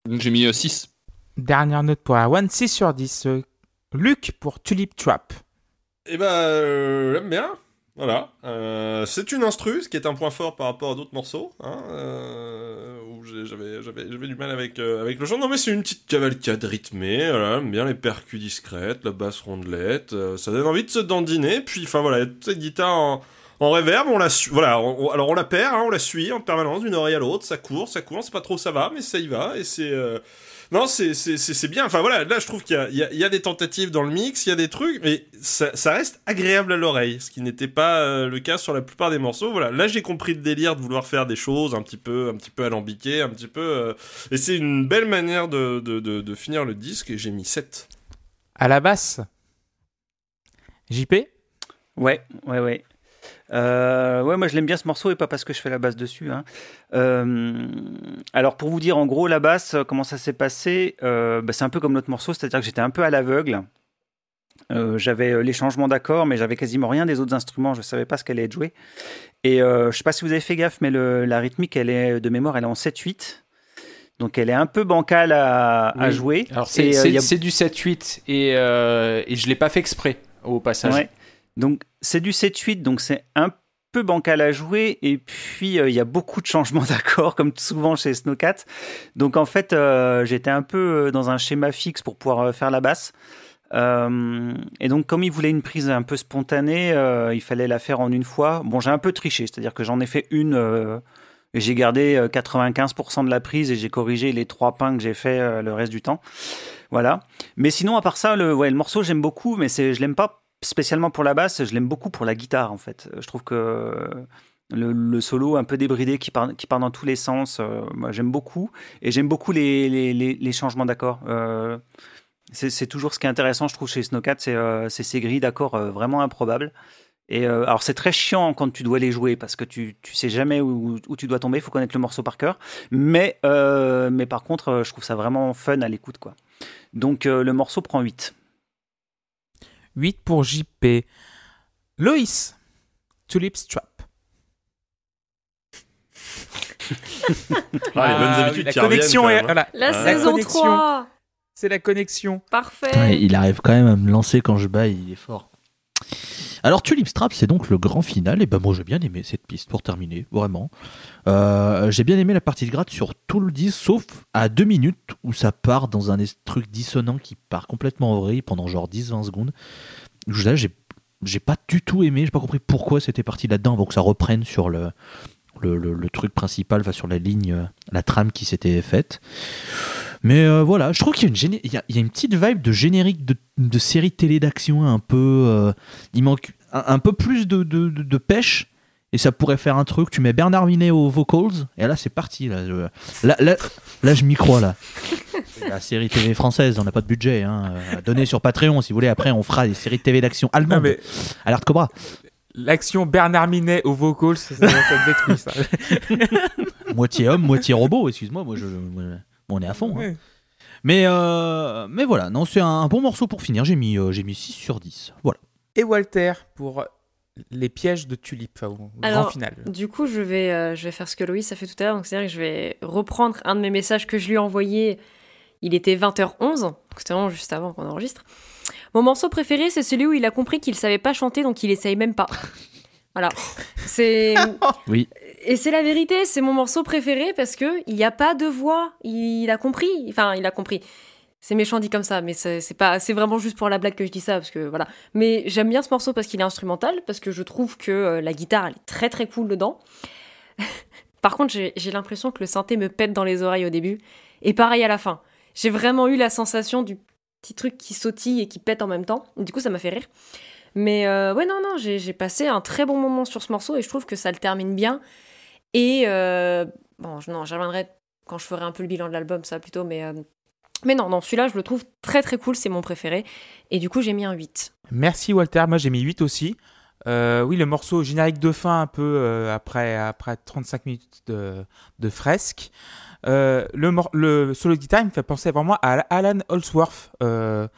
Donc j'ai mis 6. Dernière note pour Erwan, 6 sur 10. Euh, Luc pour Tulip Trap. Eh ben, euh, j'aime bien. Voilà. Euh, c'est une instru, ce qui est un point fort par rapport à d'autres morceaux. Hein, euh, où j'avais, du mal avec, euh, avec le chant. Non, mais c'est une petite cavalcade rythmée. Voilà, bien les percus discrètes, la basse rondelette. ça donne envie de se dandiner. Puis, enfin voilà, cette guitare en, en reverb. On la, voilà, on- on- alors on la perd, hein, on la suit en permanence d'une oreille à l'autre. Ça court, ça court. C'est pas trop ça va, mais ça y va. Et c'est. Non, c'est c'est- c'est- c'est bien. Enfin voilà, là je trouve qu'il y a, il y, a, il y a des tentatives dans le mix, il y a des trucs, mais ça, ça reste agréable à l'oreille, ce qui n'était pas euh, le cas sur la plupart des morceaux. Voilà, là j'ai compris le délire de vouloir faire des choses un petit peu, un petit peu alambiquées, un petit peu. euh, et c'est une belle manière de, de, de, de finir le disque. Et j'ai mis 7. À la basse. JP Ouais, ouais, ouais. Euh, ouais, moi je l'aime bien ce morceau et pas parce que je fais la basse dessus. hein. Euh, alors pour vous dire en gros la basse, euh, comment ça s'est passé, euh, bah, c'est un peu comme notre morceau, c'est-à-dire que j'étais un peu à l'aveugle. J'avais les changements d'accords, mais j'avais quasiment rien des autres instruments. Je savais pas ce qu'elle allait être jouée. Et je sais pas si vous avez fait gaffe, mais le- la rythmique, elle est de mémoire, elle est en 7-8. Donc elle est un peu bancale à, jouer. Alors c'est a- du 7-8 et, euh, et je l'ai pas fait exprès au passage. Ouais. Donc c'est du 7-8, donc c'est un peu bancal à jouer. Et puis euh, il y a beaucoup de changements d'accords, comme souvent chez Snowcat. Donc en fait, euh, j'étais un peu euh, dans un schéma fixe pour pouvoir faire la basse. Et donc comme il voulait une prise un peu spontanée, il fallait la faire en une fois. Bon, j'ai un peu triché, c'est-à-dire que j'en ai fait une. et j'ai gardé euh, 95% de la prise et j'ai corrigé les trois pains que j'ai fait le reste du temps. Voilà. Mais sinon, à part ça, le, le morceau, j'aime beaucoup, mais je l'aime pas spécialement pour la basse, je l'aime beaucoup pour la guitare, en fait. Je trouve que le, solo un peu débridé qui part, dans tous les sens, euh, moi, j'aime beaucoup. Et j'aime beaucoup les, changements d'accords. Euh, c'est, toujours ce qui est intéressant, je trouve, chez Snowcat, c'est, euh, c'est ces grilles d'accords vraiment improbables. Et alors c'est très chiant quand tu dois les jouer parce que tu, tu sais jamais où, tu dois tomber, il faut connaître le morceau par cœur. Mais, mais par contre, je trouve ça vraiment fun à l'écoute. quoi. Donc le morceau prend 8. 8 pour JP. Loïs, Tulip Strap. Ah, les bonnes Ah, habitudes la qui connexion est- hein. voilà. La Ouais. saison connexion. 3 C'est la connexion. Parfait Ouais, il arrive quand même à me lancer quand je baille, il est fort. Alors Tulip Strap, c'est donc le grand final, et ben moi j'ai bien aimé cette piste pour terminer, vraiment. Euh, j'ai bien aimé la partie de gratte sur tout le disque, sauf à deux minutes où ça part dans un truc dissonant qui part complètement en vrille pendant genre 10-20 secondes. Là, j'ai j'ai pas du tout aimé, j'ai pas compris pourquoi c'était parti là-dedans avant que ça reprenne sur le, le, le- truc principal, enfin sur la ligne, la trame qui s'était faite. Mais euh, voilà, je trouve qu'il y a, une géné- il y a- il y a une petite vibe de générique de, de série télé d'action un peu. euh, il manque un, un peu plus de, de, de- de pêche et ça pourrait faire un truc. Tu mets Bernard Minet aux vocals, et là, c'est parti. Là, je, là, là, là, je m'y crois, là. C'est La série TV française, on n'a pas de budget. Hein. à donner sur Patreon, si vous voulez. Après, on fera des séries de TV d'action Non, allemandes. mais Alerte Cobra. l'action Bernard Minet au vocals, ça, ça, ça me détruit ça. Moitié homme, moitié robot, excuse-moi. Moi, je, moi, on est à fond. hein. Mais, euh, mais voilà, non, c'est un bon morceau pour finir. J'ai mis, euh, j'ai mis 6 sur 10. Voilà. Et Walter pour les pièges de Tulip, enfin, au grand final. Du coup, je vais, euh, je vais faire ce que Loïs a fait tout à l'heure. Donc, c'est-à-dire que je vais reprendre un de mes messages que je lui ai envoyé. Il était 20h11, donc c'était vraiment juste avant qu'on enregistre. Mon morceau préféré, c'est celui où il a compris qu'il savait pas chanter, donc il essaye même pas. Voilà. C'est. Oui. Et c'est la vérité, c'est mon morceau préféré parce que il n'y a pas de voix. Il a compris. Enfin, il a compris. C'est méchant dit comme ça, mais c'est pas, c'est vraiment juste pour la blague que je dis ça parce que voilà. Mais j'aime bien ce morceau parce qu'il est instrumental, parce que je trouve que euh, la guitare elle est très très cool dedans. Par contre, j'ai l'impression que le synthé me pète dans les oreilles au début et pareil à la fin. J'ai vraiment eu la sensation du petit truc qui sautille et qui pète en même temps. Du coup, ça m'a fait rire. Mais euh, ouais, non, non, j'ai passé un très bon moment sur ce morceau et je trouve que ça le termine bien. Et euh, bon, je- non, j'y reviendrai quand je ferai un peu le bilan de l'album, ça plutôt, mais. euh, mais non, non, celui-là, je le trouve très très cool, c'est mon préféré. Et du coup, j'ai mis un 8. Merci Walter, moi j'ai mis 8 aussi. Euh, oui, le morceau générique de fin, un peu euh, après, après 35 minutes de, de fresque. Euh, le, mor- le solo de guitare, me fait penser vraiment à Alan Holsworth euh,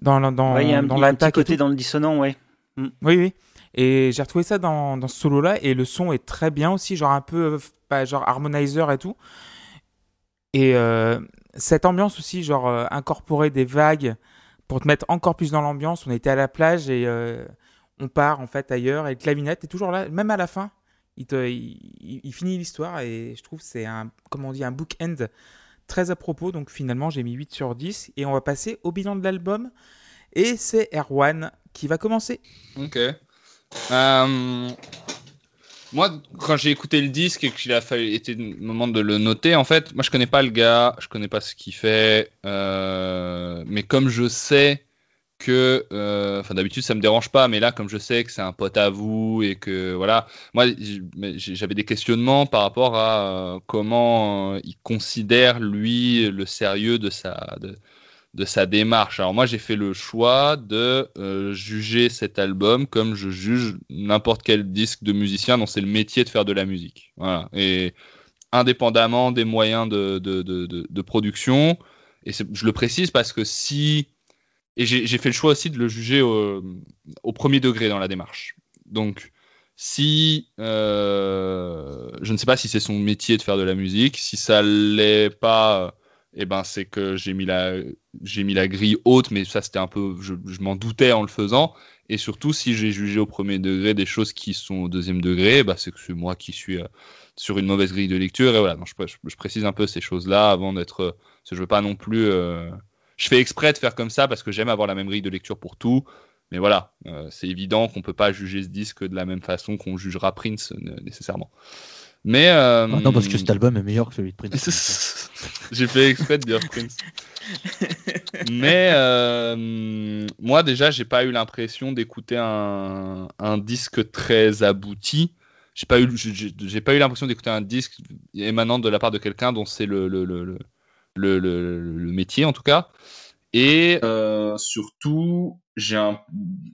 dans, dans, Ouais, il y a un, dans y a un petit côté dans le dissonant, ouais. Oui, oui. Et j'ai retrouvé ça dans, dans ce solo-là, et le son est très bien aussi, genre un peu, euh, pas genre harmonizer et tout. Et euh, cette ambiance aussi, genre euh, incorporer des vagues pour te mettre encore plus dans l'ambiance. On était à la plage et on part en fait ailleurs, et le clavinette est toujours là, même à la fin. Il- il finit l'histoire et je trouve que c'est un, comment on dit, un book-end très à propos. Donc finalement, j'ai mis 8 sur 10 et on va passer au bilan de l'album. Et c'est Erwan qui va commencer. Ok. Euh, moi, quand j'ai écouté le disque et qu'il a fallu, été le moment de le noter, en fait, moi je connais pas le gars, je connais pas ce qu'il fait, euh, mais comme je sais que, euh, enfin d'habitude ça me dérange pas, mais là comme je sais que c'est un pote à vous et que voilà, moi j'avais des questionnements par rapport à comment il considère lui le sérieux de sa de sa démarche. Alors moi j'ai fait le choix de euh, juger cet album comme je juge n'importe quel disque de musicien dont c'est le métier de faire de la musique. Voilà. Et indépendamment des moyens de, production, et je le précise parce que si... Et j'ai fait le choix aussi de le juger au, au premier degré dans la démarche. Donc si... euh, je ne sais pas si c'est son métier de faire de la musique, si ça l'est pas... Eh ben, c'est que j'ai mis la, j'ai mis la grille haute, mais ça c'était un peu, je, m'en doutais en le faisant. Et surtout, si j'ai jugé au premier degré des choses qui sont au deuxième degré, bah, c'est que c'est moi qui suis euh, sur une mauvaise grille de lecture. Et voilà, je, précise un peu ces choses-là avant d'être. euh, je veux pas non plus. euh, je fais exprès de faire comme ça parce que j'aime avoir la même grille de lecture pour tout. Mais voilà, euh, c'est évident qu'on peut pas juger ce disque de la même façon qu'on jugera Prince nécessairement. Mais euh, Ah non, parce que cet album est meilleur que celui de Prince. J'ai fait exprès de dire Prince. Mais euh, moi déjà, j'ai pas eu l'impression d'écouter un, un disque très abouti. J'ai pas eu, j'ai- pas eu l'impression d'écouter un disque émanant de la part de quelqu'un dont c'est le, le, le, le, le- le- le métier en tout cas. Et euh, surtout, j'ai un,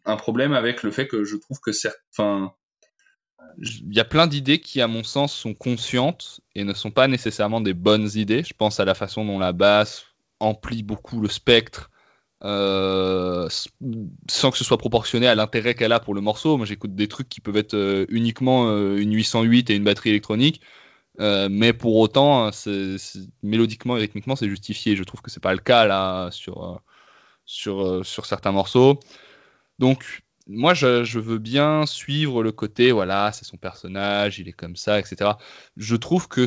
un problème avec le fait que je trouve que certains, il y a plein d'idées qui, à mon sens, sont conscientes et ne sont pas nécessairement des bonnes idées. Je pense à la façon dont la basse emplit beaucoup le spectre euh, sans que ce soit proportionné à l'intérêt qu'elle a pour le morceau. Moi, j'écoute des trucs qui peuvent être euh, uniquement euh, une 808 et une batterie électronique. Mais pour autant, c'est- mélodiquement et rythmiquement, c'est justifié. Je trouve que c'est pas le cas là sur, sur, sur certains morceaux. Donc, moi, je, veux bien suivre le côté, voilà, c'est son personnage, il est comme ça, etc. Je trouve que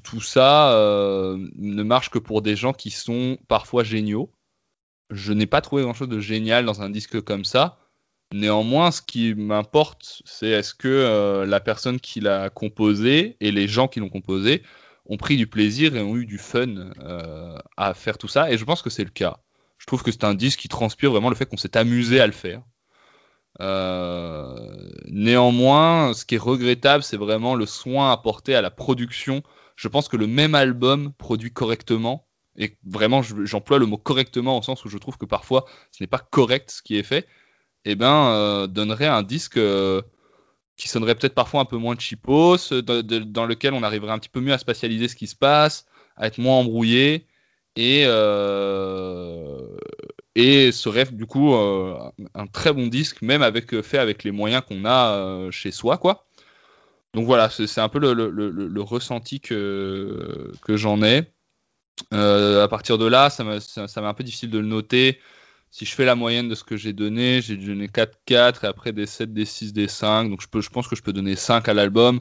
tout ça euh, ne marche que pour des gens qui sont parfois géniaux. Je n'ai pas trouvé grand-chose de génial dans un disque comme ça. Néanmoins, ce qui m'importe, c'est est-ce que euh, la personne qui l'a composé et les gens qui l'ont composé ont pris du plaisir et ont eu du fun euh, à faire tout ça. Et je pense que c'est le cas. Je trouve que c'est un disque qui transpire vraiment le fait qu'on s'est amusé à le faire. Euh, néanmoins, ce qui est regrettable, c'est vraiment le soin apporté à la production. Je pense que le même album produit correctement, et vraiment je- j'emploie le mot correctement au sens où je trouve que parfois ce n'est pas correct ce qui est fait, et ben euh, donnerait un disque euh, qui sonnerait peut-être parfois un peu moins cheapos, dans, lequel on arriverait un petit peu mieux à spatialiser ce qui se passe, à être moins embrouillé, et, et serait du coup euh, un très bon disque, même avec euh, fait avec les moyens qu'on a euh, chez soi, quoi. Donc voilà, c'est un peu le, le- le- le ressenti que, que j'en ai. Euh, à partir de là, ça m'a un peu difficile de le noter. Si je fais la moyenne de ce que j'ai donné, j'ai donné 4, 4 et après des 7, des 6, des 5. Donc je, peux, je pense que je peux donner 5 à l'album.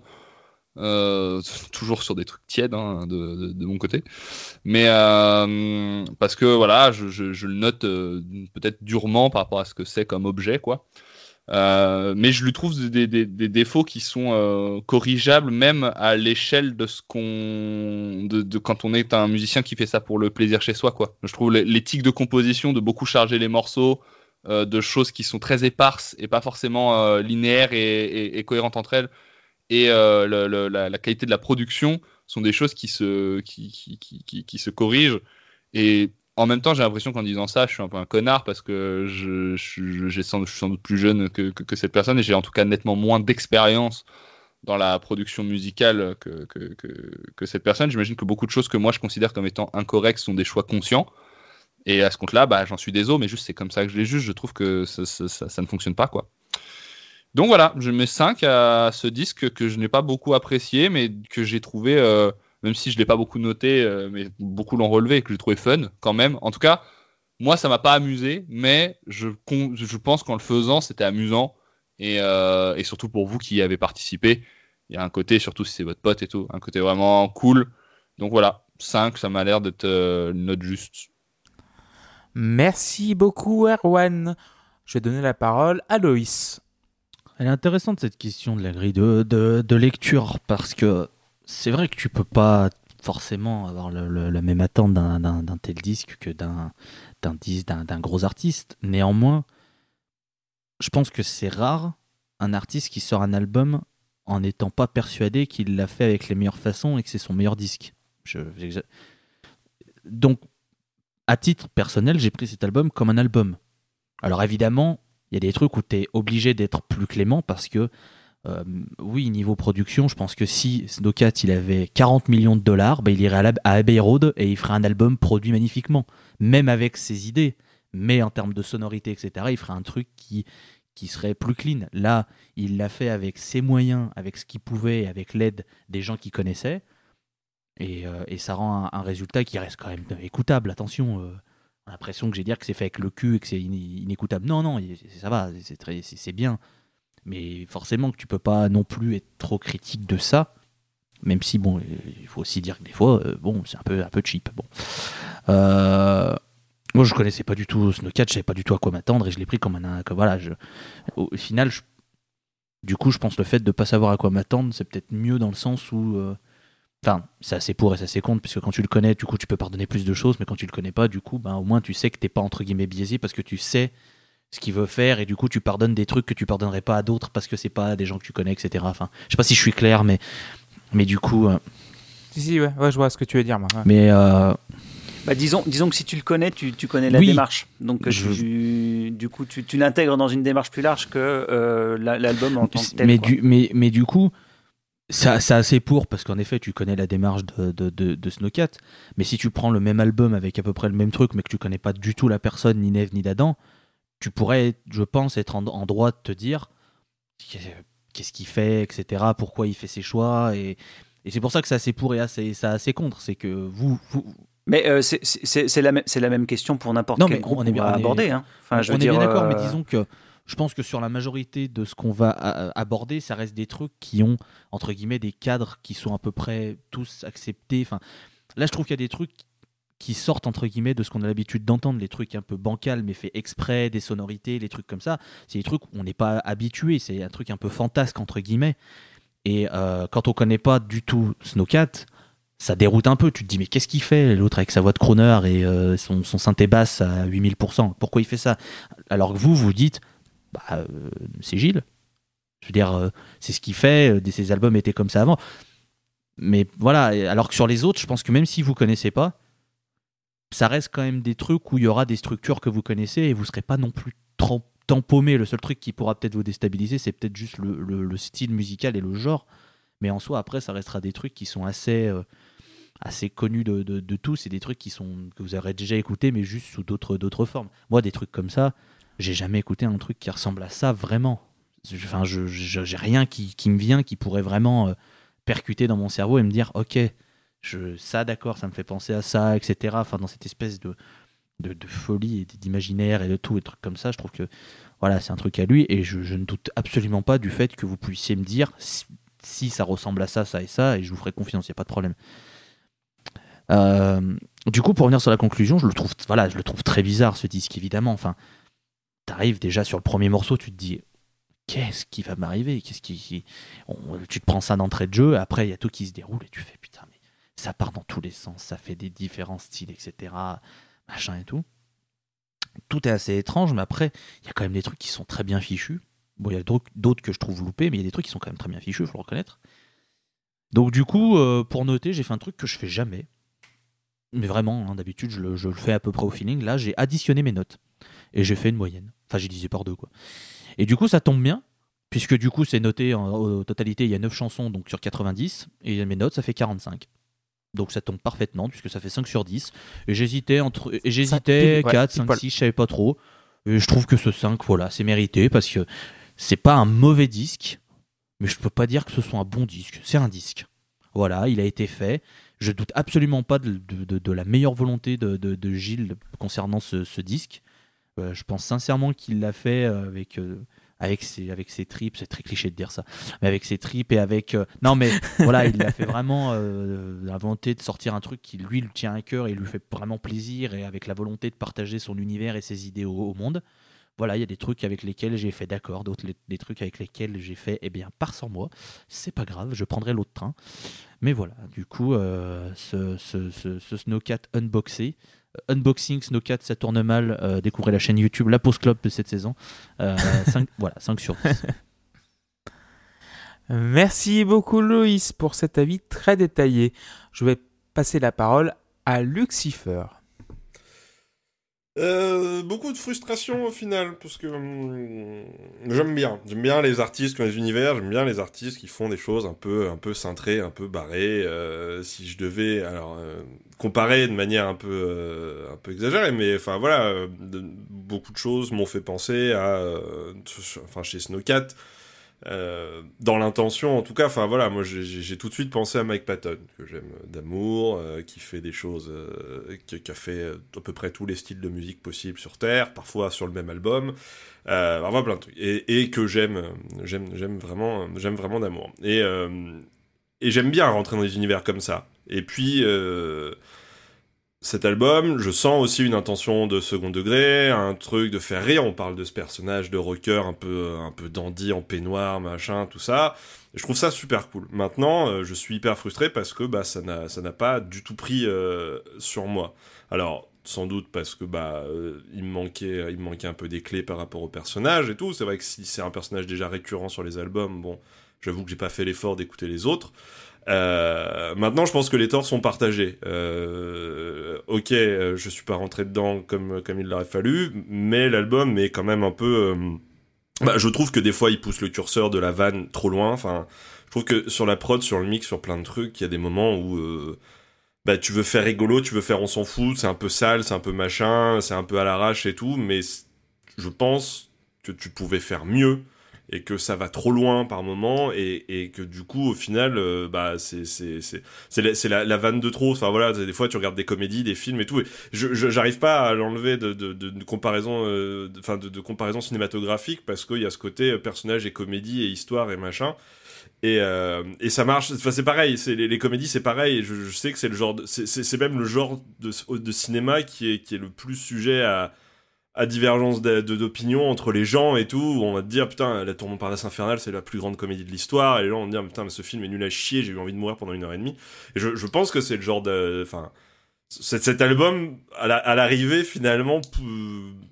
Euh, toujours sur des trucs tièdes hein, de, mon côté. Mais euh, parce que voilà, je, le note euh, peut-être durement par rapport à ce que c'est comme objet, quoi. Mais je lui trouve des, défauts qui sont corrigeables même à l'échelle de ce qu'on de, quand on est un musicien qui fait ça pour le plaisir chez soi quoi. Je trouve l'é- l'éthique de composition de beaucoup charger les morceaux de choses qui sont très éparses et pas forcément linéaires et cohérentes entre elles et euh, la, qualité de la production sont des choses qui se qui, qui, qui, qui- se corrigent et en même temps, j'ai l'impression qu'en disant ça, je suis un peu un connard parce que je, je, j'ai sans, je suis sans doute plus jeune que, que, cette personne et j'ai en tout cas nettement moins d'expérience dans la production musicale que, que, que, cette personne. J'imagine que beaucoup de choses que moi je considère comme étant incorrectes sont des choix conscients. Et à ce compte-là, bah, j'en suis désolé, mais juste c'est comme ça que je les juge. Je trouve que ça, ça ne fonctionne pas. quoi. Donc voilà, je mets 5 à ce disque que je n'ai pas beaucoup apprécié, mais que j'ai trouvé, euh, même si je ne l'ai pas beaucoup noté, euh, mais beaucoup l'ont relevé et que j'ai trouvé fun quand même. En tout cas, moi, ça m'a pas amusé, mais je, pense qu'en le faisant, c'était amusant. Et, euh, et surtout pour vous qui y avez participé, il y a un côté, surtout si c'est votre pote et tout, un côté vraiment cool. Donc voilà, 5, ça m'a l'air d'être une note juste. Merci beaucoup, Erwan. Je vais donner la parole à Loïs. Elle est intéressante cette question de la grille de, de, lecture parce que c'est vrai que tu peux pas forcément avoir la même attente d'un- tel disque que d'un d'un gros artiste. Néanmoins, je pense que c'est rare un artiste qui sort un album en n'étant pas persuadé qu'il l'a fait avec les meilleures façons et que c'est son meilleur disque. Donc, à titre personnel, j'ai pris cet album comme un album. Alors évidemment, il y a des trucs où tu es obligé d'être plus clément parce que, euh, oui, niveau production, je pense que si Snowcat il avait 40 millions de dollars, bah, il irait à, Abbey Road et il ferait un album produit magnifiquement, même avec ses idées. Mais en termes de sonorité, etc., il ferait un truc qui, serait plus clean. Là, il l'a fait avec ses moyens, avec ce qu'il pouvait, avec l'aide des gens qu'il connaissait. Et, euh, ça rend un, un résultat qui reste quand même écoutable. Attention, euh, l'impression que j'ai dire que c'est fait avec le cul et que c'est in- inécoutable. Non, non, ça va, c'est très- c'est bien. Mais forcément que tu peux pas non plus être trop critique de ça. Même si, bon, il faut aussi dire que des fois, euh, bon, c'est un peu, un peu cheap. Bon. Euh, moi, je connaissais pas du tout Snowcat, je savais pas du tout à quoi m'attendre et je l'ai pris comme un. Comme, voilà, au final, du coup, je pense le fait de pas savoir à quoi m'attendre, c'est peut-être mieux dans le sens où. euh, Enfin, c'est assez pour et c'est assez contre, puisque quand tu le connais, du coup, tu peux pardonner plus de choses, mais quand tu le connais pas, du coup, ben, au moins, tu sais que t'es pas entre guillemets biaisé parce que tu sais ce qu'il veut faire et du coup, tu pardonnes des trucs que tu pardonnerais pas à d'autres parce que c'est pas des gens que tu connais, etc. Enfin, je sais pas si je suis clair, mais, mais du coup, euh, Si, si, ouais, ouais, je vois ce que tu veux dire, moi. ouais. mais euh, Bah, disons, disons que si tu le connais, tu, tu connais la Oui. démarche. Donc, euh, Je- tu- du coup, tu, tu l'intègres dans une démarche plus large que euh, la- l'album en tant que tel. mais, quoi. du, mais, mais du coup, ça- c'est assez pour, parce qu'en effet, tu connais la démarche de, de, de, de Snowcat, mais si tu prends le même album avec à peu près le même truc, mais que tu connais pas du tout la personne, ni Neve, ni d'Adam, tu pourrais, je pense, être en, en droit de te dire qu'est-ce qu'il fait, etc., pourquoi il fait ses choix, et, et c'est pour ça que c'est assez pour et assez, ça assez contre, c'est que vous, vous, Mais euh, c'est- la, la même question pour n'importe quel mais groupe on est bien- on est- hein. Enfin, je on veux est dire, bien d'accord, mais euh, disons que je pense que sur la majorité de ce qu'on va aborder, ça reste des trucs qui ont, entre guillemets, des cadres qui sont à peu près tous acceptés. Enfin, là, je trouve qu'il y a des trucs qui sortent, entre guillemets, de ce qu'on a l'habitude d'entendre, les trucs un peu bancals, mais faits exprès, des sonorités, les trucs comme ça. C'est des trucs où on n'est pas habitué, c'est un truc un peu fantasque, entre guillemets. Et euh, quand on connaît pas du tout Snowcat, ça déroute un peu. Tu te dis, mais qu'est-ce qu'il fait, l'autre, avec sa voix de crooner et euh, son, son synthé basse à 8000% Pourquoi il fait ça? Alors que vous, vous dites, bah, euh, c'est Gilles. Je veux dire, euh, c'est ce qu'il fait. euh, Ses albums étaient comme ça avant. Mais voilà, alors que sur les autres, je pense que même si vous connaissez pas, ça reste quand même des trucs où il y aura des structures que vous connaissez et vous serez pas non plus trop. Le seul truc qui pourra peut-être vous déstabiliser, c'est peut-être juste le, le- le style musical et le genre. Mais en soi, après, ça restera des trucs qui sont assez, assez connus de, tous et des trucs qui sont, que vous aurez déjà écouté, mais juste sous d'autres formes. Moi, des trucs comme ça, j'ai jamais écouté un truc qui ressemble à ça vraiment. Enfin, je j'ai rien qui, qui me vient qui pourrait vraiment euh, percuter dans mon cerveau et me dire, ok, je, ça, d'accord, ça me fait penser à ça, etc. Enfin, dans cette espèce de, de, folie et d'imaginaire et de tout, et trucs comme ça, je trouve que voilà, c'est un truc à lui et je, ne doute absolument pas du fait que vous puissiez me dire si, si ça ressemble à ça, ça et ça, et je vous ferai confiance, il n'y a pas de problème. Euh, du coup, pour revenir sur la conclusion, je le trouve, voilà, je le trouve très bizarre ce disque, évidemment. Enfin, t'arrives déjà sur le premier morceau, tu te dis, qu'est-ce qui va m'arriver? Qu'est-ce qui, tu te prends ça d'entrée de jeu, après il y a tout qui se déroule et tu fais putain, mais ça part dans tous les sens, ça fait des différents styles, etc. Machin et tout. Tout est assez étrange, mais après, il y a quand même des trucs qui sont très bien fichus. Bon, il y a d'autres que je trouve loupés, mais il y a des trucs qui sont quand même très bien fichus, il faut le reconnaître. Donc, du coup, euh, pour noter, j'ai fait un truc que je fais jamais. Mais vraiment, hein, d'habitude, je le fais à peu près au feeling. Là, j'ai additionné mes notes. Et j'ai fait une moyenne. Enfin, j'ai divisé par deux, quoi. Et du coup, ça tombe bien, puisque du coup, c'est noté en, en totalité, il y a 9 chansons, donc sur 90. Et mes notes, ça fait 45. Donc ça tombe parfaitement, puisque ça fait 5 sur 10. Et j'hésitais entre. Et j'hésitais pile, ouais, 4, pile 5, poil. 6, je savais pas trop. Et je trouve que ce 5, voilà, c'est mérité, parce que c'est pas un mauvais disque, mais je peux pas dire que ce soit un bon disque. C'est un disque. Voilà, il a été fait. Je doute absolument pas de, de- de- de la meilleure volonté de, Gilles concernant ce, ce disque. Euh, je pense sincèrement qu'il l'a fait euh, avec, euh, avec, ses, avec ses tripes. C'est très cliché de dire ça. Mais avec ses tripes et avec. Non, mais voilà, il l'a fait vraiment la volonté de sortir un truc qui lui lui tient à cœur et lui fait vraiment plaisir et avec la volonté de partager son univers et ses idées au, au monde. Voilà, il y a des trucs avec lesquels j'ai fait d'accord, d'autres des trucs avec lesquels j'ai fait, eh bien, part sans moi. C'est pas grave, je prendrai l'autre train. Mais voilà, du coup, euh, ce, ce, ce, ce Snowcat unboxé, unboxing Snowcat, ça tourne mal. euh, découvrez la chaîne YouTube La Pause Club de cette saison. Euh, 5, voilà, 5 sur 10. Merci beaucoup Loïs pour cet avis très détaillé. Je vais passer la parole à Lucifer. Euh, beaucoup de frustration au final, parce que hum, j'aime bien. J'aime bien les artistes qui ont des univers, j'aime bien les artistes qui font des choses un peu, un peu cintrées, un peu barrées. Euh, si je devais alors euh, comparer de manière un peu, un peu exagérée, mais enfin voilà, beaucoup de choses m'ont fait penser à, enfin chez Snowcat. Euh, dans l'intention, en tout cas, enfin voilà, moi j'ai- tout de suite pensé à Mike Patton, que j'aime d'amour, euh, qui fait des choses, euh, qui, a fait euh, à peu près tous les styles de musique possibles sur Terre, parfois sur le même album, euh, enfin, plein de trucs, et, que j'aime, euh, j'aime, vraiment, euh, vraiment d'amour. Et, euh, j'aime bien rentrer dans des univers comme ça. Et puis, euh, cet album, je sens aussi une intention de second degré, un truc de faire rire. On parle de ce personnage de rocker un peu, un peu dandy en peignoir, machin, tout ça. Et je trouve ça super cool. Maintenant, euh, je suis hyper frustré parce que bah, ça n'a ça n'a pas du tout pris euh, sur moi. Alors, sans doute parce que bah euh, il me manquait il me manquait un peu des clés par rapport au personnage et tout. C'est vrai que si c'est un personnage déjà récurrent sur les albums, bon, j'avoue que j'ai pas fait l'effort d'écouter les autres. Euh, maintenant, je pense que les torts sont partagés. Euh, ok, euh, je suis pas rentré dedans comme comme il l'aurait fallu, mais l'album est quand même un peu. bah, je trouve que des fois, il pousse le curseur de la vanne trop loin. Enfin, je trouve que sur la prod, sur le mix, sur plein de trucs, il y a des moments où bah, tu veux faire rigolo, tu veux faire on s'en fout, c'est un peu sale, c'est un peu machin, c'est un peu à l'arrache et tout, mais je pense que tu pouvais faire mieux et que ça va trop loin par moment et, et que du coup au final euh, bah c'est c'est c'est la, la, vanne de trop. Enfin voilà des fois tu regardes des comédies des films et tout j'arrive pas à l'enlever de, de, comparaison euh, enfin de, comparaison cinématographique parce qu'il y a ce côté euh, personnage et comédie et histoire et machin. Et, et ça marche. Enfin c'est pareil. C'est les, comédies c'est pareil. Je, sais que c'est le genre c'est même le genre de, de cinéma qui est qui est le plus sujet à à divergence d'opinion entre les gens et tout, on va te dire putain, la Tour Montparnasse infernale c'est la plus grande comédie de l'histoire, et les gens vont te dire putain, mais ce film est nul à chier, j'ai eu envie de mourir pendant une heure et demie. Et je, pense que c'est le genre de. Enfin, cet, album, à la- à l'arrivée, finalement,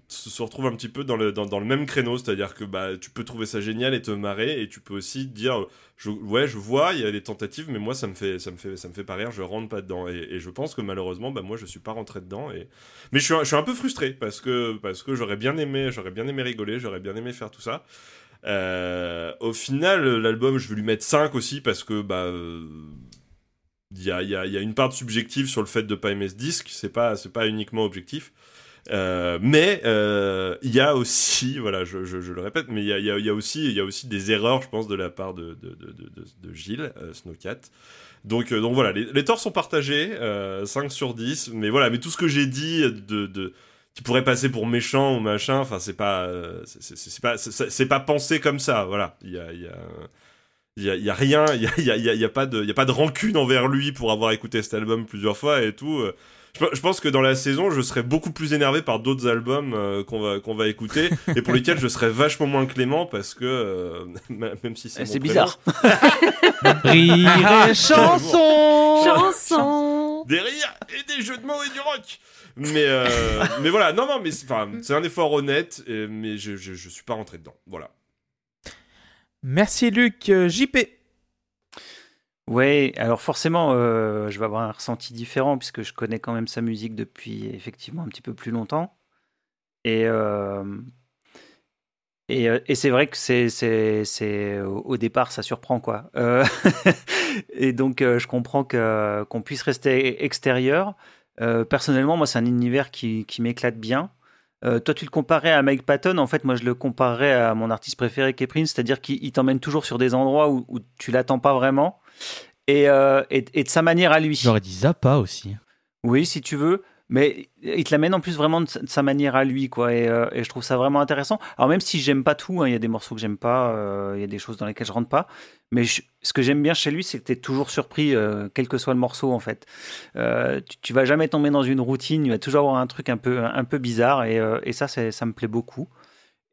se retrouve un petit peu dans le, dans, dans le même créneau. C'est-à-dire que bah, tu peux trouver ça génial et te marrer, et tu peux aussi dire Ouais, je vois, il y a des tentatives, mais moi, ça me fait, ça me fait, ça me fait pas rire, je rentre pas dedans. Et, je pense que malheureusement, bah, moi, je suis pas rentré dedans. Et... Mais je suis, je suis un peu frustré parce que, parce que j'aurais bien aimé, j'aurais bien aimé rigoler, j'aurais bien aimé faire tout ça. Euh, au final, l'album, je vais lui mettre 5 aussi parce que bah euh, il y, a, y a- une part de subjective sur le fait de pas aimer ce disque, c'est pas c'est pas uniquement objectif. Euh, mais euh, il y a aussi, voilà, je, le répète, mais il y a, aussi y a aussi des erreurs, je pense, de la part de Gilles euh, Snowcat. Donc euh, donc voilà, les, torts sont partagés, euh, 5 sur 10, mais voilà, mais tout ce que j'ai dit de, qui pourrait passer pour méchant ou machin, enfin c'est pas euh, c'est- pas c'est pas pensé comme ça, voilà. Il y a y a il y rien, il y a, y y a- pas de, y a pas de rancune envers lui pour avoir écouté cet album plusieurs fois et tout. Je, pe- je pense que dans la saison, je serais beaucoup plus énervé par d'autres albums euh, qu'on va qu'on va écouter et pour lesquels je serais vachement moins clément parce que euh, même si c'est Eh, bizarre. Rire et chanson Chanson des rires et des jeux de mots et du rock. Mais euh, mais voilà, non non, mais c'est- un effort honnête, et- mais je, je je suis pas rentré dedans. Voilà. Merci Luc. JP. Ouais, alors forcément, euh, je vais avoir un ressenti différent puisque je connais quand même sa musique depuis effectivement un petit peu plus longtemps. Et, euh, euh, et c'est vrai que c'est, au départ, ça surprend quoi. Et donc, je comprends qu'on puisse rester extérieur. Personnellement, moi, c'est un univers qui, qui m'éclate bien. Euh, toi, tu le comparais à Mike Patton. En fait, moi, je le comparais à mon artiste préféré qui est Prince, c'est-à-dire qu'il il t'emmène toujours sur des endroits où, où tu l'attends pas vraiment. Et, euh, et, et de sa manière à lui. J'aurais dit Zappa aussi. Oui, si tu veux. Mais il te l'amène en plus vraiment de sa- manière à lui, quoi. Et, euh, et je trouve ça vraiment intéressant. Alors même si j'aime pas tout, hein, il y a des morceaux que j'aime pas, euh, il y a des choses dans lesquelles je rentre pas. Mais ce que j'aime bien chez lui, c'est que tu es toujours surpris, euh, quel que soit le morceau, en fait. Tu, tu vas jamais tomber dans une routine, il va toujours avoir un truc un peu, un peu bizarre. Et, ça, ça me plaît beaucoup.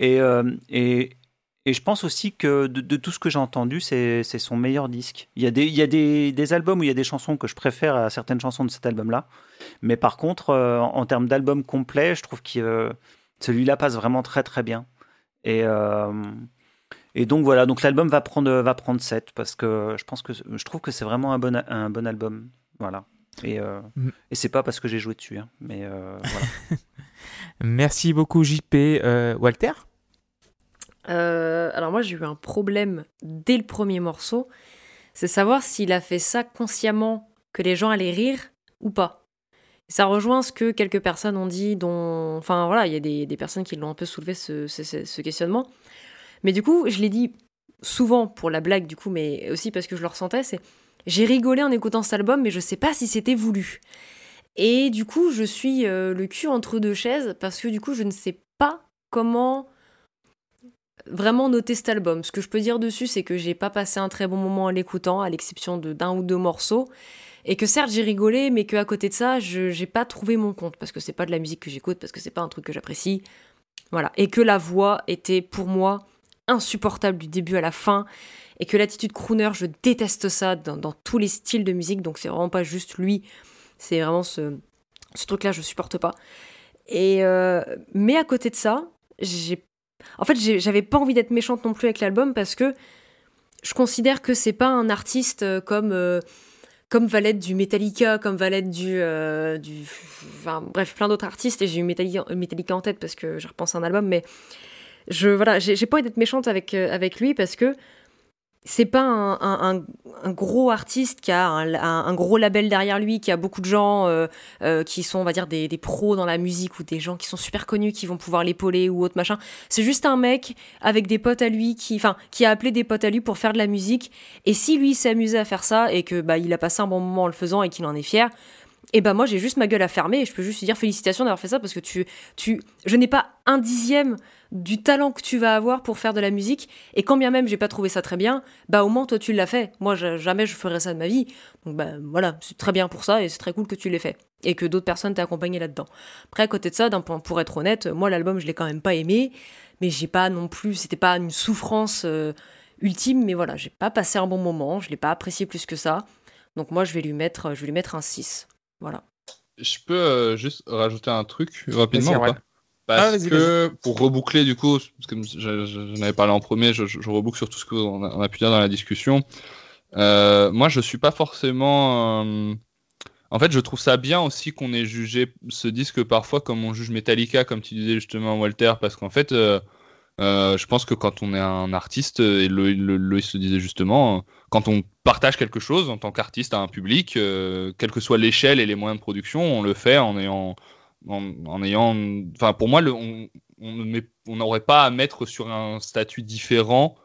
Et, et je pense aussi que de, de tout ce que j'ai entendu, c'est son meilleur disque. Il y a, des, il y a des, des albums où il y a des chansons que je préfère à certaines chansons de cet album-là. Mais par contre, euh, en, en termes d'album complet, je trouve que euh, celui-là passe vraiment très très bien. Et, euh, et donc voilà, donc l'album va prendre, va prendre 7 parce que je pense que je trouve que c'est vraiment un bon, un bon album. Voilà. Et, euh, Mm. et c'est pas parce que j'ai joué dessus. hein, mais euh, voilà. Merci beaucoup JP. Euh, Walter. Euh, alors moi j'ai eu un problème dès le premier morceau, c'est savoir s'il a fait ça consciemment que les gens allaient rire ou pas. Ça rejoint ce que quelques personnes ont dit, dont, enfin voilà, il y a des, personnes qui l'ont un peu soulevé ce- ce questionnement. Mais du coup, je l'ai dit souvent pour la blague du coup, mais aussi parce que je le ressentais, c'est j'ai rigolé en écoutant cet album, mais je sais pas si c'était voulu. Et du coup, je suis euh, le cul entre deux chaises parce que du coup, je ne sais pas comment vraiment noter cet album. Ce que je peux dire dessus, c'est que j'ai pas passé un très bon moment en l'écoutant, à l'exception d'un ou deux morceaux. Et que certes j'ai rigolé, mais qu'à côté de ça, je j'ai pas trouvé mon compte parce que c'est pas de la musique que j'écoute, parce que c'est pas un truc que j'apprécie. Voilà. Et que la voix était pour moi insupportable du début à la fin. Et que l'attitude crooner, je déteste ça dans, dans tous les styles de musique. Donc c'est vraiment pas juste lui. C'est vraiment ce, ce truc-là, je supporte pas. Et euh, mais à côté de ça, j'ai en fait, j'avais pas envie d'être méchante non plus avec l'album parce que je considère que c'est pas un artiste euh, comme euh, comme du Metallica, comme va l'être du, euh, du enfin, bref, plein d'autres artistes. Et j'ai eu Metallica, Metallica en tête parce que je repense à un album, mais je voilà, j'ai j'ai pas envie d'être méchante avec euh, avec lui parce que c'est pas un, gros artiste qui a un, gros label derrière lui, qui a beaucoup de gens euh, euh, qui sont, on va dire, des, pros dans la musique ou des gens qui sont super connus, qui vont pouvoir l'épauler ou autre machin. C'est juste un mec avec des potes à lui qui, enfin, qui a appelé des potes à lui pour faire de la musique. Et si lui s'est amusé à faire ça et que bah a passé un bon moment en le faisant et qu'il en est fier, et ben moi j'ai juste ma gueule à fermer et je peux juste lui dire félicitations d'avoir fait ça parce que tu, tu, je n'ai pas un dixième du talent que tu vas avoir pour faire de la musique et quand bien même j'ai pas trouvé ça très bien, bah au moins toi tu l'as fait. Moi jamais je ferais ça de ma vie. Donc bah voilà, c'est très bien pour ça et c'est très cool que tu l'aies fait et que d'autres personnes t'aient accompagné là-dedans. Après à côté de ça, d'un point pour être honnête, moi l'album je l'ai quand même pas aimé, mais j'ai pas non plus, c'était pas une souffrance euh, ultime, mais voilà, j'ai pas passé un bon moment, je l'ai pas apprécié plus que ça. Donc moi je vais lui mettre, je vais lui mettre un 6. Voilà. je peux euh, juste rajouter un truc rapidement ou pas. Parce Ah, que pour reboucler du coup, parce que je- je- j'en avais parlé en premier, je, je- je reboucle sur tout ce qu'on a, on a pu dire dans la discussion. Euh, moi, je suis pas forcément. euh, En fait, je trouve ça bien aussi qu'on ait jugé ce disque parfois comme on juge Metallica, comme tu disais justement Walter, parce qu'en fait, euh, euh, je pense que quand on est un artiste, et Lo- Lo- Loïs le disait justement, euh, quand on partage quelque chose en tant qu'artiste à un public, euh, quelle que soit l'échelle et les moyens de production, on le fait en ayant, en, ayant, enfin pour moi, on n'aurait pas à mettre sur un statut différent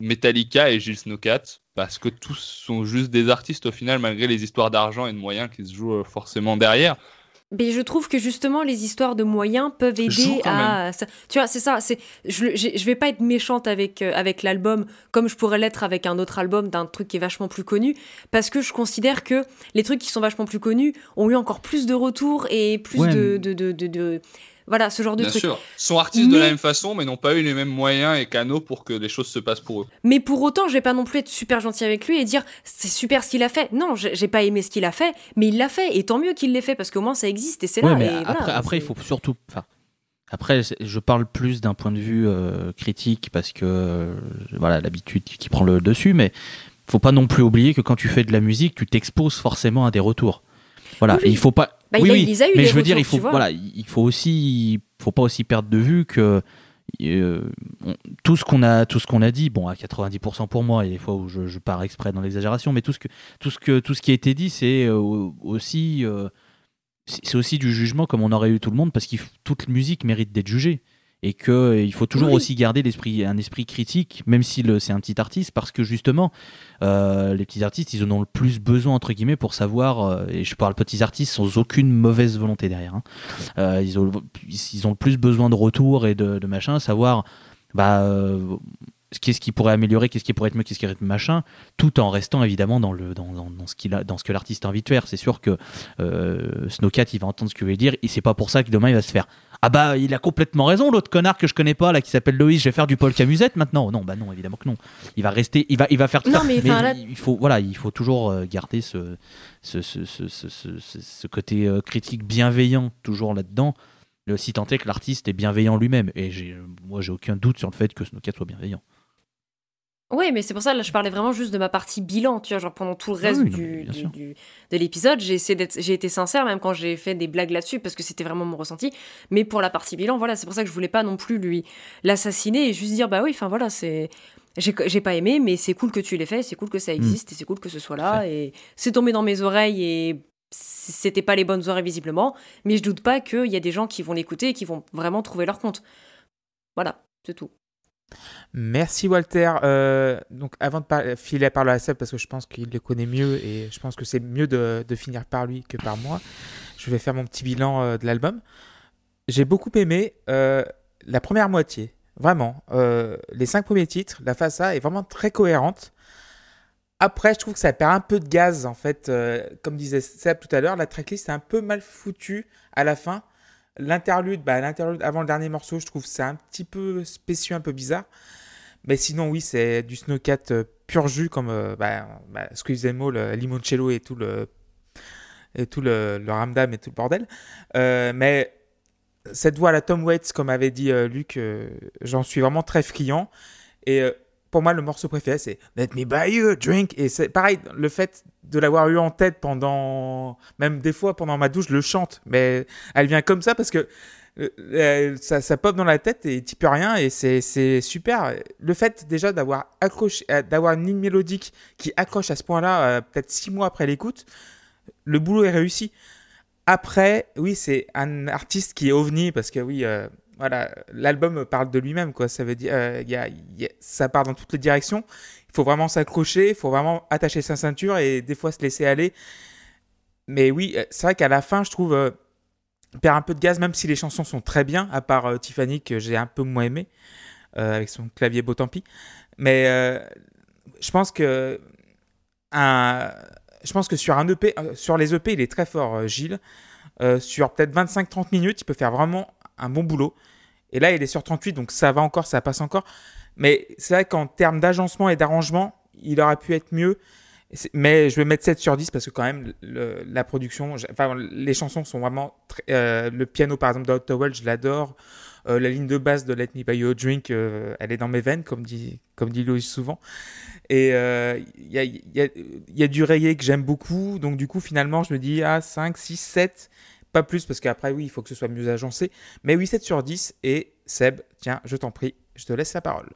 Metallica et Gilles Snowcat parce que tous sont juste des artistes au final malgré les histoires d'argent et de moyens qui se jouent euh, forcément derrière. Mais je trouve que justement les histoires de moyens peuvent aider à ça- tu vois c'est ça c'est je, je vais pas être méchante avec euh, avec l'album comme je pourrais l'être avec un autre album d'un truc qui est vachement plus connu parce que je considère que les trucs qui sont vachement plus connus ont eu encore plus de retours et plus Ouais, de, de, de- de- voilà ce genre de Bien trucs sûr, sont artistes de Mais- la même façon mais n'ont pas eu les mêmes moyens et canaux pour que les choses se passent pour eux. Mais pour autant, je vais pas non plus être super gentil avec lui et dire c'est super ce qu'il a fait. Non, j'ai pas aimé ce qu'il a fait, mais il l'a fait et tant mieux qu'il l'ait fait parce qu'au moins ça existe et c'est Ouais, là. mais et après, voilà, après il faut surtout. Enfin, après, je parle plus d'un point de vue euh, critique parce que euh, voilà l'habitude qui qui prend le dessus, mais faut pas non plus oublier que quand tu fais de la musique, tu t'exposes forcément à des retours. Voilà, Oui, oui. et il faut pas. Bah, oui, il a- oui, il les a eu, mais je veux dire, il faut voilà, il faut aussi, faut pas aussi perdre de vue que euh, on- tout ce qu'on a, tout ce qu'on a dit, bon à 90% pour moi, il y a des fois où je, je pars exprès dans l'exagération, mais tout ce que, tout ce que, tout ce qui a été dit, c'est euh, aussi, euh, c'est aussi du jugement comme on aurait eu tout le monde, parce que toute musique mérite d'être jugée et que euh, il faut toujours Oui. aussi garder l'esprit, un esprit critique, même si c'est un petit artiste, parce que justement, euh, les petits artistes, ils en ont le plus besoin entre guillemets pour savoir, euh, et je parle petits artistes sans aucune mauvaise volonté derrière. hein. Euh, ils, ont, ils ont le plus besoin de retour et de, de machin, savoir bah, qu'est-ce qui pourrait améliorer, qu'est-ce qui pourrait être mieux, qu'est-ce qui pourrait être machin, tout en restant évidemment dans, le, dans, dans, dans ce, qu'il a, dans ce que l'artiste a envie de faire. C'est sûr que euh, Snowcat, il va entendre ce que je vais dire, et c'est pas pour ça que demain il va se faire Ah bah il a complètement raison, l'autre connard que je connais pas, là, qui s'appelle Loïs, je vais faire du Paul Camusette maintenant. Non, bah non, évidemment que non. Il va rester, il va, il va faire tout Non, ça. mais là- il faut, voilà, il faut toujours euh, garder ce, ce, ce, ce, ce, côté euh, critique bienveillant toujours là-dedans. Le si tant est que l'artiste est bienveillant lui-même. Et j'ai, moi, j'ai aucun doute sur le fait que Snowcat soit bienveillant. Ouais, mais c'est pour ça, là, je parlais vraiment juste de ma partie bilan, tu vois, genre pendant tout le reste Ah oui, mais du, de l'épisode, j'ai essayé d'être, j'ai été sincère, même quand j'ai fait des blagues là-dessus, parce que c'était vraiment mon ressenti. Mais pour la partie bilan, voilà, c'est pour ça que je voulais pas non plus lui l'assassiner et juste dire, bah oui, enfin voilà, c'est, j'ai, j'ai pas aimé, mais c'est cool que tu l'aies fait, c'est cool que ça existe et c'est cool que ce soit là et c'est tombé dans mes oreilles et c'était pas les bonnes oreilles visiblement, mais je doute pas qu'il y a des gens qui vont l'écouter et qui vont vraiment trouver leur compte. Voilà, c'est tout. Merci Walter. Euh, donc avant de filer la parole à Seb, parce que je pense qu'il le connaît mieux et je pense que c'est mieux de, finir par lui que par moi, je vais faire mon petit bilan euh, de l'album. J'ai beaucoup aimé euh, la première moitié, vraiment. Les cinq premiers titres, la face A est vraiment très cohérente. Après, je trouve que ça perd un peu de gaz, en fait. Comme disait Seb tout à l'heure, la tracklist est un peu mal foutue à la fin. L'interlude, bah, l'interlude avant le dernier morceau, je trouve c'est un petit peu spécieux, un peu bizarre. Mais sinon, oui, c'est du Snowcat euh, pur jus, comme euh, bah, bah, Squeeze le Limoncello et tout le, et tout le, Ramdam et tout le bordel. Euh, mais cette voix à la Tom Waits, comme avait dit euh, Luc, euh, j'en suis vraiment très friand. Et euh, pour moi, le morceau préféré, c'est Let me buy you a drink. Et c'est pareil, le fait de l'avoir eu en tête pendant, même des fois pendant ma douche, je le chante. Mais elle vient comme ça parce que euh, ça, ça pop dans la tête et tu peux rien et c'est super. Le fait déjà d'avoir accroché, euh, d'avoir une ligne mélodique qui accroche à ce point-là, euh, peut-être six mois après l'écoute, le boulot est réussi. Après, oui, c'est un artiste qui est ovni parce que oui, voilà, l'album parle de lui-même, quoi. Ça veut dire, euh, ça part dans toutes les directions. Il faut vraiment s'accrocher, il faut vraiment attacher sa ceinture et des fois se laisser aller. Mais oui, euh, c'est vrai qu'à la fin, je trouve, euh, perd un peu de gaz, même si les chansons sont très bien, à part euh, Tiffany que j'ai un peu moins aimé avec son clavier beau tant pis. Mais je pense que je pense que sur un EP, sur les EP, il est très fort, Gilles. Sur peut-être 25-30 minutes, il peut faire vraiment un bon boulot. Et là, il est sur 38, donc ça va encore, ça passe encore. Mais c'est vrai qu'en termes d'agencement et d'arrangement, il aurait pu être mieux. Mais je vais mettre 7 sur 10 parce que quand même, la production, enfin, les chansons sont vraiment... très- euh, le piano, par exemple, d'Outowell, je l'adore. Euh, la ligne de basse de Let Me Buy You a Drink, euh, elle est dans mes veines, comme dit, comme dit Loïs souvent. Et il y, a, y a- y a du reggae que j'aime beaucoup. Donc du coup, finalement, je me dis, ah, 5, 6, 7. Pas plus, parce qu'après, oui, il faut que ce soit mieux agencé. Mais oui, 7 sur 10. Et Seb, tiens, je t'en prie, je te laisse la parole.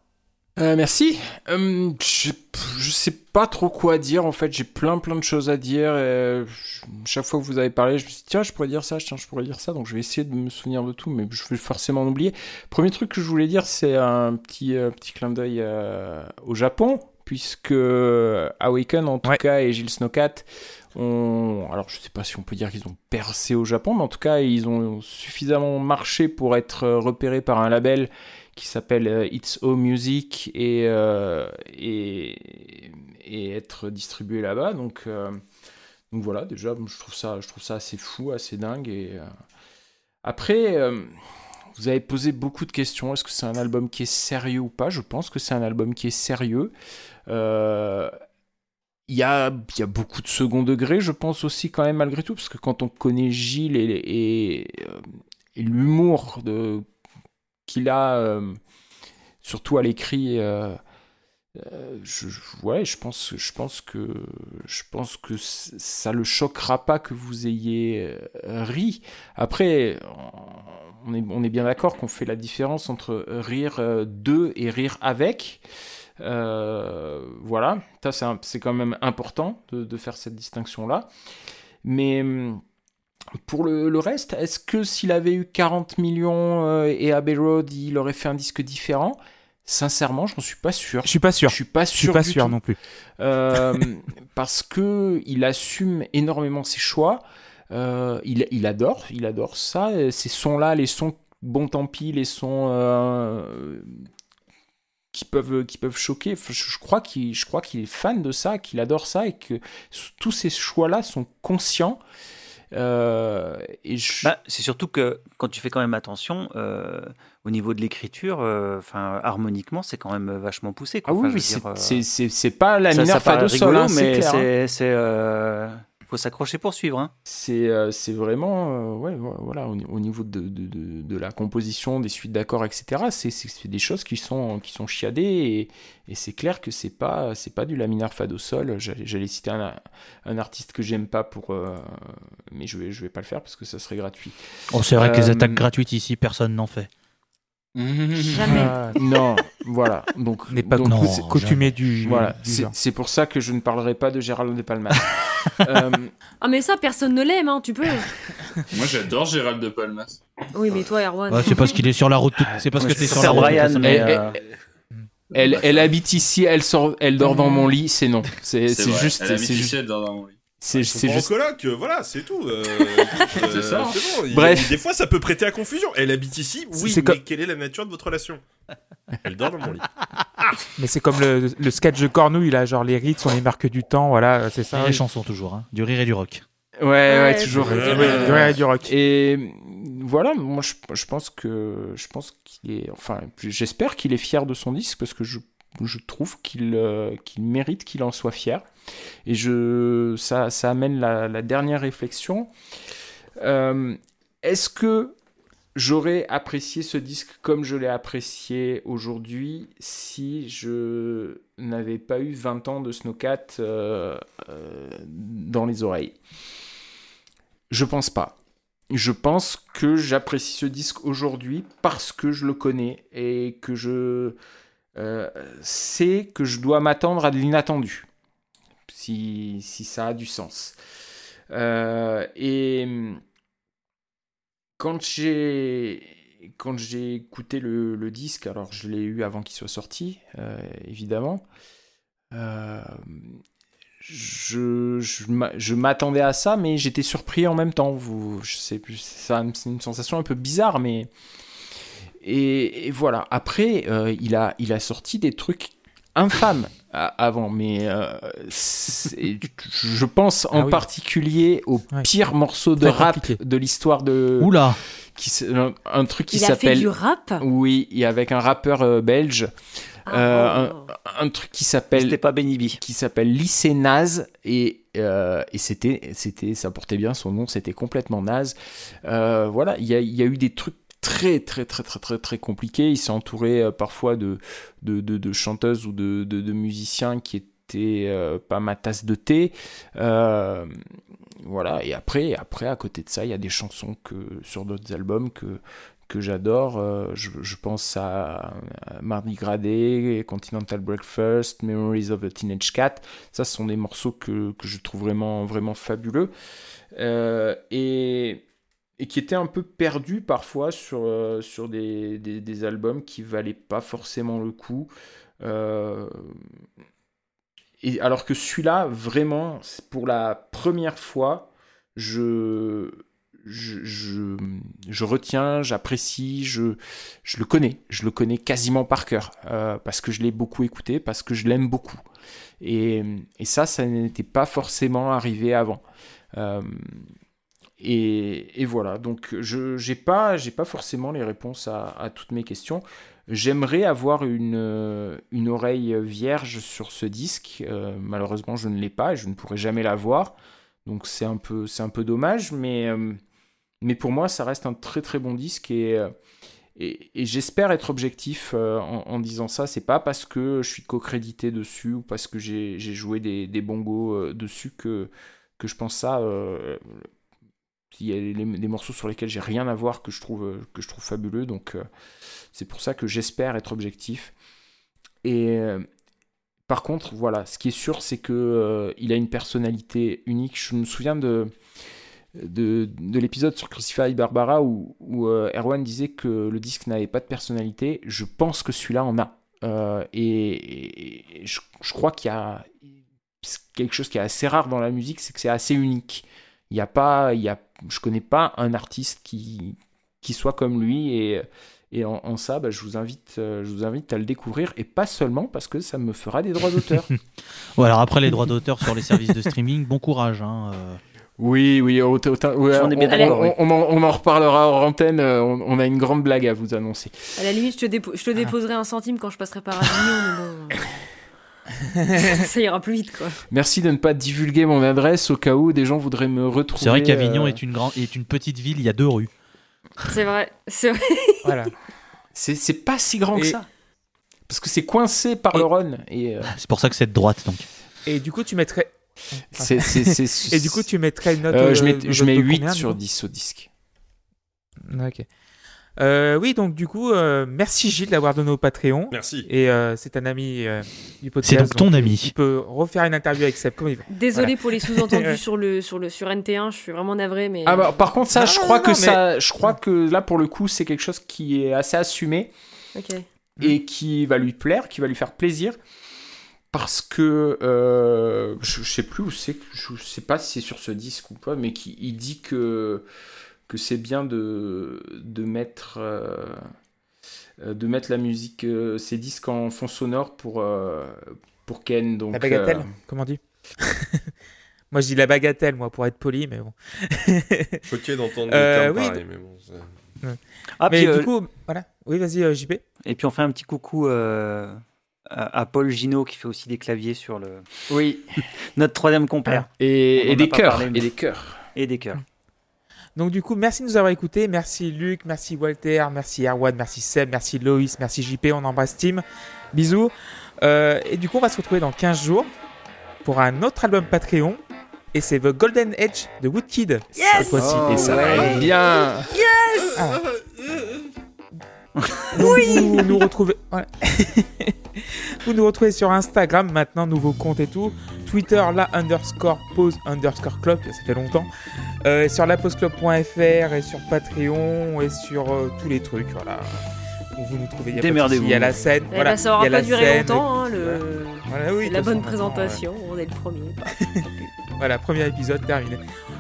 Euh, merci. Euh, je, je sais pas trop quoi dire en fait. J'ai plein plein de choses à dire. Et je- chaque fois que vous avez parlé, je me suis dit tiens, je pourrais dire ça, tiens, je pourrais dire ça. Donc je vais essayer de me souvenir de tout, mais je vais forcément en oublier. Premier truc que je voulais dire, c'est un petit euh, petit clin d'œil euh, au Japon, puisque euh, Awaken en tout Ouais. cas et Gilles Snowcat alors je sais pas si on peut dire qu'ils ont percé au Japon, mais en tout cas ils ont suffisamment marché pour être euh, repérés par un label qui s'appelle euh, It's O Music et, euh, et, être distribué là-bas. Donc, voilà, déjà, je trouve ça, assez fou, assez dingue. Et, Après, vous avez posé beaucoup de questions. Est-ce que c'est un album qui est sérieux ou pas? Je pense que c'est un album qui est sérieux. Il y a, y a beaucoup de second degré, je pense aussi quand même malgré tout, parce que quand on connaît Gilles et, euh, l'humour qu'il a, euh, surtout à l'écrit, euh, je, ouais, je pense, je pense que, je pense que ça le choquera pas que vous ayez ri. Après, on est, on est bien d'accord qu'on fait la différence entre rire de et rire avec. Euh, voilà, ça c'est quand même important de, de faire cette distinction-là. Mais hum, pour le, le reste, est-ce que s'il avait eu 40 millions euh, et Abbey Road, il aurait fait un disque différent? Sincèrement, je n'en suis pas sûr. Je suis pas sûr. Je suis pas Je suis sûr. pas du sûr tout. non plus. Euh, parce que il assume énormément ses choix. Euh, il, il adore, il adore ça. Ces sons-là, les sons, bon tant pis, les sons euh, qui peuvent, qui peuvent choquer. Je, crois qu'il, qu'il est fan de ça, qu'il adore ça et que tous ces choix-là sont conscients. Euh, je- Bah, c'est surtout que quand tu fais quand même attention, euh, au niveau de l'écriture, euh, harmoniquement, c'est quand même vachement poussé. Quoi. ah oui, c'est, euh, pas la ça, mineure ça de sol, hein, mais hein. c'est, euh, faut s'accrocher pour suivre. Hein. C'est euh, c'est vraiment, euh, ouais, voilà, au, au niveau de, de, de, de la composition, des suites d'accords, etc., c'est- des choses qui sont, qui sont chiadées et, et c'est clair que c'est pas, c'est pas du laminar fa do sol. J'allais citer un, un artiste que j'aime pas pour, euh, mais je vais, je vais pas le faire parce que ça serait gratuit. Oh, c'est vrai que les attaques gratuites ici, personne n'en fait. Jamais. Non, voilà. Donc, n'est pas donc, non, cou- coutumier du, voilà, du c'est pour ça que je ne parlerai pas de Gérald de Palmas. Euh, Ah, mais ça, personne ne l'aime, hein, tu peux. Moi, j'adore Gérald de Palmas. Oui, mais toi, Erwan. Ouais, c'est parce qu'il est sur la route. tout- C'est parce que je t'es sur la route. Brian, mais, eh, euh, elle, elle habite ici, elle sort, elle dort dans mon lit, c'est non. C'est C'est c'est vrai, juste, elle habite c'est ici, juste, elle dort dans mon lit. c'est sont juste. en coloc, euh, voilà, c'est tout. euh, ça. euh, c'est bon. Il- Bref. Des fois, ça peut prêter à confusion. Elle habite ici, oui, C'est mais comme- quelle est la nature de votre relation? Elle dort dans mon lit. Mais c'est comme le, le sketch de Cornouille, là, genre les rites sont les marques du temps, voilà, c'est ça. Et les chansons toujours, hein. du rire et du rock. Ouais, ouais, Ouais, toujours. Euh, du rire et du rock. Et voilà, moi je, je pense que je pense qu'il est, enfin, j'espère qu'il est fier de son disque parce que je, je trouve qu'il euh, qu'il mérite qu'il en soit fier. Et je, ça, ça amène la, la dernière réflexion. Euh, Est-ce que j'aurais apprécié ce disque comme je l'ai apprécié aujourd'hui si je n'avais pas eu 20 ans de Snowcat euh, euh, dans les oreilles Je pense pas. Je pense que j'apprécie ce disque aujourd'hui parce que je le connais et que je euh, sais que je dois m'attendre à de l'inattendu, si, si ça a du sens. Et quand j'ai quand j'ai écouté le, le disque, alors je l'ai eu avant qu'il soit sorti, euh, évidemment. euh, je, je, m'a- je m'attendais à ça, mais j'étais surpris en même temps. Vous, je sais plus, c'est un- c'est une sensation un peu bizarre, mais et, voilà. Après, euh, il a, il a sorti des trucs infâmes avant, mais euh, je pense en Ah oui. particulier au Ouais. pire morceau de Très rap compliqué. de l'histoire de, Oula qui, un, un truc qui Il a fait s'appelle du rap? Oui, et avec un rappeur euh, belge. Euh, un, un truc qui s'appelle C'était pas Benny B. qui s'appelle Lycée Naze et, euh, et c'était c'était ça portait bien son nom c'était complètement naze Euh, voilà il y a, il y a eu des trucs très très très très très très compliqués il s'est entouré euh, parfois de de, chanteuses ou de, musiciens qui étaient euh, pas ma tasse de thé Euh, voilà et après après à côté de ça il y a des chansons que sur d'autres albums que que j'adore. Je, pense à, Mardi Gras Day, Continental Breakfast, Memories of a Teenage Cat. Ça, ce sont des morceaux que, que je trouve vraiment, vraiment fabuleux. Et, et qui étaient un peu perdus parfois sur, euh, sur des, des, albums qui valaient pas forcément le coup. Euh, et alors que celui-là, vraiment, pour la première fois, je, je, je, je retiens, j'apprécie, je, je le connais, je le connais quasiment par cœur, euh, parce que je l'ai beaucoup écouté, parce que je l'aime beaucoup. Et, et ça, ça n'était pas forcément arrivé avant. Et, voilà, donc je n'ai pas, forcément les réponses à, toutes mes questions. J'aimerais avoir une, oreille vierge sur ce disque. Euh, malheureusement, je ne l'ai pas et je ne pourrai jamais l'avoir. Donc c'est un peu, dommage, mais, euh, mais pour moi, ça reste un très très bon disque et, euh, j'espère être objectif en, disant ça. C'est pas parce que je suis co-crédité dessus ou parce que j'ai joué des, bongos dessus que je pense ça. Il y a des morceaux sur lesquels j'ai rien à voir que je trouve, euh, que je trouve fabuleux. Donc euh, c'est pour ça que j'espère être objectif. Et euh, par contre, voilà, ce qui est sûr, c'est que euh, il a une personnalité unique. Je me souviens de de, de l'épisode sur Crucify Barbara où, Erwan disait que le disque n'avait pas de personnalité. Je pense que celui-là en a. Et, je, crois qu'il y a quelque chose qui est assez rare dans la musique, c'est que c'est assez unique. Il y a pas, il y a, je connais pas un artiste qui qui soit comme lui et et en, en ça, bah, je vous invite, euh, je vous invite à le découvrir et pas seulement parce que ça me fera des droits d'auteur. Ouais, alors après les droits d'auteur sur les services de streaming, bon courage. Hein, euh. Oui, oui, autant- autant- ouais, on, on- on en, on en reparlera hors antenne. euh, On, on a une grande blague à vous annoncer. À la limite, je te, dépo- je te déposerai un centime quand je passerai par Avignon, mais bon. ça ira plus vite, quoi. Merci de ne pas divulguer mon adresse au cas où des gens voudraient me retrouver. C'est vrai qu'Avignon euh, est, une grande, est une petite ville, il y a deux rues. C'est vrai, c'est vrai. Voilà. c'est c'est pas si grand que ça. Parce que c'est coincé par Et- le Rhône. Et euh, C'est pour ça que c'est de droite, donc. Et du coup, tu mettrais. c'est. c'est- c'est- Et du coup, tu mettrais une note. Euh, je euh, mets, je note mets de 8 combien, du sur coup 10 au disque. Ok. Euh, oui, donc du coup, euh, merci Gilles d'avoir donné au Patreon. Merci. Et euh, c'est un ami euh, du podcast. C'est donc ton ami. Il peut refaire une interview avec Seb il. Désolé pour les sous-entendus sur, le, sur, le, sur NT1, je suis vraiment navré, mais. Ah bah, par contre, ça, Non, je non, crois non, que mais- ça, je crois que là, pour le coup, c'est quelque chose qui est assez assumé. Ok. et qui va lui plaire, qui va lui faire plaisir. Parce que euh, je, je sais plus où c'est, je sais pas si c'est sur ce disque ou pas, mais qui il dit que que c'est bien de de mettre euh, de mettre la musique, euh, ces disques en fond sonore pour euh, pour Ken. Donc La bagatelle, euh, comment on dit Moi, je dis la bagatelle, moi, pour être poli, mais bon. Choqué d'entendre Euh, des termes oui, pareils, mais bon. Ah, mais puis, du euh, coup, voilà. Oui, vas-y, euh, JP. Et puis on fait un petit coucou euh, à, Paul Gino qui fait aussi des claviers sur le oui, notre troisième compère et, et a des cœurs, parlé, mais- et des cœurs. et des cœurs. Donc, du coup, merci de nous avoir écoutés. Merci Luc, merci Walter, merci Erwan, merci Seb, merci Loïs, merci JP. On embrasse Tim. Bisous. Euh, et du coup, on va se retrouver dans 15 jours pour un autre album Patreon. Et c'est The Golden Edge de Woodkid. cette fois-ci. Oh, Et ça va ouais. être bien. Ah. Donc vous nous retrouvez ouais. vous nous retrouvez sur Instagram maintenant nouveau compte et tout Twitter la underscore pause underscore club ça fait longtemps Euh, sur laposeclub.fr et sur Patreon et sur euh, tous les trucs voilà vous nous trouvez il y a pas de Démerdez-vous. il y a la scène Eh voilà ben, ça aura pas duré scène, longtemps, hein, le... voilà, oui, de la bonne façon, maintenant, présentation. On est le premier. voilà premier épisode terminé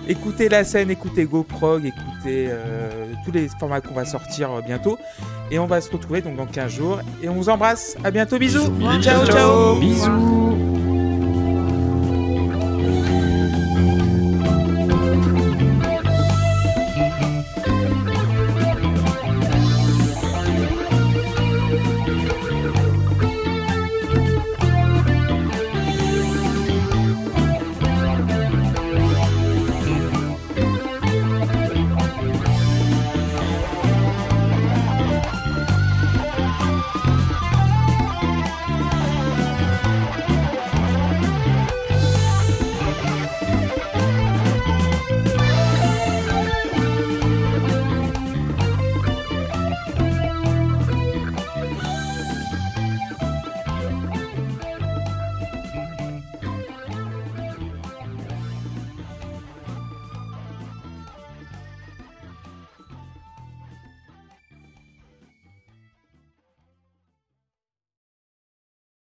écoutez la scène écoutez GoProg écoutez euh, tous les formats qu'on va sortir euh, bientôt. Et on va se retrouver donc dans 15 jours. Et on vous embrasse. À bientôt. Bisous. Bisous. ciao ciao. Bisous.